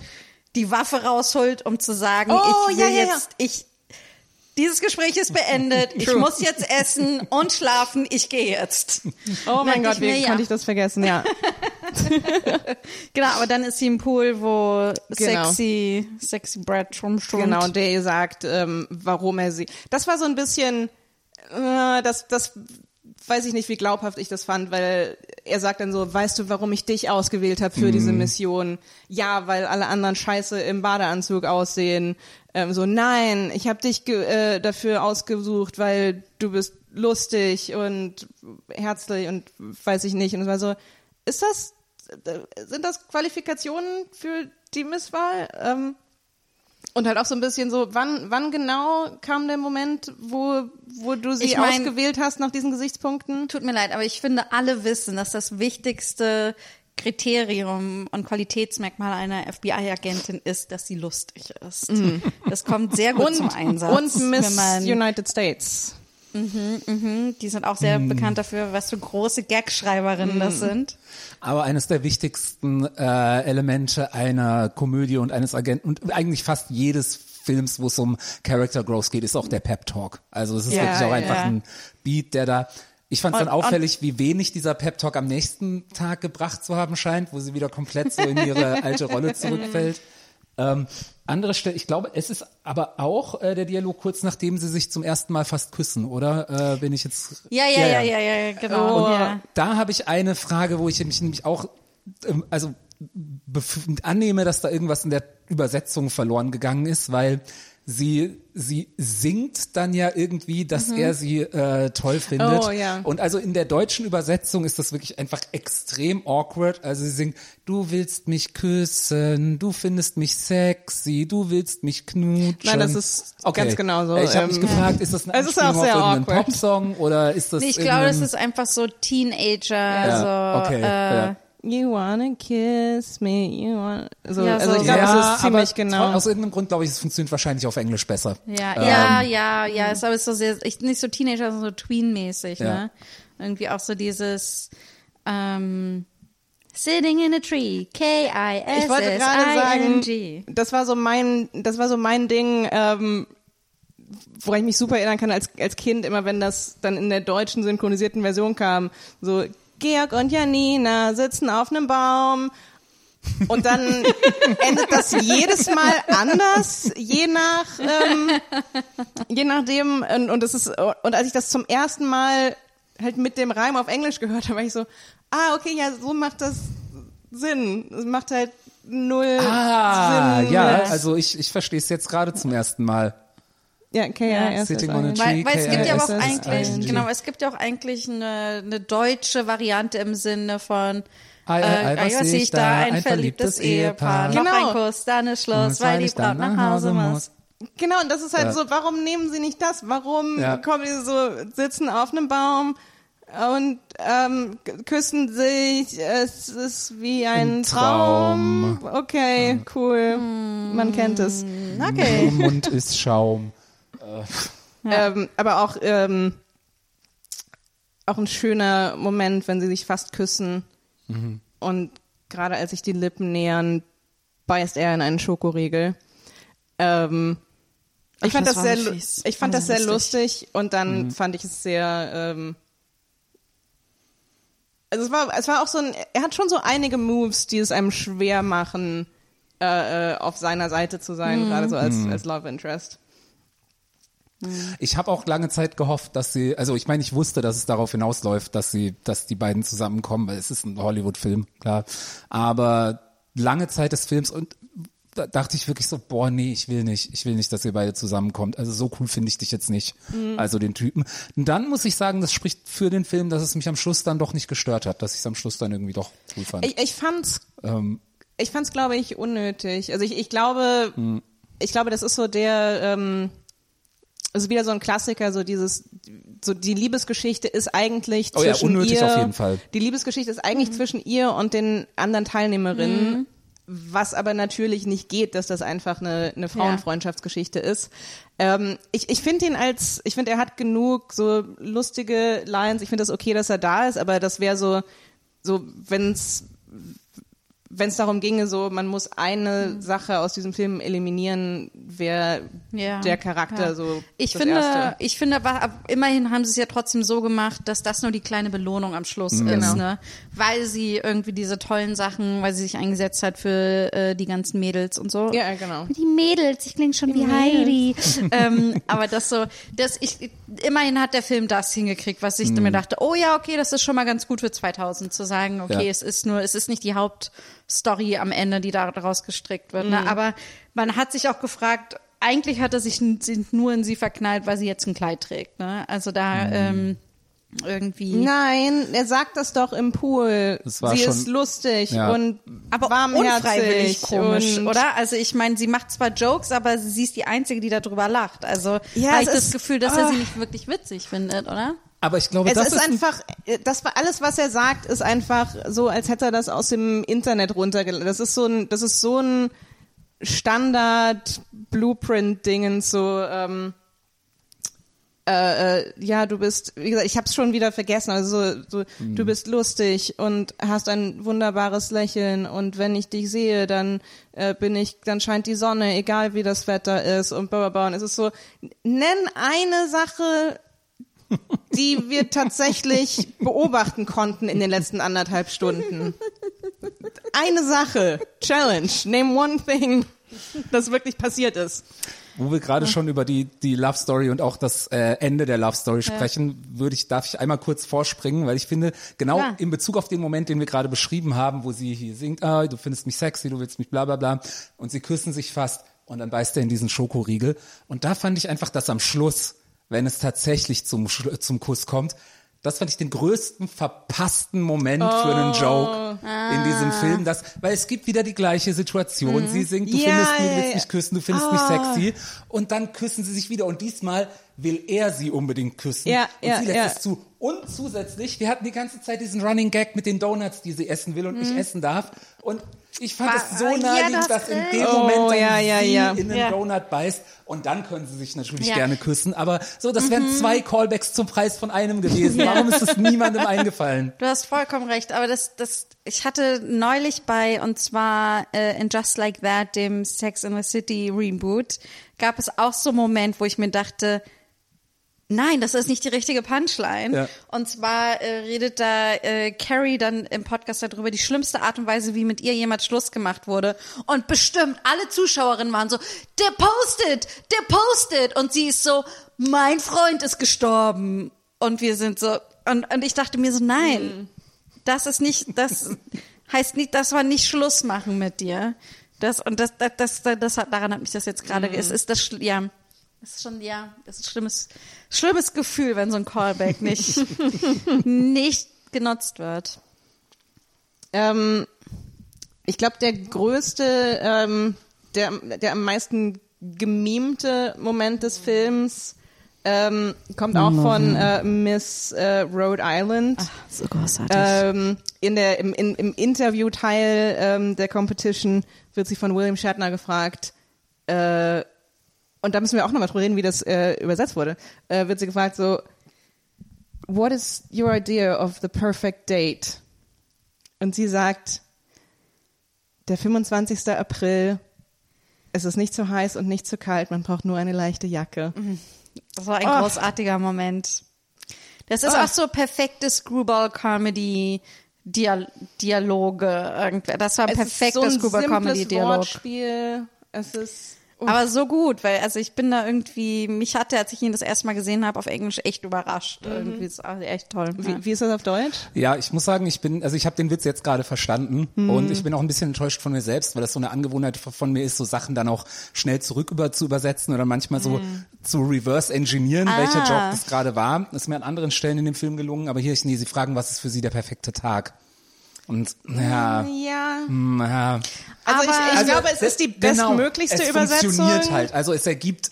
die Waffe rausholt, um zu sagen, Mhm. Oh, ich will ja, ja, ja. jetzt, ich, dieses Gespräch ist beendet, ich muss jetzt essen und schlafen, ich gehe jetzt. Oh mein Gott, wie ja. konnte ich das vergessen? Ja. *laughs* Genau, aber dann ist sie im Pool, wo Genau. sexy, sexy Brad rumströmt. Genau, der ihr sagt, ähm, warum er sie. Das war so ein bisschen, äh, das, das weiß ich nicht, wie glaubhaft ich das fand, weil er sagt dann so, weißt du, warum ich dich ausgewählt habe für diese Mission? Ja, weil alle anderen scheiße im Badeanzug aussehen. Ähm, so, nein, ich habe dich äh, dafür ausgesucht, weil du bist lustig und herzlich und weiß ich nicht. Und es war so, ist das, sind das Qualifikationen für die Misswahl? Ähm, und halt auch so ein bisschen so, wann, wann genau kam der Moment, wo, wo du sie Ich mein- ausgewählt hast nach diesen Gesichtspunkten? Tut mir leid, aber ich finde, alle wissen, dass das wichtigste Kriterium und Qualitätsmerkmal einer FBI-Agentin ist, dass sie lustig ist. Das kommt sehr gut zum Einsatz. und Miss wenn man, United States. die sind auch sehr bekannt dafür, was für große Gagschreiberinnen das sind. Aber eines der wichtigsten äh, Elemente einer Komödie und eines Agenten und eigentlich fast jedes Films, wo es um Character Growth geht, ist auch der Pep Talk. Also es ist Ja, wirklich auch einfach ja. ein Beat, der da ich fand es dann auffällig, wie wenig dieser Pep Talk am nächsten Tag gebracht zu haben scheint, wo sie wieder komplett so in ihre *laughs* alte Rolle zurückfällt. Ähm, andere Stelle, ich glaube, es ist aber auch äh, der Dialog kurz nachdem sie sich zum ersten Mal fast küssen, oder? Äh, bin ich jetzt Ja, ja, ja, ja, ja, genau. Oh. ja. da habe ich eine Frage, wo ich mich nämlich auch, ähm, also annehme, dass da irgendwas in der Übersetzung verloren gegangen ist, weil sie sie singt dann ja irgendwie, dass er sie äh, toll findet. Oh, ja. Und also in der deutschen Übersetzung ist das wirklich einfach extrem awkward. Also sie singt, du willst mich küssen, du findest mich sexy, du willst mich knutschen. Nein, das ist ganz genau so. Ich habe mich Ähm, gefragt, ist das ein *laughs* es ist auch auf sehr awkward. Popsong oder ist das Nee, ich glaube, das ist einfach so Teenager, Ja, so, okay, äh, ja. You wanna kiss me, you wanna, so, Ja, also so- ich glaube, ja, es ist ziemlich genau. Aus irgendeinem Grund glaube ich, es funktioniert wahrscheinlich auf Englisch besser. Ja, Ähm, ja, ja, ja, ist aber so sehr, ich, nicht so Teenager, sondern so Tween-mäßig, Ja. ne? Irgendwie auch so dieses, ähm, Sitting in a tree, K-I-S-S-I-N-G. Ich wollte gerade sagen, das war so mein, das war so mein Ding, ähm, woran ich mich super erinnern kann als, als Kind, immer wenn das dann in der deutschen synchronisierten Version kam, so Georg und Janina sitzen auf einem Baum und dann *laughs* endet das jedes Mal anders, je nach, ähm, je nachdem und, und es ist und als ich das zum ersten Mal halt mit dem Reim auf Englisch gehört habe, war ich so, ah okay, ja so macht das Sinn. Es macht halt null Ah, Sinn. ja, also ich, ich verstehe es jetzt gerade zum ersten Mal. Ja, KISS. Sitting on a tree. Weil, weil es gibt ja auch eigentlich, genau, es gibt ja auch eigentlich eine, eine deutsche Variante im Sinne von, Ei, ei, ei, was was sehe ich da, ein verliebtes Ehepaar, noch Genau. ein Kuss, dann ist Schluss, weil die Braut nach Hause muss. Genau, und das ist halt Ja. so, warum nehmen sie nicht das? Warum Ja. kommen die so, sitzen auf einem Baum und ähm, küssen sich? Es ist wie ein, Ein Traum. Okay, cool. Man kennt es. Okay. Ihr Mund ist Schaum. Ähm, aber auch, ähm, auch ein schöner Moment, wenn sie sich fast küssen. Mhm. Und gerade als sich die Lippen nähern, beißt er in einen Schokoriegel. Ähm, ich Ach, fand das sehr, fies. ich fand das sehr lustig und dann Mhm. fand ich es sehr, ähm, also es war, es war auch so ein, er hat schon so einige Moves, die es einem schwer machen, äh, äh, auf seiner Seite zu sein, gerade so als, als Love Interest. Ich habe auch lange Zeit gehofft, dass sie, also ich meine, ich wusste, dass es darauf hinausläuft, dass sie, dass die beiden zusammenkommen, weil es ist ein Hollywood-Film, klar. Aber lange Zeit des Films und da dachte ich wirklich so, boah, nee, ich will nicht, ich will nicht, dass ihr beide zusammenkommt. Also so cool finde ich dich jetzt nicht, also den Typen. Und dann muss ich sagen, das spricht für den Film, dass es mich am Schluss dann doch nicht gestört hat, dass ich es am Schluss dann irgendwie doch cool fand. Ich, ich fand's, ähm, ich fand's, glaube ich, unnötig. Also ich, ich glaube, ich glaube, das ist so der, ähm, also wieder so ein Klassiker, so dieses, so die Liebesgeschichte ist eigentlich Oh ja, zwischen unnötig ihr, auf jeden Fall. die Liebesgeschichte ist eigentlich zwischen ihr und den anderen Teilnehmerinnen. was aber natürlich nicht geht, dass das einfach eine, eine Frauenfreundschaftsgeschichte ist. Ähm, ich ich finde ihn als, ich finde, er hat genug so lustige Lines. Ich finde das okay, dass er da ist, aber das wäre so, so wenn's wenn es darum ginge, so man muss eine Sache aus diesem Film eliminieren, wäre Ja, der Charakter ja. so Ich das finde, Erste. ich finde, aber ab- immerhin haben sie es ja trotzdem so gemacht, dass das nur die kleine Belohnung am Schluss ist, Genau. ne? Weil sie irgendwie diese tollen Sachen, weil sie sich eingesetzt hat für äh, die ganzen Mädels und so. Ja, genau. Die Mädels, ich klinge schon wie Heidi. *laughs* ähm, aber das so, das ich, immerhin hat der Film das hingekriegt, was ich mir dachte, oh ja, okay, das ist schon mal ganz gut für 2000 zu sagen, okay, Ja. es ist nur, es ist nicht die Hauptstory am Ende, die daraus gestrickt wird. Ne? Aber man hat sich auch gefragt, eigentlich hat er sich nur in sie verknallt, weil sie jetzt ein Kleid trägt. Ne? Also da ähm, irgendwie. Nein, er sagt das doch im Pool. Das war Sie schon- ist lustig Ja. und aber warmherzig unfreiwillig komisch, und oder? Also ich meine, sie macht zwar Jokes, aber sie ist die Einzige, die darüber lacht. Also Ja, habe ich das ist- Gefühl, dass er ah. sie nicht wirklich witzig findet, oder? Aber ich glaube, Es das ist, ist, ein- einfach, äh, das war alles, was er sagt, ist einfach so, als hätte er das aus dem Internet runtergeladen. Das ist so ein, das ist so ein Standard Blueprint-Dingens, so, ähm, äh, äh, ja, du bist, wie gesagt, ich hab's schon wieder vergessen, also so, so du bist lustig und hast ein wunderbares Lächeln und wenn ich dich sehe, dann äh, bin ich, dann scheint die Sonne, egal wie das Wetter ist und bla bla bla. Und es ist so, nenn eine Sache, die wir tatsächlich beobachten konnten in den letzten anderthalb Stunden. Eine Sache, Challenge, name one thing, das wirklich passiert ist. Wo wir gerade schon über die, die Love Story und auch das äh, Ende der Love Story sprechen, würde ich, darf ich einmal kurz vorspringen, weil ich finde, genau Ja. in Bezug auf den Moment, den wir gerade beschrieben haben, wo sie hier singt, ah, du findest mich sexy, du willst mich bla bla bla, und sie küssen sich fast und dann beißt er in diesen Schokoriegel. Und da fand ich einfach, dass am Schluss, wenn es tatsächlich zum, zum Kuss kommt, das fand ich den größten verpassten Moment für einen Joke in diesem Film, das, weil es gibt wieder die gleiche Situation. Sie singt, du Ja, findest mich, du ja, willst ja. mich küssen, du findest mich sexy. Und dann küssen sie sich wieder. Und diesmal will er sie unbedingt küssen. Ja, und ja, sie lässt ja. es zu. Und zusätzlich, wir hatten die ganze Zeit diesen Running Gag mit den Donuts, die sie essen will und nicht essen darf. Und ich fand es so ja, du naheliegend, hast dass in dem recht. Moment Oh, ja, ja, sie ja. in den Ja. Donut beißt. Und dann können sie sich natürlich Ja. Mhm. gerne küssen. Aber so, das wären zwei Callbacks zum Preis von einem gewesen. Warum ist das *laughs* niemandem eingefallen? Du hast vollkommen recht, aber das, das, ich hatte neulich bei, und zwar äh, in Just Like That, dem Sex in the City Reboot, gab es auch so einen Moment, wo ich mir dachte, nein, das ist nicht die richtige Punchline. Ja. Und zwar äh, redet da äh, Carrie dann im Podcast darüber, die schlimmste Art und Weise, wie mit ihr jemand Schluss gemacht wurde. Und bestimmt alle Zuschauerinnen waren so, der postet, der postet. Und sie ist so, mein Freund ist gestorben. Und wir sind so, und, und ich dachte mir so, nein, das ist nicht, das *laughs* heißt nicht, das war nicht Schluss machen mit dir. Das, und das, das, das, das, das hat, daran hat mich das jetzt gerade, es ist das, ja, das ist schon, ja, das ist ein schlimmes, schlimmes Gefühl, wenn so ein Callback nicht, *laughs* nicht genutzt wird. Ähm, ich glaube, der größte, ähm, der, der am meisten gemimte Moment des Films ähm, kommt auch von äh, Miss äh, Rhode Island. So großartig. Ähm, in der, im, in, Im Interviewteil ähm, der Competition wird sie von William Shatner gefragt, äh, und da müssen wir auch nochmal drüber reden, wie das äh, übersetzt wurde, äh, wird sie gefragt so, what is your idea of the perfect date? Und sie sagt, der 25. April, es ist nicht zu heiß und nicht zu kalt, man braucht nur eine leichte Jacke. Das war ein Oh. großartiger Moment. Das ist Oh. auch so perfekte Screwball-Comedy. Dial Dialoge, irgendwer. Das war ein Es ist perfekter so ein Screwball-Comedy-Dialog. simples Wortspiel. Es ist Aber so gut, weil also ich bin da irgendwie, mich hatte, als ich ihn das erste Mal gesehen habe, auf Englisch echt überrascht. Irgendwie ist auch echt toll. ja. Wie, wie ist das auf Deutsch? Ja, ich muss sagen, ich bin, also ich habe den Witz jetzt gerade verstanden und ich bin auch ein bisschen enttäuscht von mir selbst, weil das so eine Angewohnheit von mir ist, so Sachen dann auch schnell zurück über zu übersetzen oder manchmal so zu reverse engineeren, welcher Ah. Job das gerade war. Das ist mir an anderen Stellen in dem Film gelungen, aber hier ist nee, sie fragen, was ist für sie der perfekte Tag? Und ja, Ja. ja. Also, ich, ich Also, glaube, es ist die genau, bestmöglichste es Übersetzung. funktioniert halt. Also es ergibt,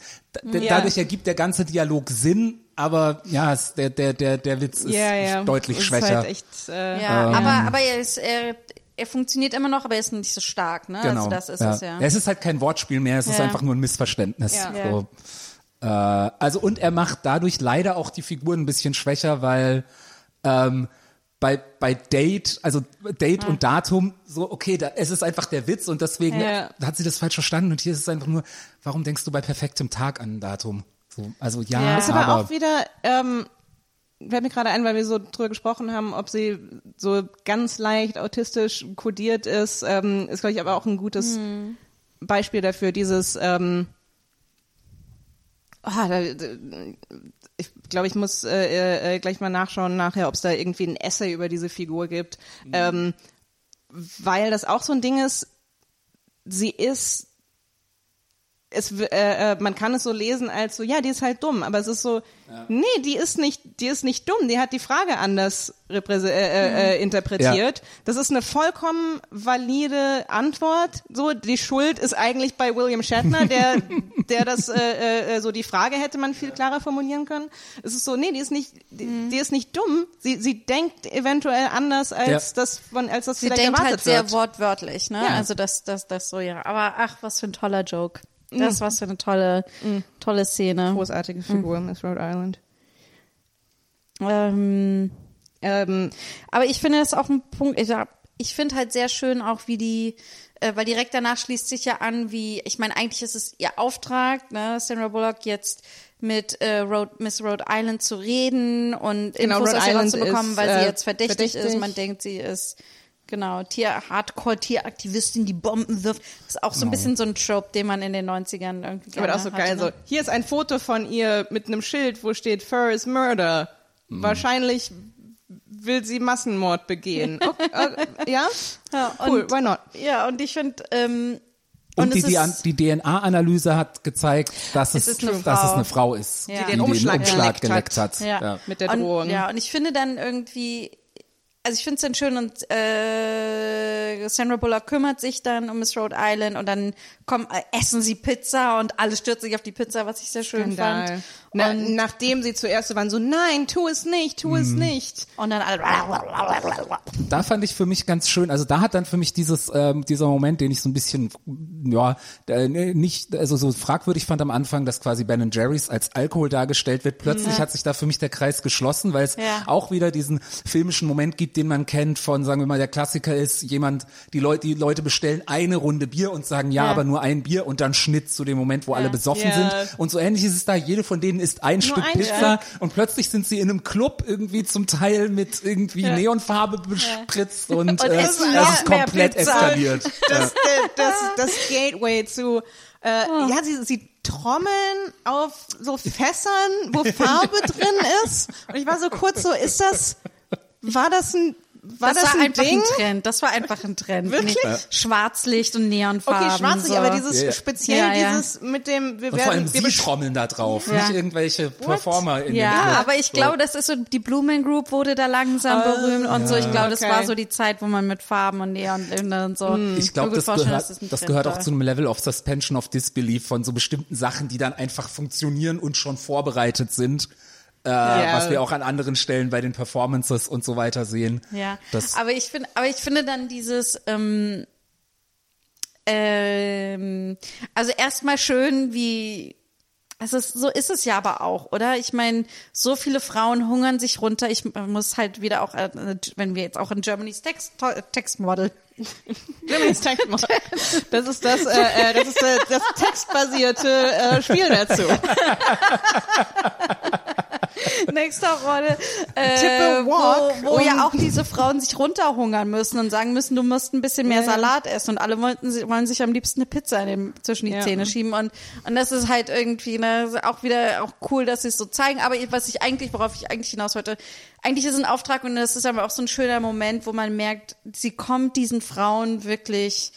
Ja. dadurch ergibt der ganze Dialog Sinn, aber ja, es, der, der, der, der Witz ist Ja, ja. deutlich Ist schwächer. Halt echt, äh, Ja, aber, aber er ist, er, er funktioniert immer noch, aber er ist nicht so stark, ne? Genau. Also das ist ja. es ja. Es ist halt kein Wortspiel mehr, es ist einfach nur ein Missverständnis. Ja. So. Äh, also und er macht dadurch leider auch die Figuren ein bisschen schwächer, weil ähm, bei, bei Date, also Date und Datum, so, okay, da, es ist einfach der Witz und deswegen Ja. hat sie das falsch verstanden und hier ist es einfach nur, warum denkst du bei perfektem Tag an ein Datum? So, also ja, Ja. Ist aber auch wieder, ähm, fällt mir gerade ein, weil wir so drüber gesprochen haben, ob sie so ganz leicht autistisch kodiert ist, ähm, ist, glaube ich, aber auch ein gutes Beispiel dafür, dieses, ähm, da, da, ich glaube, ich muss äh, äh, gleich mal nachschauen nachher, ob es da irgendwie ein Essay über diese Figur gibt, ähm, weil das auch so ein Ding ist, sie ist es, äh, äh, man kann es so lesen als so, ja, die ist halt dumm, aber es ist so, nee, die ist nicht, die ist nicht dumm, die hat die Frage anders äh, äh, äh, interpretiert. Das ist eine vollkommen valide Antwort. So, die Schuld ist eigentlich bei William Shatner, der, *laughs* der das, äh, äh, so die Frage hätte man viel klarer formulieren können. Es ist so, nee, die ist nicht, die, die ist nicht dumm. Sie, sie denkt eventuell anders als Ja. das von, als das Sie vielleicht denkt erwartet halt sehr wird. wortwörtlich, ne? Ja. Also das, das, das so, ja. Aber ach, was für ein toller Joke. Mm. Das was für eine tolle, tolle Szene. Großartige Figur, Miss Rhode Island. Ähm, Ähm, Aber ich finde das auch ein Punkt, ich, ich finde halt sehr schön auch, wie die, äh, weil direkt danach schließt sich ja an, wie, ich meine, eigentlich ist es ihr Auftrag, ne, Sandra Bullock jetzt mit äh, Rhode, Miss Rhode Island zu reden und Genau, Infos Rhode aus Island rauszubekommen, ist, weil äh, sie jetzt verdächtig, verdächtig. ist. Man denkt, sie ist genau Tier Hardcore-Tieraktivistin, die Bomben wirft. Das ist auch so ein bisschen so ein Trope, den man in den 90ern irgendwie Aber gerne auch so hatte, geil, so, ne? hier ist ein Foto von ihr mit einem Schild, wo steht Fur is Murder. Wahrscheinlich will sie Massenmord begehen. *laughs* Okay, äh, ja? Ja, Cool, und- why not? Ja, und ich finde, ähm, Und, und die, die, die DNA-Analyse hat gezeigt, dass es, Es dass es Frau. eine Frau ist, Ja. die Die den den Umschlag Umschlag, geleckt hat. Ja. Mit der und, Drohung. Ja, und ich finde dann irgendwie, also ich finde es dann schön und äh, Sandra Bullock kümmert sich dann um Miss Rhode Island und dann kommen, äh, essen sie Pizza und alle stürzen sich auf die Pizza, was ich sehr schön Skandal. fand. Na, Und, nachdem sie zuerst so waren, so, nein, tu es nicht, tu es nicht. und dann alle, da fand ich für mich ganz schön, also da hat dann für mich dieses, ähm, dieser Moment, den ich so ein bisschen, ja, äh, nicht, also so fragwürdig fand am Anfang, dass quasi Ben Jerry's als Alkohol dargestellt wird. Plötzlich hat sich da für mich der Kreis geschlossen, weil es Ja. auch wieder diesen filmischen Moment gibt, den man kennt von, sagen wir mal, der Klassiker ist, jemand, die Leute, die Leute bestellen eine Runde Bier und sagen ja, Ja. aber nur ein Bier und dann Schnitt zu dem Moment, wo alle besoffen Ja. sind. Und so ähnlich ist es da, jede von denen isst ein Stück ein Pizza und plötzlich sind sie in einem Club irgendwie zum Teil mit irgendwie Neonfarbe bespritzt und, Und äh, es ist komplett eskaliert. Das, das, das Gateway zu, äh, ja, sie, sie trommeln auf so Fässern, wo Farbe drin ist. Und ich war so kurz so, ist das, war das ein, war das, das, war ein einfach Ding? ein Trend. Das war einfach ein Trend. Wirklich? Nee, Schwarzlicht und Neonfarben. Okay, schwarzlich, so. aber dieses ja. speziell Ja, ja. dieses mit dem, wir Und vor allem werden, wir sie trommeln da drauf, Ja. nicht irgendwelche Performer in Ja, dem Club. aber ich glaube, das ist so, die Blumen Group wurde da langsam berühmt und so. Ich glaube, das okay. war so die Zeit, wo man mit Farben und Neon und so. Ich glaube, das, gehört, das Trend gehört auch zu einem Level of Suspension of Disbelief von so bestimmten Sachen, die dann einfach funktionieren und schon vorbereitet sind. Äh, Ja. Was wir auch an anderen Stellen bei den Performances und so weiter sehen. Ja, Das, aber ich finde, aber ich finde dann dieses, ähm, ähm, also erstmal schön, wie es ist, so ist es ja aber auch, oder? Ich meine, so viele Frauen hungern sich runter. Ich muss halt wieder auch, äh, wenn wir jetzt auch in Germany's Text, Textmodel *laughs* Germany's Text Model. Das ist das, äh, äh, das ist äh, das textbasierte äh, Spiel dazu. *laughs* *laughs* nächster Rolle, äh, Tippe Walk wo, wo ja auch diese Frauen sich runterhungern müssen und sagen müssen, du musst ein bisschen mehr Ja, ja. Salat essen. Und alle wollten, wollen sich am liebsten eine Pizza in dem, zwischen die Ja. Zähne schieben. Und, und das ist halt irgendwie ne, auch wieder auch cool, dass sie es so zeigen, aber was ich eigentlich, worauf ich eigentlich hinaus wollte, eigentlich ist es ein Auftrag und das ist aber auch so ein schöner Moment, wo man merkt, sie kommt diesen Frauen wirklich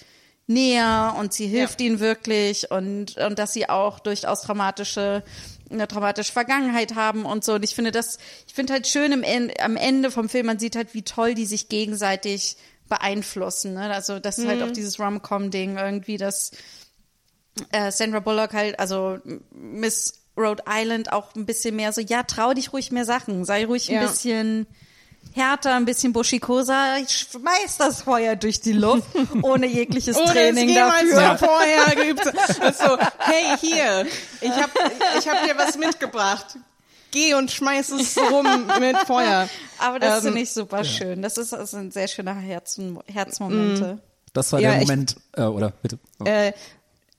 näher und sie hilft ihnen wirklich und, und dass sie auch durchaus traumatische eine traumatische Vergangenheit haben und so. Und ich finde das, ich finde halt schön im am Ende vom Film, man sieht halt, wie toll die sich gegenseitig beeinflussen. Ne? Also das ist halt auch dieses Rom-Com-Ding irgendwie, dass äh, Sandra Bullock halt, also Miss Rhode Island auch ein bisschen mehr so, ja, trau dich ruhig mehr Sachen, sei ruhig Ja. ein bisschen härter, ein bisschen buschikoser. Ich schmeiß das Feuer durch die Luft, *laughs* ohne jegliches Ohne Training es jemals dafür. vorher geübt. *laughs* So, hey, hier, ich hab, ich hab dir was mitgebracht. Geh und schmeiß es rum mit Feuer. Aber das Ähm, finde ich super schön. Das ist, das sind sehr schöne Herzen, Herzmomente. Das war Ja, der ich- Moment, äh, oder bitte. Äh,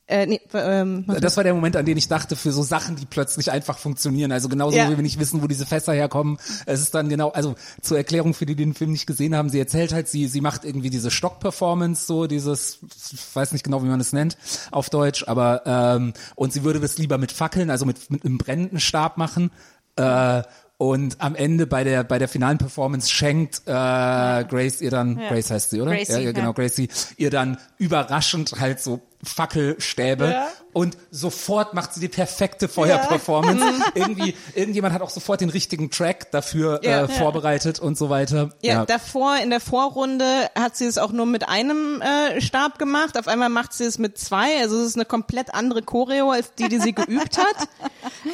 äh, nee, ähm, Das war der Moment, an den ich dachte, für so Sachen, die plötzlich einfach funktionieren. Also genauso Ja. wie wir nicht wissen, wo diese Fässer herkommen. Es ist dann genau, also zur Erklärung für die, die den Film nicht gesehen haben, sie erzählt halt, sie, sie macht irgendwie diese Stock-Performance, so dieses, ich weiß nicht genau, wie man es nennt auf Deutsch, aber ähm, und sie würde das lieber mit Fackeln, also mit, mit einem brennenden Stab machen. Äh, und am Ende bei der bei der finalen Performance schenkt äh, Grace ihr dann Ja. Grace heißt sie oder Gracie, ja, genau. Gracie ihr dann überraschend halt so Fackelstäbe Ja. und sofort macht sie die perfekte Feuerperformance. *laughs* Irgendwie, irgendjemand hat auch sofort den richtigen Track dafür Ja. äh, vorbereitet und so weiter. Ja, davor in der Vorrunde hat sie es auch nur mit einem äh, Stab gemacht. Auf einmal macht sie es mit zwei. Also es ist eine komplett andere Choreo als die, die sie geübt hat. *laughs*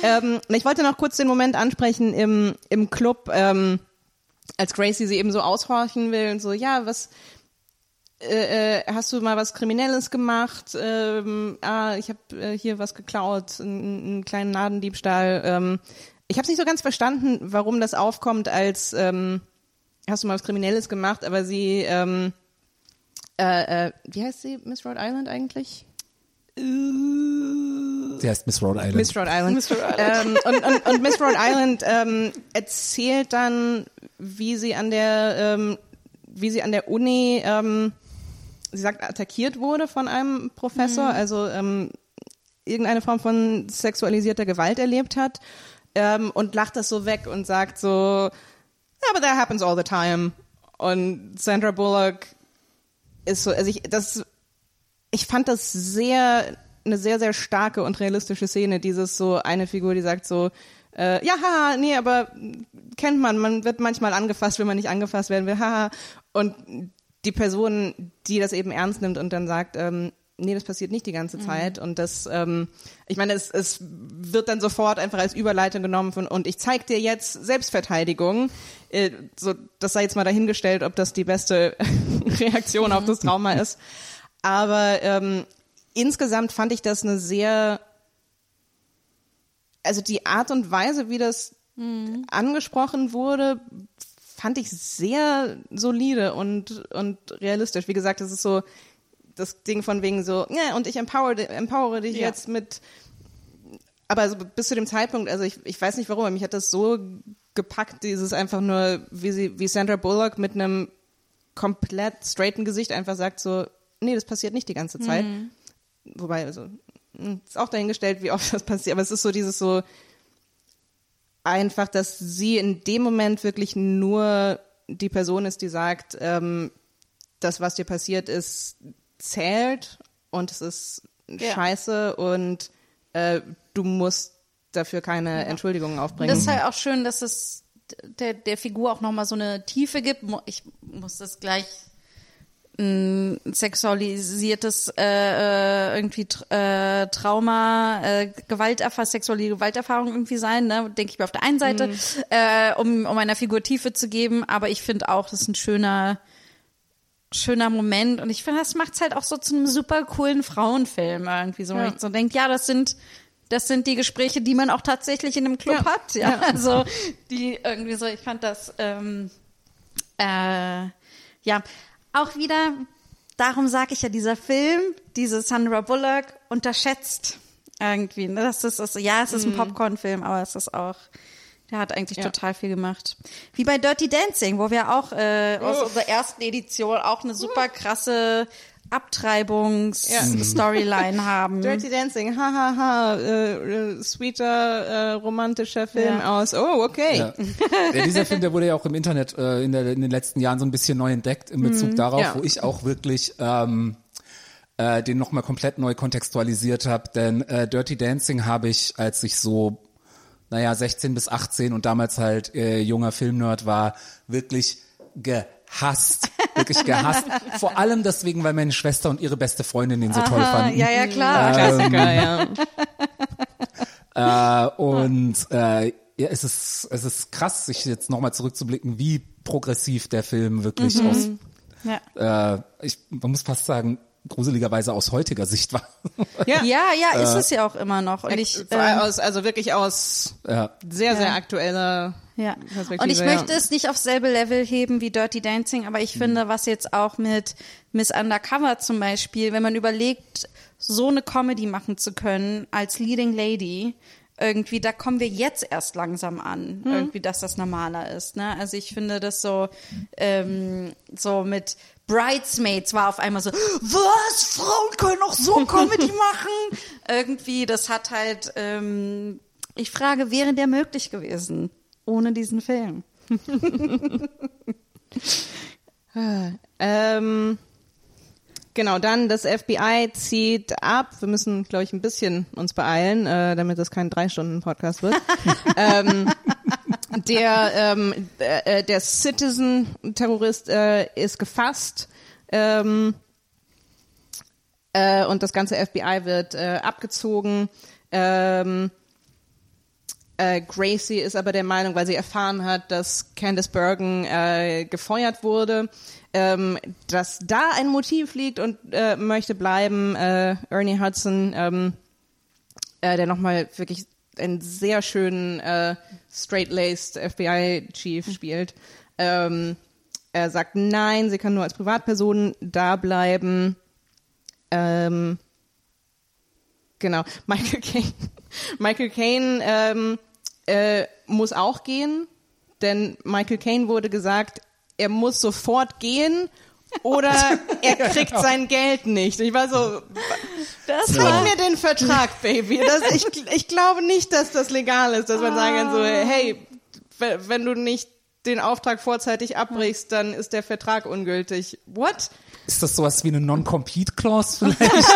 Ähm, ich wollte noch kurz den Moment ansprechen im im Club, ähm, als Gracie sie eben so aushorchen will und so. Ja, was äh, äh, hast du mal was Kriminelles gemacht? Ähm, ah, ich habe äh, hier was geklaut, einen, einen kleinen Nadendiebstahl. Ähm, ich habe nicht so ganz verstanden, warum das aufkommt als ähm, hast du mal was Kriminelles gemacht, aber sie, ähm, äh, äh, wie heißt sie, Miss Rhode Island eigentlich? Sie heißt Miss Rhode Island. Miss Rhode Island. Ähm, und, und, und Miss Rhode Island ähm, erzählt dann, wie sie an der, ähm, wie sie an der Uni, ähm, sie sagt, attackiert wurde von einem Professor, also ähm, irgendeine Form von sexualisierter Gewalt erlebt hat ähm, und lacht das so weg und sagt so, ja, but that happens all the time. Und Sandra Bullock ist so, also ich, das, ich fand das sehr, eine sehr, sehr starke und realistische Szene, dieses so eine Figur, die sagt so, äh, ja, haha, nee, aber kennt man, man wird manchmal angefasst, wenn man nicht angefasst werden will, haha. Und die Person, die das eben ernst nimmt und dann sagt, ähm, nee, das passiert nicht die ganze Zeit. Und das, ähm, ich meine, es, es wird dann sofort einfach als Überleitung genommen von, und ich zeig dir jetzt Selbstverteidigung. Äh, so, das sei jetzt mal dahingestellt, ob das die beste *laughs* Reaktion auf das Trauma *laughs* ist. Aber ähm, insgesamt fand ich das eine sehr, also die Art und Weise, wie das angesprochen wurde, fand ich sehr solide und, und realistisch. Wie gesagt, das ist so das Ding von wegen so, ja, und ich empower, empowere dich Ja. jetzt mit, aber also bis zu dem Zeitpunkt, also ich, ich weiß nicht warum, mich hat das so gepackt, dieses einfach nur, wie sie, wie Sandra Bullock mit einem komplett straighten Gesicht einfach sagt so, nee, das passiert nicht die ganze Zeit. Wobei, also, mh, ist auch dahingestellt, wie oft *laughs* das passiert, aber es ist so dieses so, einfach, dass sie in dem Moment wirklich nur die Person ist, die sagt, ähm, das, was dir passiert ist, zählt und es ist Ja. scheiße und äh, du musst dafür keine Entschuldigungen aufbringen. Das ist halt auch schön, dass es der, der Figur auch nochmal so eine Tiefe gibt. Ich muss das gleich ein sexualisiertes äh, äh, irgendwie äh, Trauma, äh, Gewalterfahrung, sexuelle Gewalterfahrung irgendwie sein, ne? denke ich mir auf der einen Seite, äh, um, um einer Figur Tiefe zu geben, aber ich finde auch, das ist ein schöner schöner Moment und ich finde, das macht's halt auch so zu einem super coolen Frauenfilm irgendwie so, Ja. ich so denkt, ja, das sind das sind die Gespräche, die man auch tatsächlich in einem Club Ja. hat, ja. Ja. *laughs* Also die irgendwie so, ich fand das ähm, äh, ja auch wieder. Darum sage ich ja, dieser Film, diese Sandra Bullock unterschätzt irgendwie. Ne? Das ist, ist ja, es ist ein Popcorn-Film, aber es ist auch der hat eigentlich Ja. total viel gemacht. Wie bei Dirty Dancing, wo wir auch äh, aus unserer ersten Edition auch eine super krasse Abtreibungs-Storyline haben. *laughs* Dirty Dancing, hahaha, ha, ha, äh, äh, sweeter, äh, romantischer Film Ja. aus. Oh, okay. Ja. ja, dieser Film, der wurde ja auch im Internet äh, in, der, in den letzten Jahren so ein bisschen neu entdeckt in Bezug darauf, Ja. wo ich auch wirklich ähm, äh, den nochmal komplett neu kontextualisiert habe. Denn äh, Dirty Dancing habe ich, als ich so, naja, 16 bis 18 und damals halt äh, junger Filmnerd war, wirklich gehasst. Wirklich gehasst. *laughs* Vor allem deswegen, weil meine Schwester und ihre beste Freundin den so toll Ah, fanden. ja, ja, klar. Klassiker, ja. *laughs* Äh, und äh, ja, es ist, es ist krass, sich jetzt nochmal zurückzublicken, wie progressiv der Film wirklich aus, Ja. äh, ich, man muss fast sagen, gruseligerweise aus heutiger Sicht war. *laughs* Ja, Ja, ja, ist es ja auch immer noch. Und ich, ähm, aus, also wirklich aus ja. sehr, sehr Ja. aktueller Ja. Perspektive. Und ich ja. möchte es nicht auf selbe Level heben wie Dirty Dancing, aber ich finde, was jetzt auch mit Miss Undercover zum Beispiel, wenn man überlegt, so eine Comedy machen zu können als Leading Lady, irgendwie, da kommen wir jetzt erst langsam an, irgendwie, dass das normaler ist. Ne? Also ich finde das so, ähm, so mit Bridesmaids war auf einmal so, was? Frauen können auch so Comedy *laughs* machen? irgendwie, das hat halt, ähm, ich frage, wäre der möglich gewesen ohne diesen Film? *laughs* Ähm, genau, dann das FBI zieht ab. Wir müssen, glaube ich, ein bisschen uns beeilen, äh, damit das kein Drei-Stunden-Podcast wird. *laughs* ähm, der ähm, äh, äh, der Citizen-Terrorist äh, ist gefasst. Ähm, äh, und das ganze FBI wird äh, abgezogen. Ähm, äh, Gracie ist aber der Meinung, weil sie erfahren hat, dass Candice Bergen gefeuert wurde, ähm, dass da ein Motiv liegt und möchte bleiben. Ernie Hudson, ähm, äh, der nochmal wirklich einen sehr schönen straight-laced FBI-Chief spielt, ähm, er sagt nein, sie kann nur als Privatperson da bleiben. Ähm, genau, *laughs* Michael Caine. Michael Caine ähm, äh, muss auch gehen, denn Michael Caine wurde gesagt, er muss sofort gehen oder *laughs* er kriegt sein Geld nicht. Ich war so, Das zeig mir den Vertrag, Baby. Das, ich, ich glaube nicht, dass das legal ist, dass man sagen kann so, hey, w- wenn du nicht den Auftrag vorzeitig abbrichst, dann ist der Vertrag ungültig. What? Ist das sowas wie eine Non-Compete-Clause vielleicht? *laughs*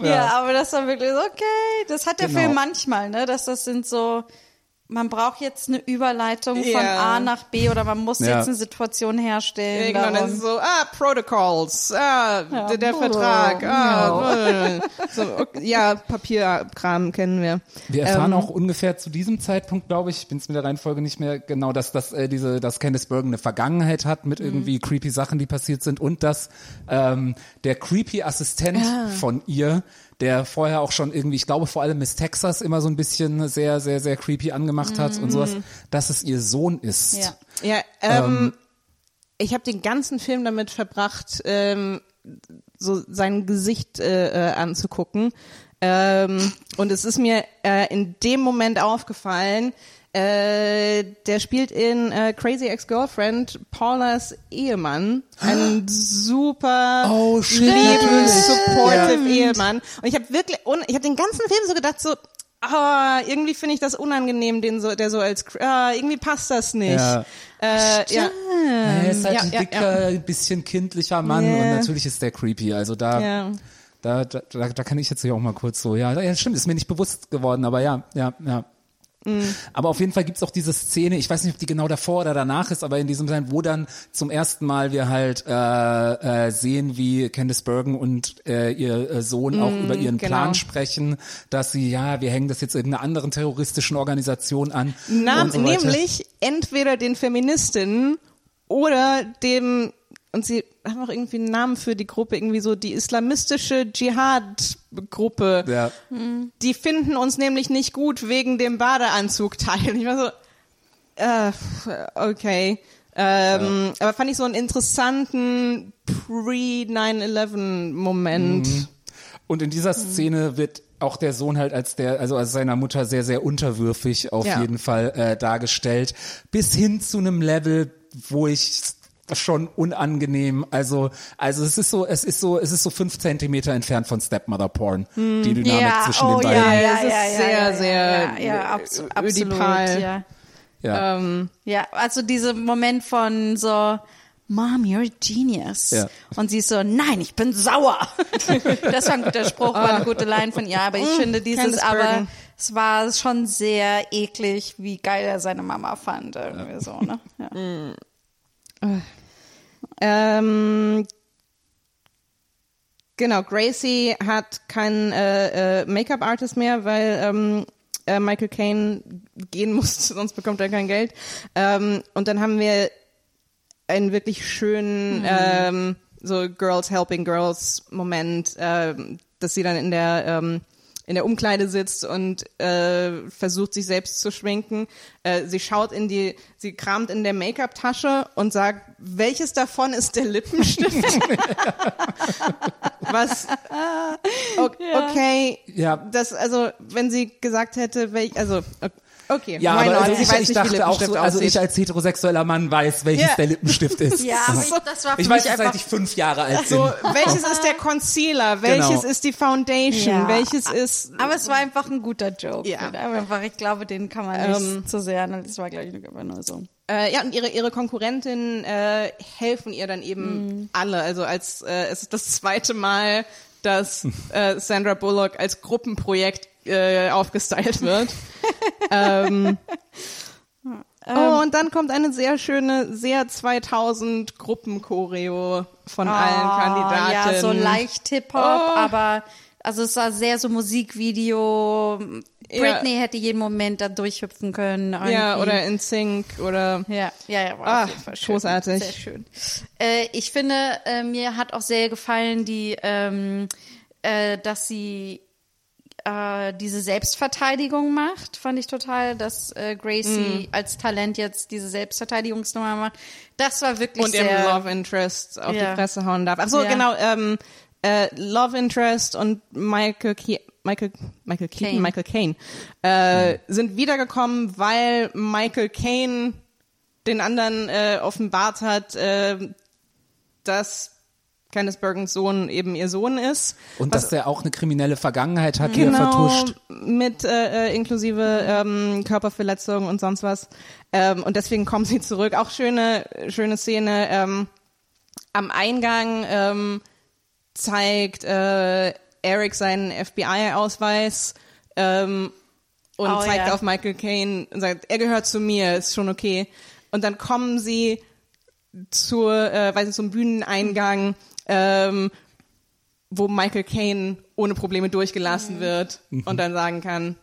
Ja. aber das war wirklich so, okay. Das hat der Genau. Film manchmal, ne? Dass das sind so, man braucht jetzt eine Überleitung von Ja. A nach B oder man muss Ja. jetzt eine Situation herstellen. Genau, dann darum- ist es so, ah, Protocols, ah, Ja, der, der oh, Vertrag, ah, so, okay, ja, Papierkram kennen wir. Wir erfahren Ähm, auch ungefähr zu diesem Zeitpunkt, glaube ich, ich bin es mit der Reihenfolge nicht mehr genau, dass dass äh, diese, dass Candice Bergen eine Vergangenheit hat mit irgendwie creepy Sachen, die passiert sind und dass ähm, der creepy Assistent von ihr, der vorher auch schon irgendwie, ich glaube vor allem Miss Texas immer so ein bisschen sehr, sehr, sehr creepy angemacht hat und sowas, dass es ihr Sohn ist. Ja. Ja, ähm, ich habe den ganzen Film damit verbracht, ähm, so sein Gesicht äh, äh, anzugucken. Ähm, und es ist mir äh, in dem Moment aufgefallen, äh, der spielt in äh, Crazy Ex-Girlfriend Paulas Ehemann. Ein super Oh, lieben, supportive Ehemann. Und ich habe wirklich, und ich habe den ganzen Film so gedacht, so, ah, irgendwie finde ich das unangenehm, den so, der so als, ah, irgendwie passt das nicht. Ja. Äh, ja. Er ist halt Ja, ein ja, dicker, bisschen kindlicher Mann Ja. und natürlich ist der creepy. Also da, Ja. da, da, da, da kann ich jetzt hier auch mal kurz so, ja, ja, stimmt, ist mir nicht bewusst geworden, aber ja, ja, ja. Aber auf jeden Fall gibt's auch diese Szene, ich weiß nicht, ob die genau davor oder danach ist, aber in diesem Sein, wo dann zum ersten Mal wir halt äh, äh, sehen, wie Candice Bergen und äh, ihr äh, Sohn auch über ihren genau. Plan sprechen, dass sie, ja, wir hängen das jetzt irgendeiner anderen terroristischen Organisation an. Na, so nämlich entweder den Feministinnen oder dem, und sie haben auch irgendwie einen Namen für die Gruppe, irgendwie so die islamistische Dschihad-Gruppe. Ja. Die finden uns nämlich nicht gut wegen dem Badeanzugteil. Ich war so, äh, okay. Ähm, Aber fand ich so einen interessanten Pre-9-11-Moment. Und in dieser Szene wird auch der Sohn halt als der, also als seiner Mutter sehr, sehr unterwürfig auf Ja. jeden Fall äh, dargestellt. Bis hin zu einem Level, wo ich schon unangenehm, also, also es ist so, es ist so, es ist so fünf Zentimeter entfernt von Stepmother Porn, die Dynamik ja, zwischen oh, den ja, beiden. ja, Es ist ja, ja, sehr, ja, sehr, ja, ja, abs äh, absolut, ödipal. ja. Ja. Ähm, Ja, also dieser Moment von so, Mom, you're a genius. Ja. Und sie ist so, nein, ich bin sauer. *laughs* das war ein guter Spruch, war eine gute Line von ihr. Aber ich finde dieses aber, es war schon sehr eklig, wie geil er seine Mama fand. Irgendwie so, ne? Ja. Ähm, genau, Gracie hat keinen äh, äh, Make-up-Artist mehr, weil ähm, äh, Michael Caine gehen *laughs* muss, sonst bekommt er kein Geld. Ähm, und dann haben wir einen wirklich schönen ähm, so Girls Helping Girls Moment, ähm, dass sie dann in der ähm, in der Umkleide sitzt und äh, versucht sich selbst zu schminken. Äh, sie schaut in die, sie kramt in der Make-up-Tasche und sagt, welches davon ist der Lippenstift? Was? Okay, Ja. das also, wenn sie gesagt hätte, welch, also okay, Ja, aber also ich, weiß ich nicht, wie dachte auch so, also ich als heterosexueller Mann weiß, welches Ja. der Lippenstift ist. Ja, aber ich, das war für Ich mich weiß einfach seit ich fünf Jahre alt bin. so, welches ist der Concealer? Welches Genau. ist die Foundation? Ja. Welches ist Aber es war einfach ein guter Joke. Ja. Einfach, ich glaube, den kann man nicht Ähm. zu sehr. Das war, glaube ich, einfach nur so. Äh, ja, und ihre, ihre Konkurrentinnen äh, helfen ihr dann eben Mhm. alle. Also als äh, es ist das zweite Mal, dass äh, Sandra Bullock als Gruppenprojekt äh, aufgestylt wird. *laughs* ähm, *laughs* oh, und dann kommt eine sehr schöne, sehr 2000 Gruppenchoreo von allen Kandidatinnen. Ah, Ja, so leicht Hip-Hop, Oh. aber also es war sehr so Musikvideo. Ja. Britney hätte jeden Moment da durchhüpfen können. Ja, irgendwie. oder in Sync oder Ja, ja, ja, war Ah, jeden Fall schön. großartig. Sehr schön. Äh, ich finde, äh, mir hat auch sehr gefallen, die, ähm, äh, dass sie äh, diese Selbstverteidigung macht, fand ich total, dass äh, Gracie Mm. als Talent jetzt diese Selbstverteidigungsnummer macht. Das war wirklich und ihrem sehr Love Interest auf Ja. die Fresse hauen darf. Ach so, Ja. genau. Ähm, äh, Love Interest und Michael Ke Michael Michael Keaton, Caine. Michael Caine äh, sind wiedergekommen, weil Michael Caine den anderen äh, offenbart hat, äh, dass Candice Bergens Sohn eben ihr Sohn ist. Und Was- dass der auch eine kriminelle Vergangenheit hat, die er genau vertuscht. mit äh, äh, inklusive ähm, Körperverletzung und sonst was. Ähm, und deswegen kommen sie zurück. Auch schöne, schöne Szene. Ähm, am Eingang ähm, zeigt äh, Eric seinen FBI-Ausweis ähm, und Oh, zeigt ja. auf Michael Caine und sagt, er gehört zu mir, ist schon okay. Und dann kommen sie zur, äh, weiß nicht, zum Bühneneingang, ähm, wo Michael Caine ohne Probleme durchgelassen Mhm. wird und dann sagen kann,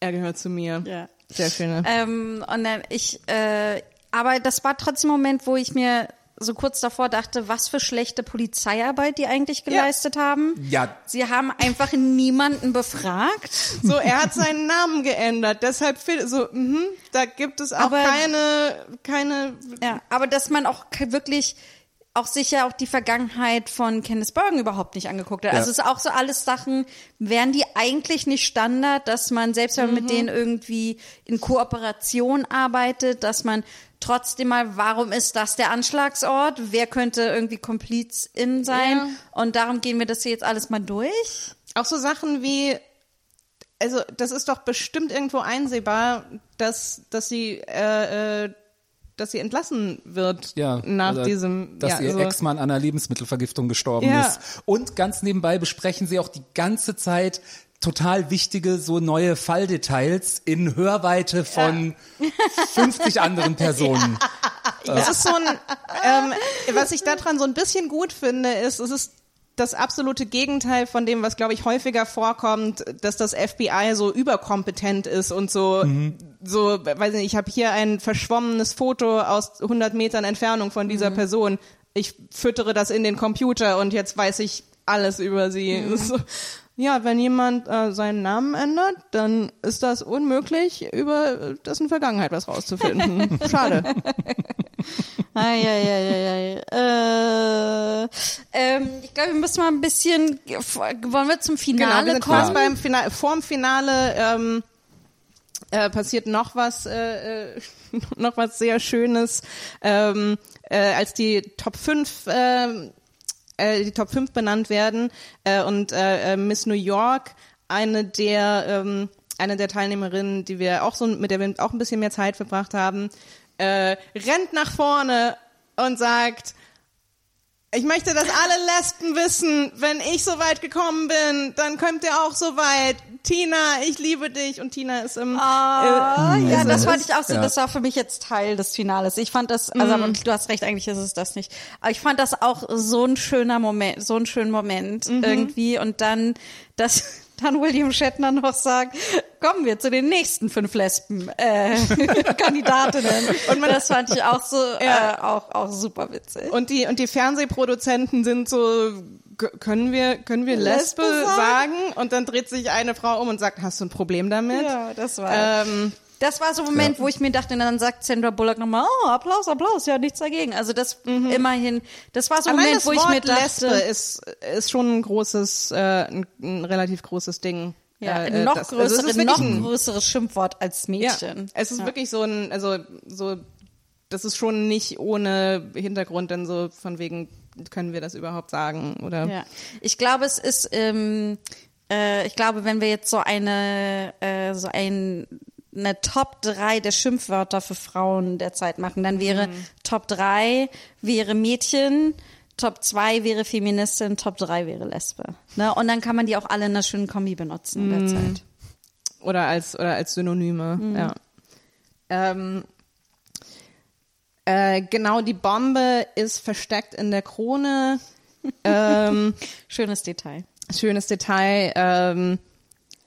er gehört zu mir. Ja. Sehr schöne. Ähm, und dann ich, äh, aber das war trotzdem ein Moment, wo ich mir so kurz davor dachte, was für schlechte Polizeiarbeit die eigentlich geleistet haben. Ja. Sie haben einfach niemanden befragt. So, er hat seinen Namen geändert, deshalb so, mhm, da gibt es auch Aber- keine, keine, Ja, aber dass man auch wirklich auch sicher auch die Vergangenheit von Candice Bergen überhaupt nicht angeguckt hat. Ja. Also es ist auch so alles Sachen, wären die eigentlich nicht Standard, dass man selbst wenn man mit denen irgendwie in Kooperation arbeitet, dass man trotzdem mal, warum ist das der Anschlagsort? Wer könnte irgendwie Kompliz in sein? Ja. Und darum gehen wir das hier jetzt alles mal durch. auch so Sachen wie, also das ist doch bestimmt irgendwo einsehbar, dass, dass sie, äh, äh, dass sie entlassen wird Ja, nach oder diesem, dass ja, ihr so. Ex-Mann an einer Lebensmittelvergiftung gestorben Ja. ist. Und ganz nebenbei besprechen sie auch die ganze Zeit total wichtige, so neue Falldetails in Hörweite von 50 anderen *laughs* Personen. Es ist so ein, ähm, was ich daran so ein bisschen gut finde, ist, es ist das absolute Gegenteil von dem, was glaube ich häufiger vorkommt, dass das FBI so überkompetent ist und so, so, weiß nicht, ich habe hier ein verschwommenes Foto aus 100 Metern Entfernung von dieser Person. Ich füttere das in den Computer und jetzt weiß ich alles über sie. Ist *laughs* So, ja, wenn jemand äh, seinen Namen ändert, dann ist das unmöglich, über dessen Vergangenheit was rauszufinden. *laughs* Schade. Eieieiei. Äh, ähm, ich glaube, wir müssen mal ein bisschen, wollen wir zum Genau, Finale wir sind kommen? fast beim Finale. Vorm Finale ähm, äh, passiert noch was, äh, äh, *laughs* noch was sehr Schönes, ähm, äh, als die Top 5 äh, äh, die Top 5 benannt werden. Äh, und äh, äh, Miss New York, eine der ähm, eine der Teilnehmerinnen, die wir auch so mit der wir auch ein bisschen mehr Zeit verbracht haben, äh, rennt nach vorne und sagt ich möchte, dass alle Lesben wissen, wenn ich so weit gekommen bin, dann kommt ihr auch so weit. Tina, ich liebe dich. Und Tina ist im. Ah, äh, ja, das fand ich auch so, ja. das war für mich jetzt Teil des Finales. Ich fand das, also aber du hast recht, eigentlich ist es das nicht. Aber ich fand das auch so ein schöner Moment, so ein schöner Moment irgendwie. Und dann, dass, dann William Shatner noch sagt, kommen wir zu den nächsten fünf Lesben äh, *laughs* Kandidatinnen. Und das fand ich auch so Ja. äh, auch auch super witzig. Und die, und die Fernsehproduzenten sind so, "K- können wir, können wir Lesbe, Lesbe sagen? sagen? Und dann dreht sich eine Frau um und sagt, hast du ein Problem damit? ja, das war Ähm, Das war so ein Moment, wo ich mir dachte, und dann sagt Sandra Bullock nochmal, oh, Applaus, Applaus, ja, nichts dagegen. Also das immerhin, das war so ein Moment, wo ich Wort mir dachte, Lesbe ist, ist schon ein großes, äh, ein, ein relativ großes Ding. ja, Äh, ein äh, noch, das- also größere, wirklich noch ein- größeres Schimpfwort als Ja, Mädchen. es ist ja. wirklich so ein, also so, das ist schon nicht ohne Hintergrund, denn so von wegen, können wir das überhaupt sagen? Oder Ja. Ich glaube, es ist, ähm, äh, ich glaube, wenn wir jetzt so eine, äh, so ein, eine Top 3 der Schimpfwörter für Frauen derzeit machen, dann wäre Mhm. Top 3 wäre Mädchen, Top 2 wäre Feministin, Top 3 wäre Lesbe. Ne? Und dann kann man die auch alle in einer schönen Kombi benutzen Mhm. derzeit. oder als oder als Synonyme. Ja. Ähm, äh, genau, die Bombe ist versteckt in der Krone. *laughs* ähm, Schönes Detail. schönes Detail. Ähm,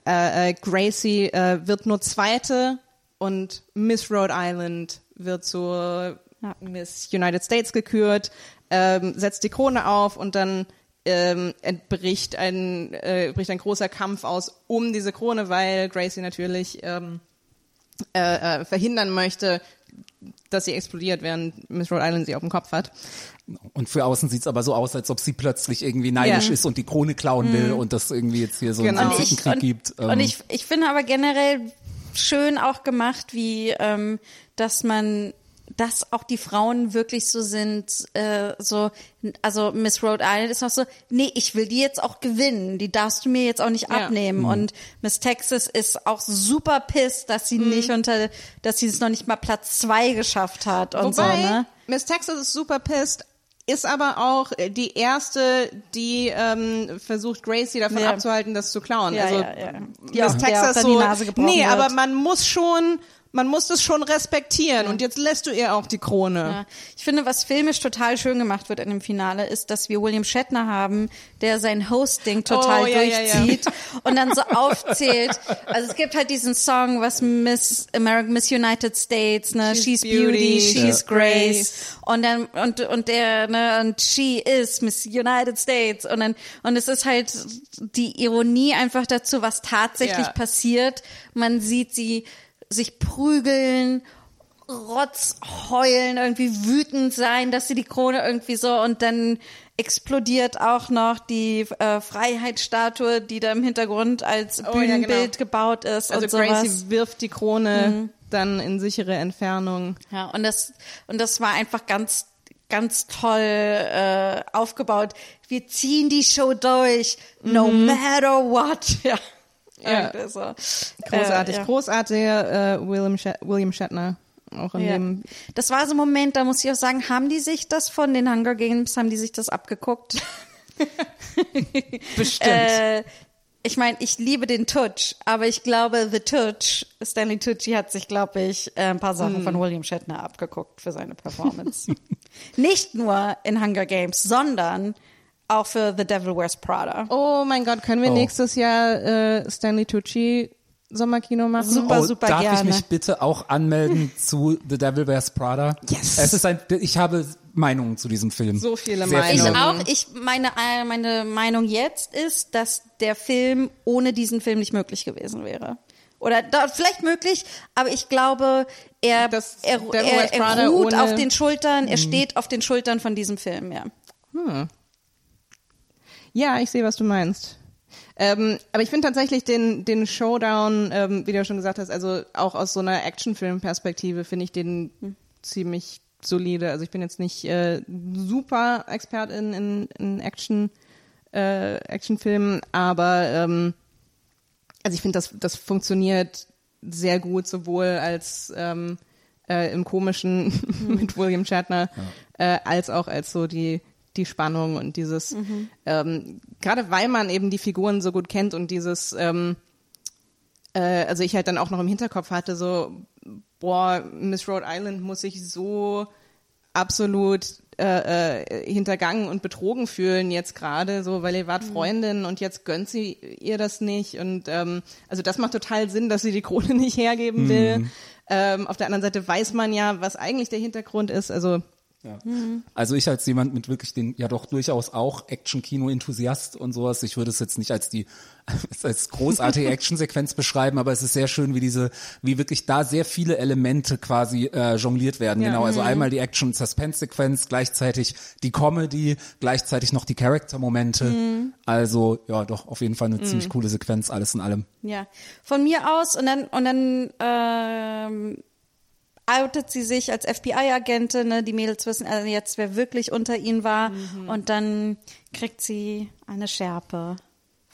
äh, äh, Gracie äh, wird nur Zweite und Miss Rhode Island wird zur Ja. Miss United States gekürt, ähm, setzt die Krone auf und dann ähm, entbricht ein, äh, bricht ein großer Kampf aus um diese Krone, weil Gracie natürlich ähm, äh, äh, verhindern möchte, dass sie explodiert, während Miss Rhode Island sie auf dem Kopf hat. Und für außen sieht's aber so aus, als ob sie plötzlich irgendwie neidisch Ja. ist und die Krone klauen will und das irgendwie jetzt hier so Genau. einen Und Zickenkrieg und, gibt. ähm, und ich, ich finde aber generell schön auch gemacht, wie ähm, dass man dass auch die Frauen wirklich so sind, äh, so, also Miss Rhode Island ist auch so, nee, ich will die jetzt auch gewinnen, die darfst du mir jetzt auch nicht Ja. abnehmen. Und Miss Texas ist auch super pissed, dass sie nicht unter, dass sie es noch nicht mal Platz zwei geschafft hat und Wobei, so, ne? Miss Texas ist super pissed, ist aber auch die erste, die ähm, versucht, Gracie davon Ja. abzuhalten, das zu klauen. Ja, also ja, ja. Miss Die auch- der Texas so, die Nase gebrochen nee, wird. aber man muss schon, man muss das schon respektieren und jetzt lässt du ihr auch die Krone. Ja. Ich finde, was filmisch total schön gemacht wird in dem Finale, ist, dass wir William Shatner haben, der sein Hosting total Oh, ja, ja, ja. durchzieht und dann so aufzählt. Also es gibt halt diesen Song, was Miss American, Miss United States, ne, She's she's, beauty, she's ja. grace. Und dann und und der ne und she is Miss United States und dann und es ist halt die Ironie einfach dazu, was tatsächlich Ja. passiert. Man sieht sie sich prügeln Rotz heulen, irgendwie wütend sein, dass sie die Krone irgendwie so und dann explodiert auch noch die äh, Freiheitsstatue, die da im Hintergrund als Oh, ja, Bühnenbild genau. gebaut ist Also und sowas. Gracie wirft die Krone dann in sichere Entfernung. Ja, und das und das war einfach ganz ganz toll äh, aufgebaut. Wir ziehen die Show durch, no matter what. *laughs* Ja. Ja. Irgendwie so. Großartig, Äh, ja. großartiger äh, William, William Shatner. Auch in Ja. dem Das war so ein Moment, da muss ich auch sagen, haben die sich das von den Hunger Games, haben die sich das abgeguckt? *laughs* bestimmt. Äh, ich meine, ich liebe den Tutsch, aber ich glaube, The Tutsch, Stanley Tucci hat sich, glaube ich, äh, ein paar. Sachen von William Shatner abgeguckt für seine Performance. *laughs* Nicht nur in Hunger Games, sondern auch für The Devil Wears Prada. oh mein Gott, können wir Oh. nächstes Jahr äh, Stanley Tucci Sommerkino machen? Super, oh, super darf gerne. ich mich bitte auch anmelden *laughs* zu The Devil Wears Prada? Yes. Es ist ein, ich habe Meinungen zu diesem Film. So viele Sehr Ich Meinungen. auch. Ich meine, äh, meine Meinung jetzt ist, dass der Film ohne diesen Film nicht möglich gewesen wäre. Oder da, vielleicht möglich, aber ich glaube, er, Das er, Devil Wears er, Prada er ruht ohne- auf den Schultern, er steht auf den Schultern von diesem Film, ja. Ja, ich sehe, was du meinst. Ähm, aber ich finde tatsächlich den, den Showdown, ähm, wie du ja schon gesagt hast, also auch aus so einer Actionfilm-Perspektive finde ich den ziemlich solide. Also ich bin jetzt nicht äh, super Expertin in, in Action, äh, Actionfilmen, aber ähm, also ich finde, das, das funktioniert sehr gut, sowohl als ähm, äh, im Komischen *laughs* mit William Shatner, äh, als auch als so die, die Spannung und dieses, ähm, gerade weil man eben die Figuren so gut kennt und dieses, ähm, äh, also ich halt dann auch noch im Hinterkopf hatte, so, boah, Miss Rhode Island muss sich so absolut äh, äh, hintergangen und betrogen fühlen jetzt gerade, so weil ihr wart Freundin und jetzt gönnt sie ihr das nicht und ähm, also das macht total Sinn, dass sie die Krone *laughs* nicht hergeben will. Ähm, auf der anderen Seite weiß man ja, was eigentlich der Hintergrund ist. Also Ja. Also ich als jemand mit wirklich den, ja doch durchaus auch Action-Kino-Enthusiast und sowas, ich würde es jetzt nicht als die, *laughs* als großartige *laughs* Action-Sequenz beschreiben, aber es ist sehr schön, wie diese, wie wirklich da sehr viele Elemente quasi äh, jongliert werden. Ja. Genau, also einmal die Action-Suspense-Sequenz, gleichzeitig die Comedy, gleichzeitig noch die Charakter-Momente. Also ja, doch auf jeden Fall eine ziemlich coole Sequenz, alles in allem. Ja, von mir aus und dann und dann ähm, outet sie sich als FBI-Agentin, ne? Die Mädels wissen also jetzt, wer wirklich unter ihnen war und dann kriegt sie eine Schärpe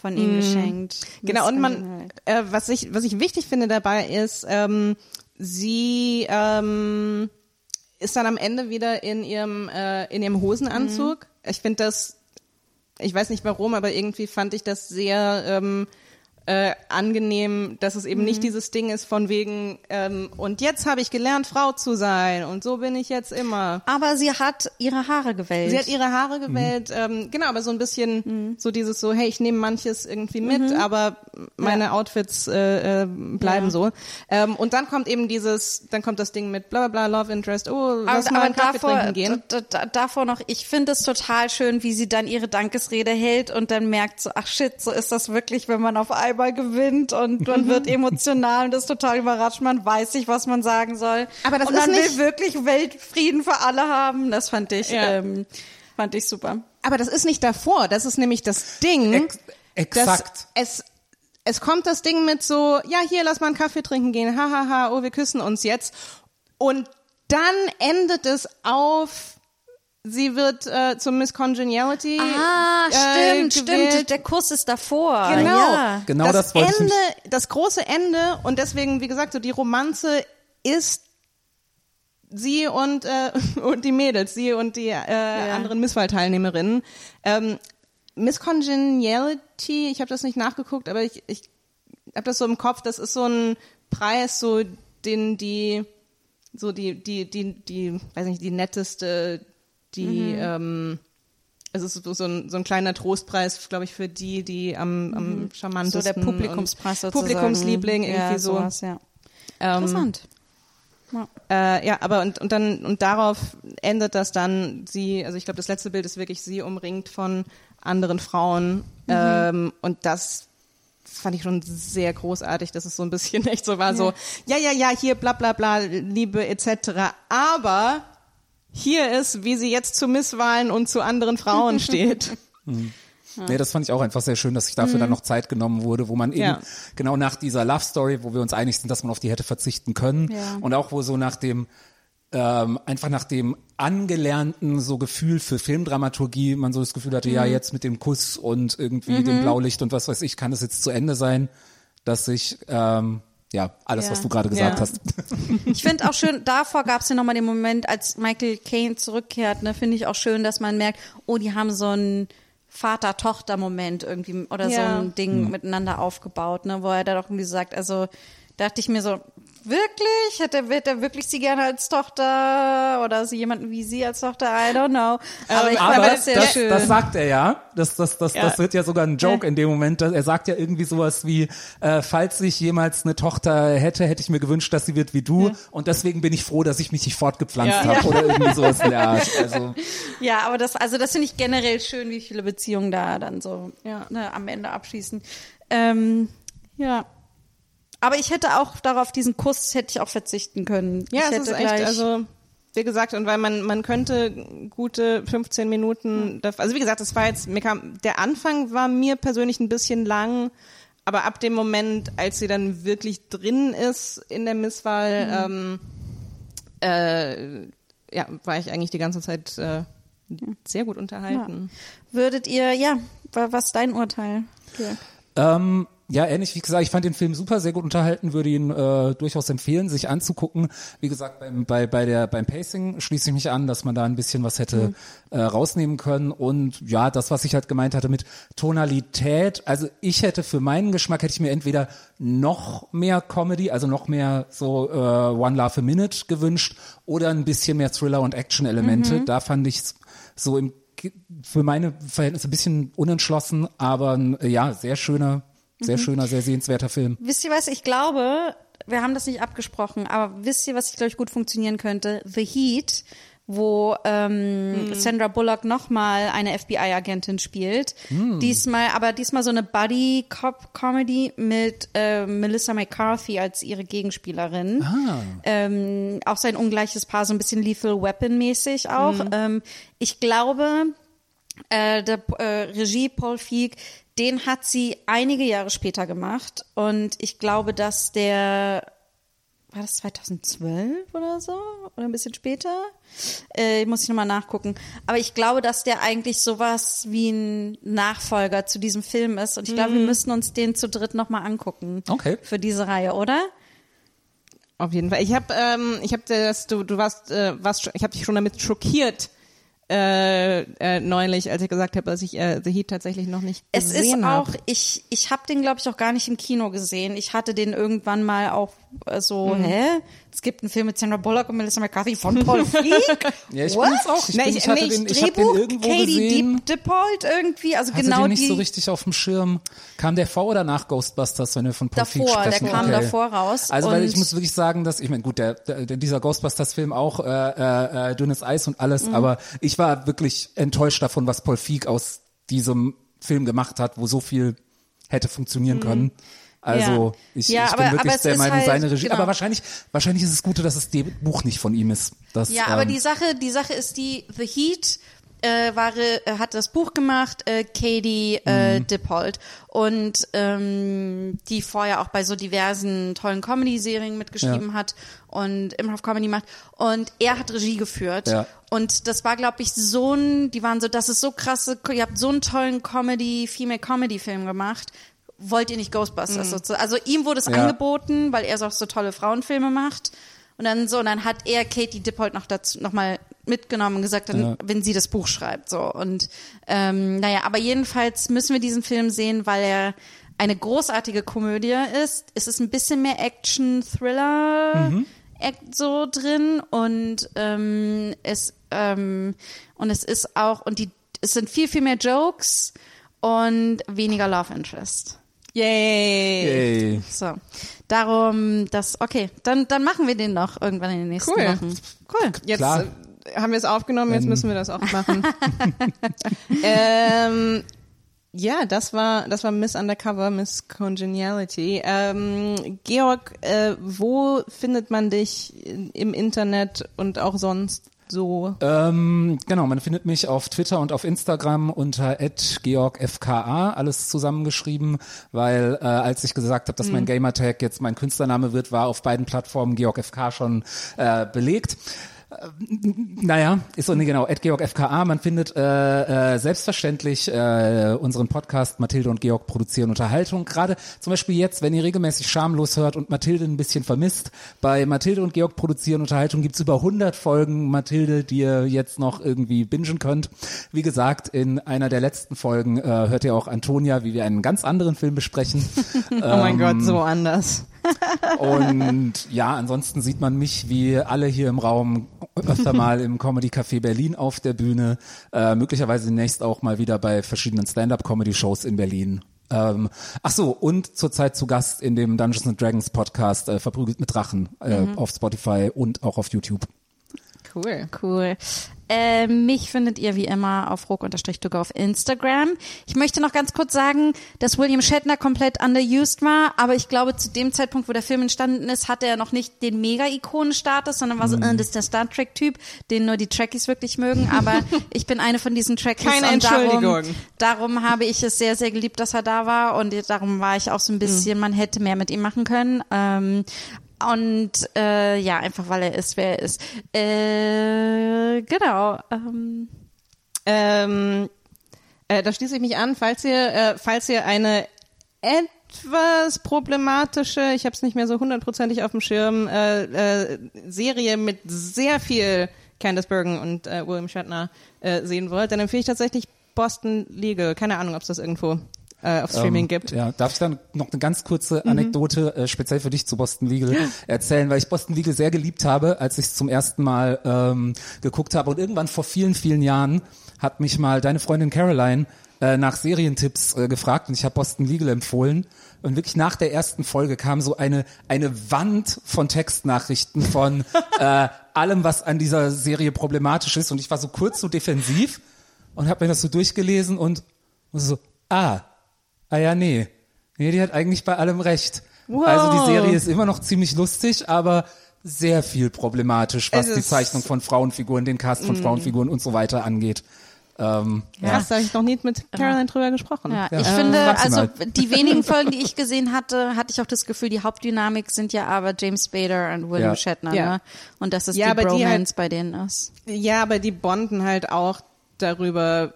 von ihm geschenkt. Genau, und man, äh, was ich, was ich wichtig finde dabei ist, ähm, sie ähm, ist dann am Ende wieder in ihrem, äh, in ihrem Hosenanzug. Ich finde das, ich weiß nicht warum, aber irgendwie fand ich das sehr ähm, äh, angenehm, dass es eben nicht dieses Ding ist von wegen, ähm, und jetzt habe ich gelernt, Frau zu sein und so bin ich jetzt immer. Aber sie hat ihre Haare gewählt. Sie hat ihre Haare gewählt, ähm, genau, aber so ein bisschen so dieses so, hey, ich nehme manches irgendwie mit, aber meine Outfits äh, äh, bleiben Ja. so. Ähm, und dann kommt eben dieses, dann kommt das Ding mit bla bla bla, Love Interest, oh, lass aber, mal aber Kaffee davor, trinken gehen. davor noch, ich finde es total schön, wie sie dann ihre Dankesrede hält und dann merkt so, ach shit, so ist das wirklich, wenn man auf einmal gewinnt und man wird emotional und ist total überrascht, man weiß nicht, was man sagen soll. Aber das und ist man nicht- will wirklich Weltfrieden für alle haben. Das fand ich, Ja. ähm, fand ich super. Aber das ist nicht davor, das ist nämlich das Ding. Ex exakt. Dass es, es kommt das Ding mit so, ja, hier, lass mal einen Kaffee trinken gehen, hahaha, ha, ha, oh, wir küssen uns jetzt. Und dann endet es auf, sie wird äh, zum Miss Congeniality Ah, äh, stimmt, gewählt. stimmt. Der Kuss ist davor. Genau, Ja. Genau das, das wollte ich Ende, das große Ende und deswegen, wie gesagt, so die Romanze ist sie und, äh, *laughs* und die Mädels, sie und die äh, anderen Misswahlteilnehmerinnen. Ähm, Miss Congeniality, ich habe das nicht nachgeguckt, aber ich, ich habe das so im Kopf, das ist so ein Preis, so den die so die die die die weiß nicht die netteste die ähm, es ist so ein, so ein kleiner Trostpreis, glaube ich, für die, die am, am So charmantesten der Publikumspreis sozusagen. Publikumsliebling irgendwie ja, so. Sowas, ja. Ähm, Interessant. Ja. äh, ja, aber und, und dann und darauf endet das dann sie, also ich glaube, das letzte Bild ist wirklich sie umringt von anderen Frauen ähm, und das fand ich schon sehr großartig, dass es so ein bisschen *laughs* echt so war, so ja ja ja hier bla bla bla Liebe etc. Aber hier ist, wie sie jetzt zu Misswahlen und zu anderen Frauen *laughs* steht. Nee, das fand ich auch einfach sehr schön, dass sich dafür dann noch Zeit genommen wurde, wo man eben Ja. genau nach dieser Love Story, wo wir uns einig sind, dass man auf die hätte verzichten können Ja. und auch wo so nach dem ähm, einfach nach dem angelernten so Gefühl für Filmdramaturgie man so das Gefühl hatte, ja jetzt mit dem Kuss und irgendwie dem Blaulicht und was weiß ich, kann es jetzt zu Ende sein, dass sich ähm, ja alles, Ja. was du gerade gesagt Ja. hast. *laughs* Ich finde auch schön, davor gab es ja nochmal den Moment, als Michael Caine zurückkehrt, ne, finde ich auch schön, dass man merkt, oh, die haben so einen Vater-Tochter-Moment irgendwie oder so Ja. ein Ding miteinander aufgebaut, ne, wo er da doch irgendwie sagt, also dachte ich mir so, wirklich? Hätte, wird er wirklich sie gerne als Tochter oder sie jemanden wie sie als Tochter? I don't know. Aber ich fand Aber das sehr das, schön. das sagt er ja. Das, das, das, Ja. das wird ja sogar ein Joke in dem Moment. Er sagt ja irgendwie sowas wie, äh, falls ich jemals eine Tochter hätte, hätte ich mir gewünscht, dass sie wird wie du. Und deswegen bin ich froh, dass ich mich nicht fortgepflanzt Ja. habe oder irgendwie sowas in der Art. *laughs* Also Ja, aber das, also das finde ich generell schön, wie viele Beziehungen da dann so Ja. ne, am Ende abschließen. Ähm, ja. Aber ich hätte auch darauf, diesen Kuss hätte ich auch verzichten können. Ja, ich es hätte ist echt, also wie gesagt, und weil man man könnte gute 15 Minuten, also wie gesagt, das war jetzt, mir kam, der Anfang war mir persönlich ein bisschen lang, aber ab dem Moment, als sie dann wirklich drin ist in der Misswahl, Mhm. ähm, äh, ja, war ich eigentlich die ganze Zeit äh, sehr gut unterhalten. würdet ihr, ja, wa- was ist dein Urteil? Georg? Ähm, Ja, ähnlich wie gesagt, ich fand den Film super, sehr gut unterhalten, würde ihn äh, durchaus empfehlen, sich anzugucken. Wie gesagt, beim, bei, bei der, beim Pacing schließe ich mich an, dass man da ein bisschen was hätte äh, rausnehmen können. Und ja, das, was ich halt gemeint hatte mit Tonalität, also ich hätte für meinen Geschmack, hätte ich mir entweder noch mehr Comedy, also noch mehr so äh, One Laugh a Minute gewünscht oder ein bisschen mehr Thriller- und Action-Elemente. Da fand ich so im für meine Verhältnisse ein bisschen unentschlossen, aber ja, sehr schöner, sehr schöner, sehr sehenswerter Film. Wisst ihr was? Ich glaube, wir haben das nicht abgesprochen, aber wisst ihr, was ich glaube ich gut funktionieren könnte? The Heat, wo ähm, Sandra Bullock nochmal eine FBI-Agentin spielt. Diesmal, aber diesmal so eine Buddy-Cop-Comedy mit äh, Melissa McCarthy als ihre Gegenspielerin. Ähm, auch sein ungleiches Paar, so ein bisschen Lethal Weapon-mäßig auch. Ähm, ich glaube, äh, der äh, Regie Paul Feig, den hat sie einige Jahre später gemacht und ich glaube, dass der war das 2012 oder so oder ein bisschen später? Äh, muss ich nochmal nachgucken. Aber ich glaube, dass der eigentlich sowas wie ein Nachfolger zu diesem Film ist und ich glaube, wir müssen uns den zu dritt nochmal angucken. Okay. Für diese Reihe, oder? Auf jeden Fall. Ich habe, ähm, ich habe das, du, du warst, äh, warst, ich habe dich schon damit schockiert äh, äh, neulich, als ich gesagt habe, dass ich äh, The Heat tatsächlich noch nicht Es ist gesehen auch, habe. ich, ich habe den, glaube ich, auch gar nicht im Kino gesehen. Ich hatte den irgendwann mal auch äh, so, Mhm. hä? Es gibt einen Film mit Sandra Bullock und Melissa McCarthy von Paul *laughs* Feig? Ja, ich What? bin jetzt auch. Ich, Nee, bin, ich- ich hatte nee, den, ich hab den Drehbuch irgendwo Katie gesehen. Deep Dippold irgendwie, also Hatte genau den nicht die so richtig auf dem Schirm. Kam der vor oder nach Ghostbusters, wenn wir von Paul Feig Davor, der sprechen? kam davor raus Also weil ich muss wirklich sagen, dass ich meine, gut, der, der dieser Ghostbusters-Film auch äh, äh, äh, dünnes Eis und alles, Mhm. aber ich war wirklich enttäuscht davon, was Paul Feig aus diesem Film gemacht hat, wo so viel hätte funktionieren können. Also. Ja. ich, Ja, ich aber- bin wirklich der Meinung, halt- seine Regie. genau. Aber wahrscheinlich, wahrscheinlich ist es gut, dass das Buch nicht von ihm ist. Das, Ja, aber ähm, die Sache, die Sache ist die, The Heat äh, war, äh, hat das Buch gemacht, äh, Katie äh, Mhm. Dippold. Und ähm, die vorher auch bei so diversen tollen Comedy-Serien mitgeschrieben Ja. hat und Improv-Comedy macht. Und er hat Regie geführt. Ja. Und das war, glaube ich, so ein, die waren so, das ist so krasse, ihr habt so einen tollen Comedy, Female-Comedy-Film gemacht. Wollt ihr nicht Ghostbusters sozusagen? Also ihm wurde es Ja. angeboten, weil er so, so tolle Frauenfilme macht. Und dann so, und dann hat er Katie Dippold noch dazu noch mal mitgenommen und gesagt, dann, Ja. wenn sie das Buch schreibt, so und ähm, naja, aber jedenfalls müssen wir diesen Film sehen, weil er eine großartige Komödie ist. Es ist ein bisschen mehr Action, Thriller, Act so drin und ähm, es ähm, und es ist auch und die es sind viel viel mehr Jokes und weniger Love Interest. Yay! Yay. So, darum, das, okay, dann, dann machen wir den noch irgendwann in den nächsten Cool. Wochen. Cool. Jetzt Klar. äh, haben wir es aufgenommen, jetzt müssen wir das auch machen. *laughs* ähm, ja, das war das war Miss Undercover, Miss Congeniality. Ähm, Georg, äh, wo findet man dich im Internet und auch sonst so? Ähm, genau, man findet mich auf Twitter und auf Instagram unter @georgfka, alles zusammengeschrieben, weil äh, als ich gesagt habe, dass mein Gamertag jetzt mein Künstlername wird, war auf beiden Plattformen georgfk schon äh, belegt. Naja, ist so, nee, genau, at GeorgFKA. Man findet äh, äh, selbstverständlich äh, unseren Podcast Mathilde und Georg produzieren Unterhaltung. Gerade zum Beispiel jetzt, wenn ihr regelmäßig schamlos hört und Mathilde ein bisschen vermisst, bei Mathilde und Georg produzieren Unterhaltung gibt's über 100 Folgen Mathilde, die ihr jetzt noch irgendwie bingen könnt. Wie gesagt, in einer der letzten Folgen äh, hört ihr auch Antonia, wie wir einen ganz anderen Film besprechen. *laughs* oh mein Gott, so anders. Und ja, ansonsten sieht man mich wie alle hier im Raum öfter mal im Comedy Café Berlin auf der Bühne, äh, möglicherweise demnächst auch mal wieder bei verschiedenen Stand-up-Comedy-Shows in Berlin. Ähm, ach so, und zurzeit zu Gast in dem Dungeons and Dragons Podcast äh, Verprügelt mit Drachen äh, auf Spotify und auch auf YouTube. Cool. Cool. Äh, mich findet ihr wie immer auf ruck-tugger auf Instagram. Ich möchte noch ganz kurz sagen, dass William Shatner komplett underused war, aber ich glaube, zu dem Zeitpunkt, wo der Film entstanden ist, hatte er noch nicht den Mega-Ikonenstatus, sondern war so, Mhm. äh, das ist der Star Trek-Typ, den nur die Trekkies wirklich mögen, aber *laughs* ich bin eine von diesen Trekkies Keine und darum, Entschuldigung. darum habe ich es sehr, sehr geliebt, dass er da war und darum war ich auch so ein bisschen, man hätte mehr mit ihm machen können. Ähm, und äh, ja, einfach weil er ist, wer er ist. Äh, genau. Ähm, Ähm, äh, da schließe ich mich an, falls ihr, äh, falls ihr eine etwas problematische, ich habe es nicht mehr so hundertprozentig auf dem Schirm, äh, äh, Serie mit sehr viel Candice Bergen und William Shatner sehen wollt, dann empfehle ich tatsächlich Boston Legal. Keine Ahnung, ob es das irgendwo äh, auf Streaming Ähm, gibt. Ja, darf ich dann noch eine ganz kurze Mhm. Anekdote äh, speziell für dich zu Boston Legal erzählen, weil ich Boston Legal sehr geliebt habe, als ich es zum ersten Mal ähm, geguckt habe und irgendwann vor vielen, vielen Jahren hat mich mal deine Freundin Caroline äh, nach Serientipps äh, gefragt und ich habe Boston Legal empfohlen und wirklich nach der ersten Folge kam so eine eine Wand von Textnachrichten von *laughs* äh, allem, was an dieser Serie problematisch ist und ich war so kurz so defensiv und habe mir das so durchgelesen und, und so ah Ah ja, nee. Nee, die hat eigentlich bei allem recht. Wow. Also die Serie ist immer noch ziemlich lustig, aber sehr viel problematisch, was Es die Zeichnung von Frauenfiguren, den Cast von Frauenfiguren und so weiter angeht. Ähm, Ja. Hast da habe ich noch nie mit Caroline drüber gesprochen. Ja, Ja. ich Äh, finde, sie also die wenigen Folgen, die ich gesehen hatte, hatte ich auch das Gefühl, die Hauptdynamik sind ja aber James Spader und William Ja. Shatner, Ja. ne? Und dass es Ja, die aber die Bromance halt- bei denen ist. Ja, aber die bonden halt auch darüber,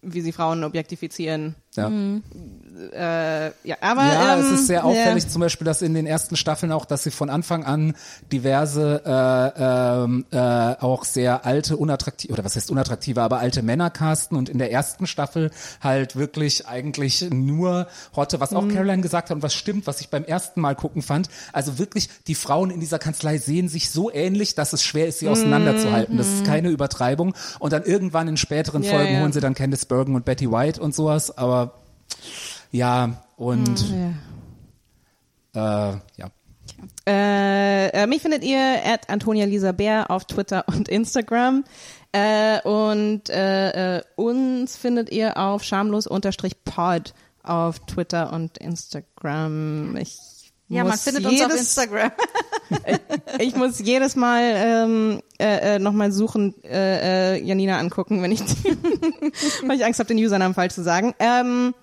wie sie Frauen objektifizieren. Ja. Äh, ja, aber ja, ähm, es ist sehr auffällig ja. zum Beispiel, dass in den ersten Staffeln auch, dass sie von Anfang an diverse äh, ähm, äh, auch sehr alte, unattraktive, oder was heißt unattraktive, aber alte Männer casten und in der ersten Staffel halt wirklich eigentlich nur Hotte, was Mhm. auch Caroline gesagt hat und was stimmt, was ich beim ersten Mal gucken fand. Also wirklich, die Frauen in dieser Kanzlei sehen sich so ähnlich, dass es schwer ist, sie auseinanderzuhalten. Das ist keine Übertreibung. Und dann irgendwann in späteren Mhm. Ja, Folgen holen sie dann Candice Bergen und Betty White und sowas, aber ja, und Mhm. äh, ja. Äh, äh, mich findet ihr at Antonia Lisa Bär auf Twitter *laughs* und Instagram. Äh, und äh, äh, uns findet ihr auf schamlos-pod auf Twitter und Instagram. Ich Ja, muss man findet uns auf jedes- Instagram. *laughs* Ich muss jedes Mal ähm, äh, äh, nochmal suchen, äh, äh, Janina angucken, wenn ich, *laughs* weil ich Angst habe, den Usernamen falsch zu sagen. Ähm,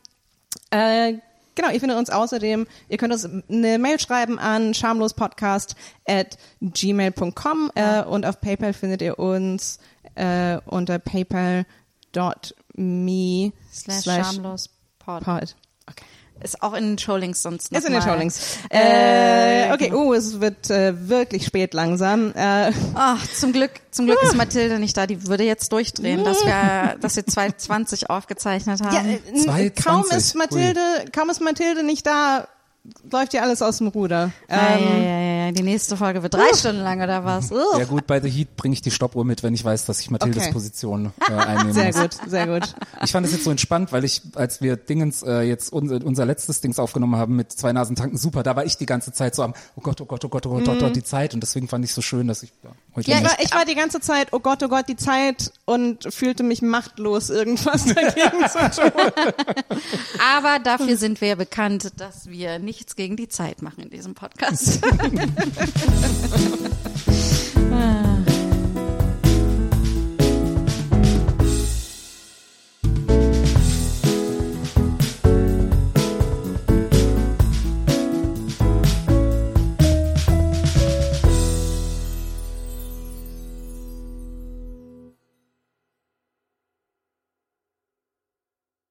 äh, genau, ihr findet uns außerdem, ihr könnt uns eine Mail schreiben an schamlospodcast at gmail.com äh, und auf PayPal findet ihr uns äh, unter paypal.me Slash schamlos Pod. pod. Okay. Ist auch in den Showlinks sonst noch Ist in den. Showlinks. Äh, okay, oh, es wird äh, wirklich spät langsam. Äh, Ach, zum Glück, zum Glück ist Mathilde nicht da. Die würde jetzt durchdrehen, dass wir, *laughs* dass wir 220 aufgezeichnet haben. Ja, äh, 2,20. kaum ist Mathilde, kaum ist Mathilde nicht da, läuft ja alles aus dem Ruder. ja, Ähm, ja, ja, ja. Die nächste Folge wird drei Stunden lang oder was? Ugh. ja gut, bei The Heat bringe ich die Stoppuhr mit, wenn ich weiß, dass ich Mathildes Okay. Position äh, *laughs* einnehmen Sehr muss. gut, sehr gut. Ich fand es jetzt so entspannt, weil ich, als wir Dingens äh, jetzt unser, unser letztes Dings aufgenommen haben mit zwei Nasen tanken, super, da war ich die ganze Zeit so am, oh Gott, oh Gott, oh Gott, oh Gott, oh Gott, die Zeit und deswegen fand ich so schön, dass ich ja, heute Ja, ich nicht- war, ich war die ganze Zeit, oh Gott, oh Gott, die Zeit und fühlte mich machtlos, irgendwas *laughs* dagegen zu tun. Aber dafür sind wir ja bekannt, dass wir nichts gegen die Zeit machen in diesem Podcast. *laughs* *laughs*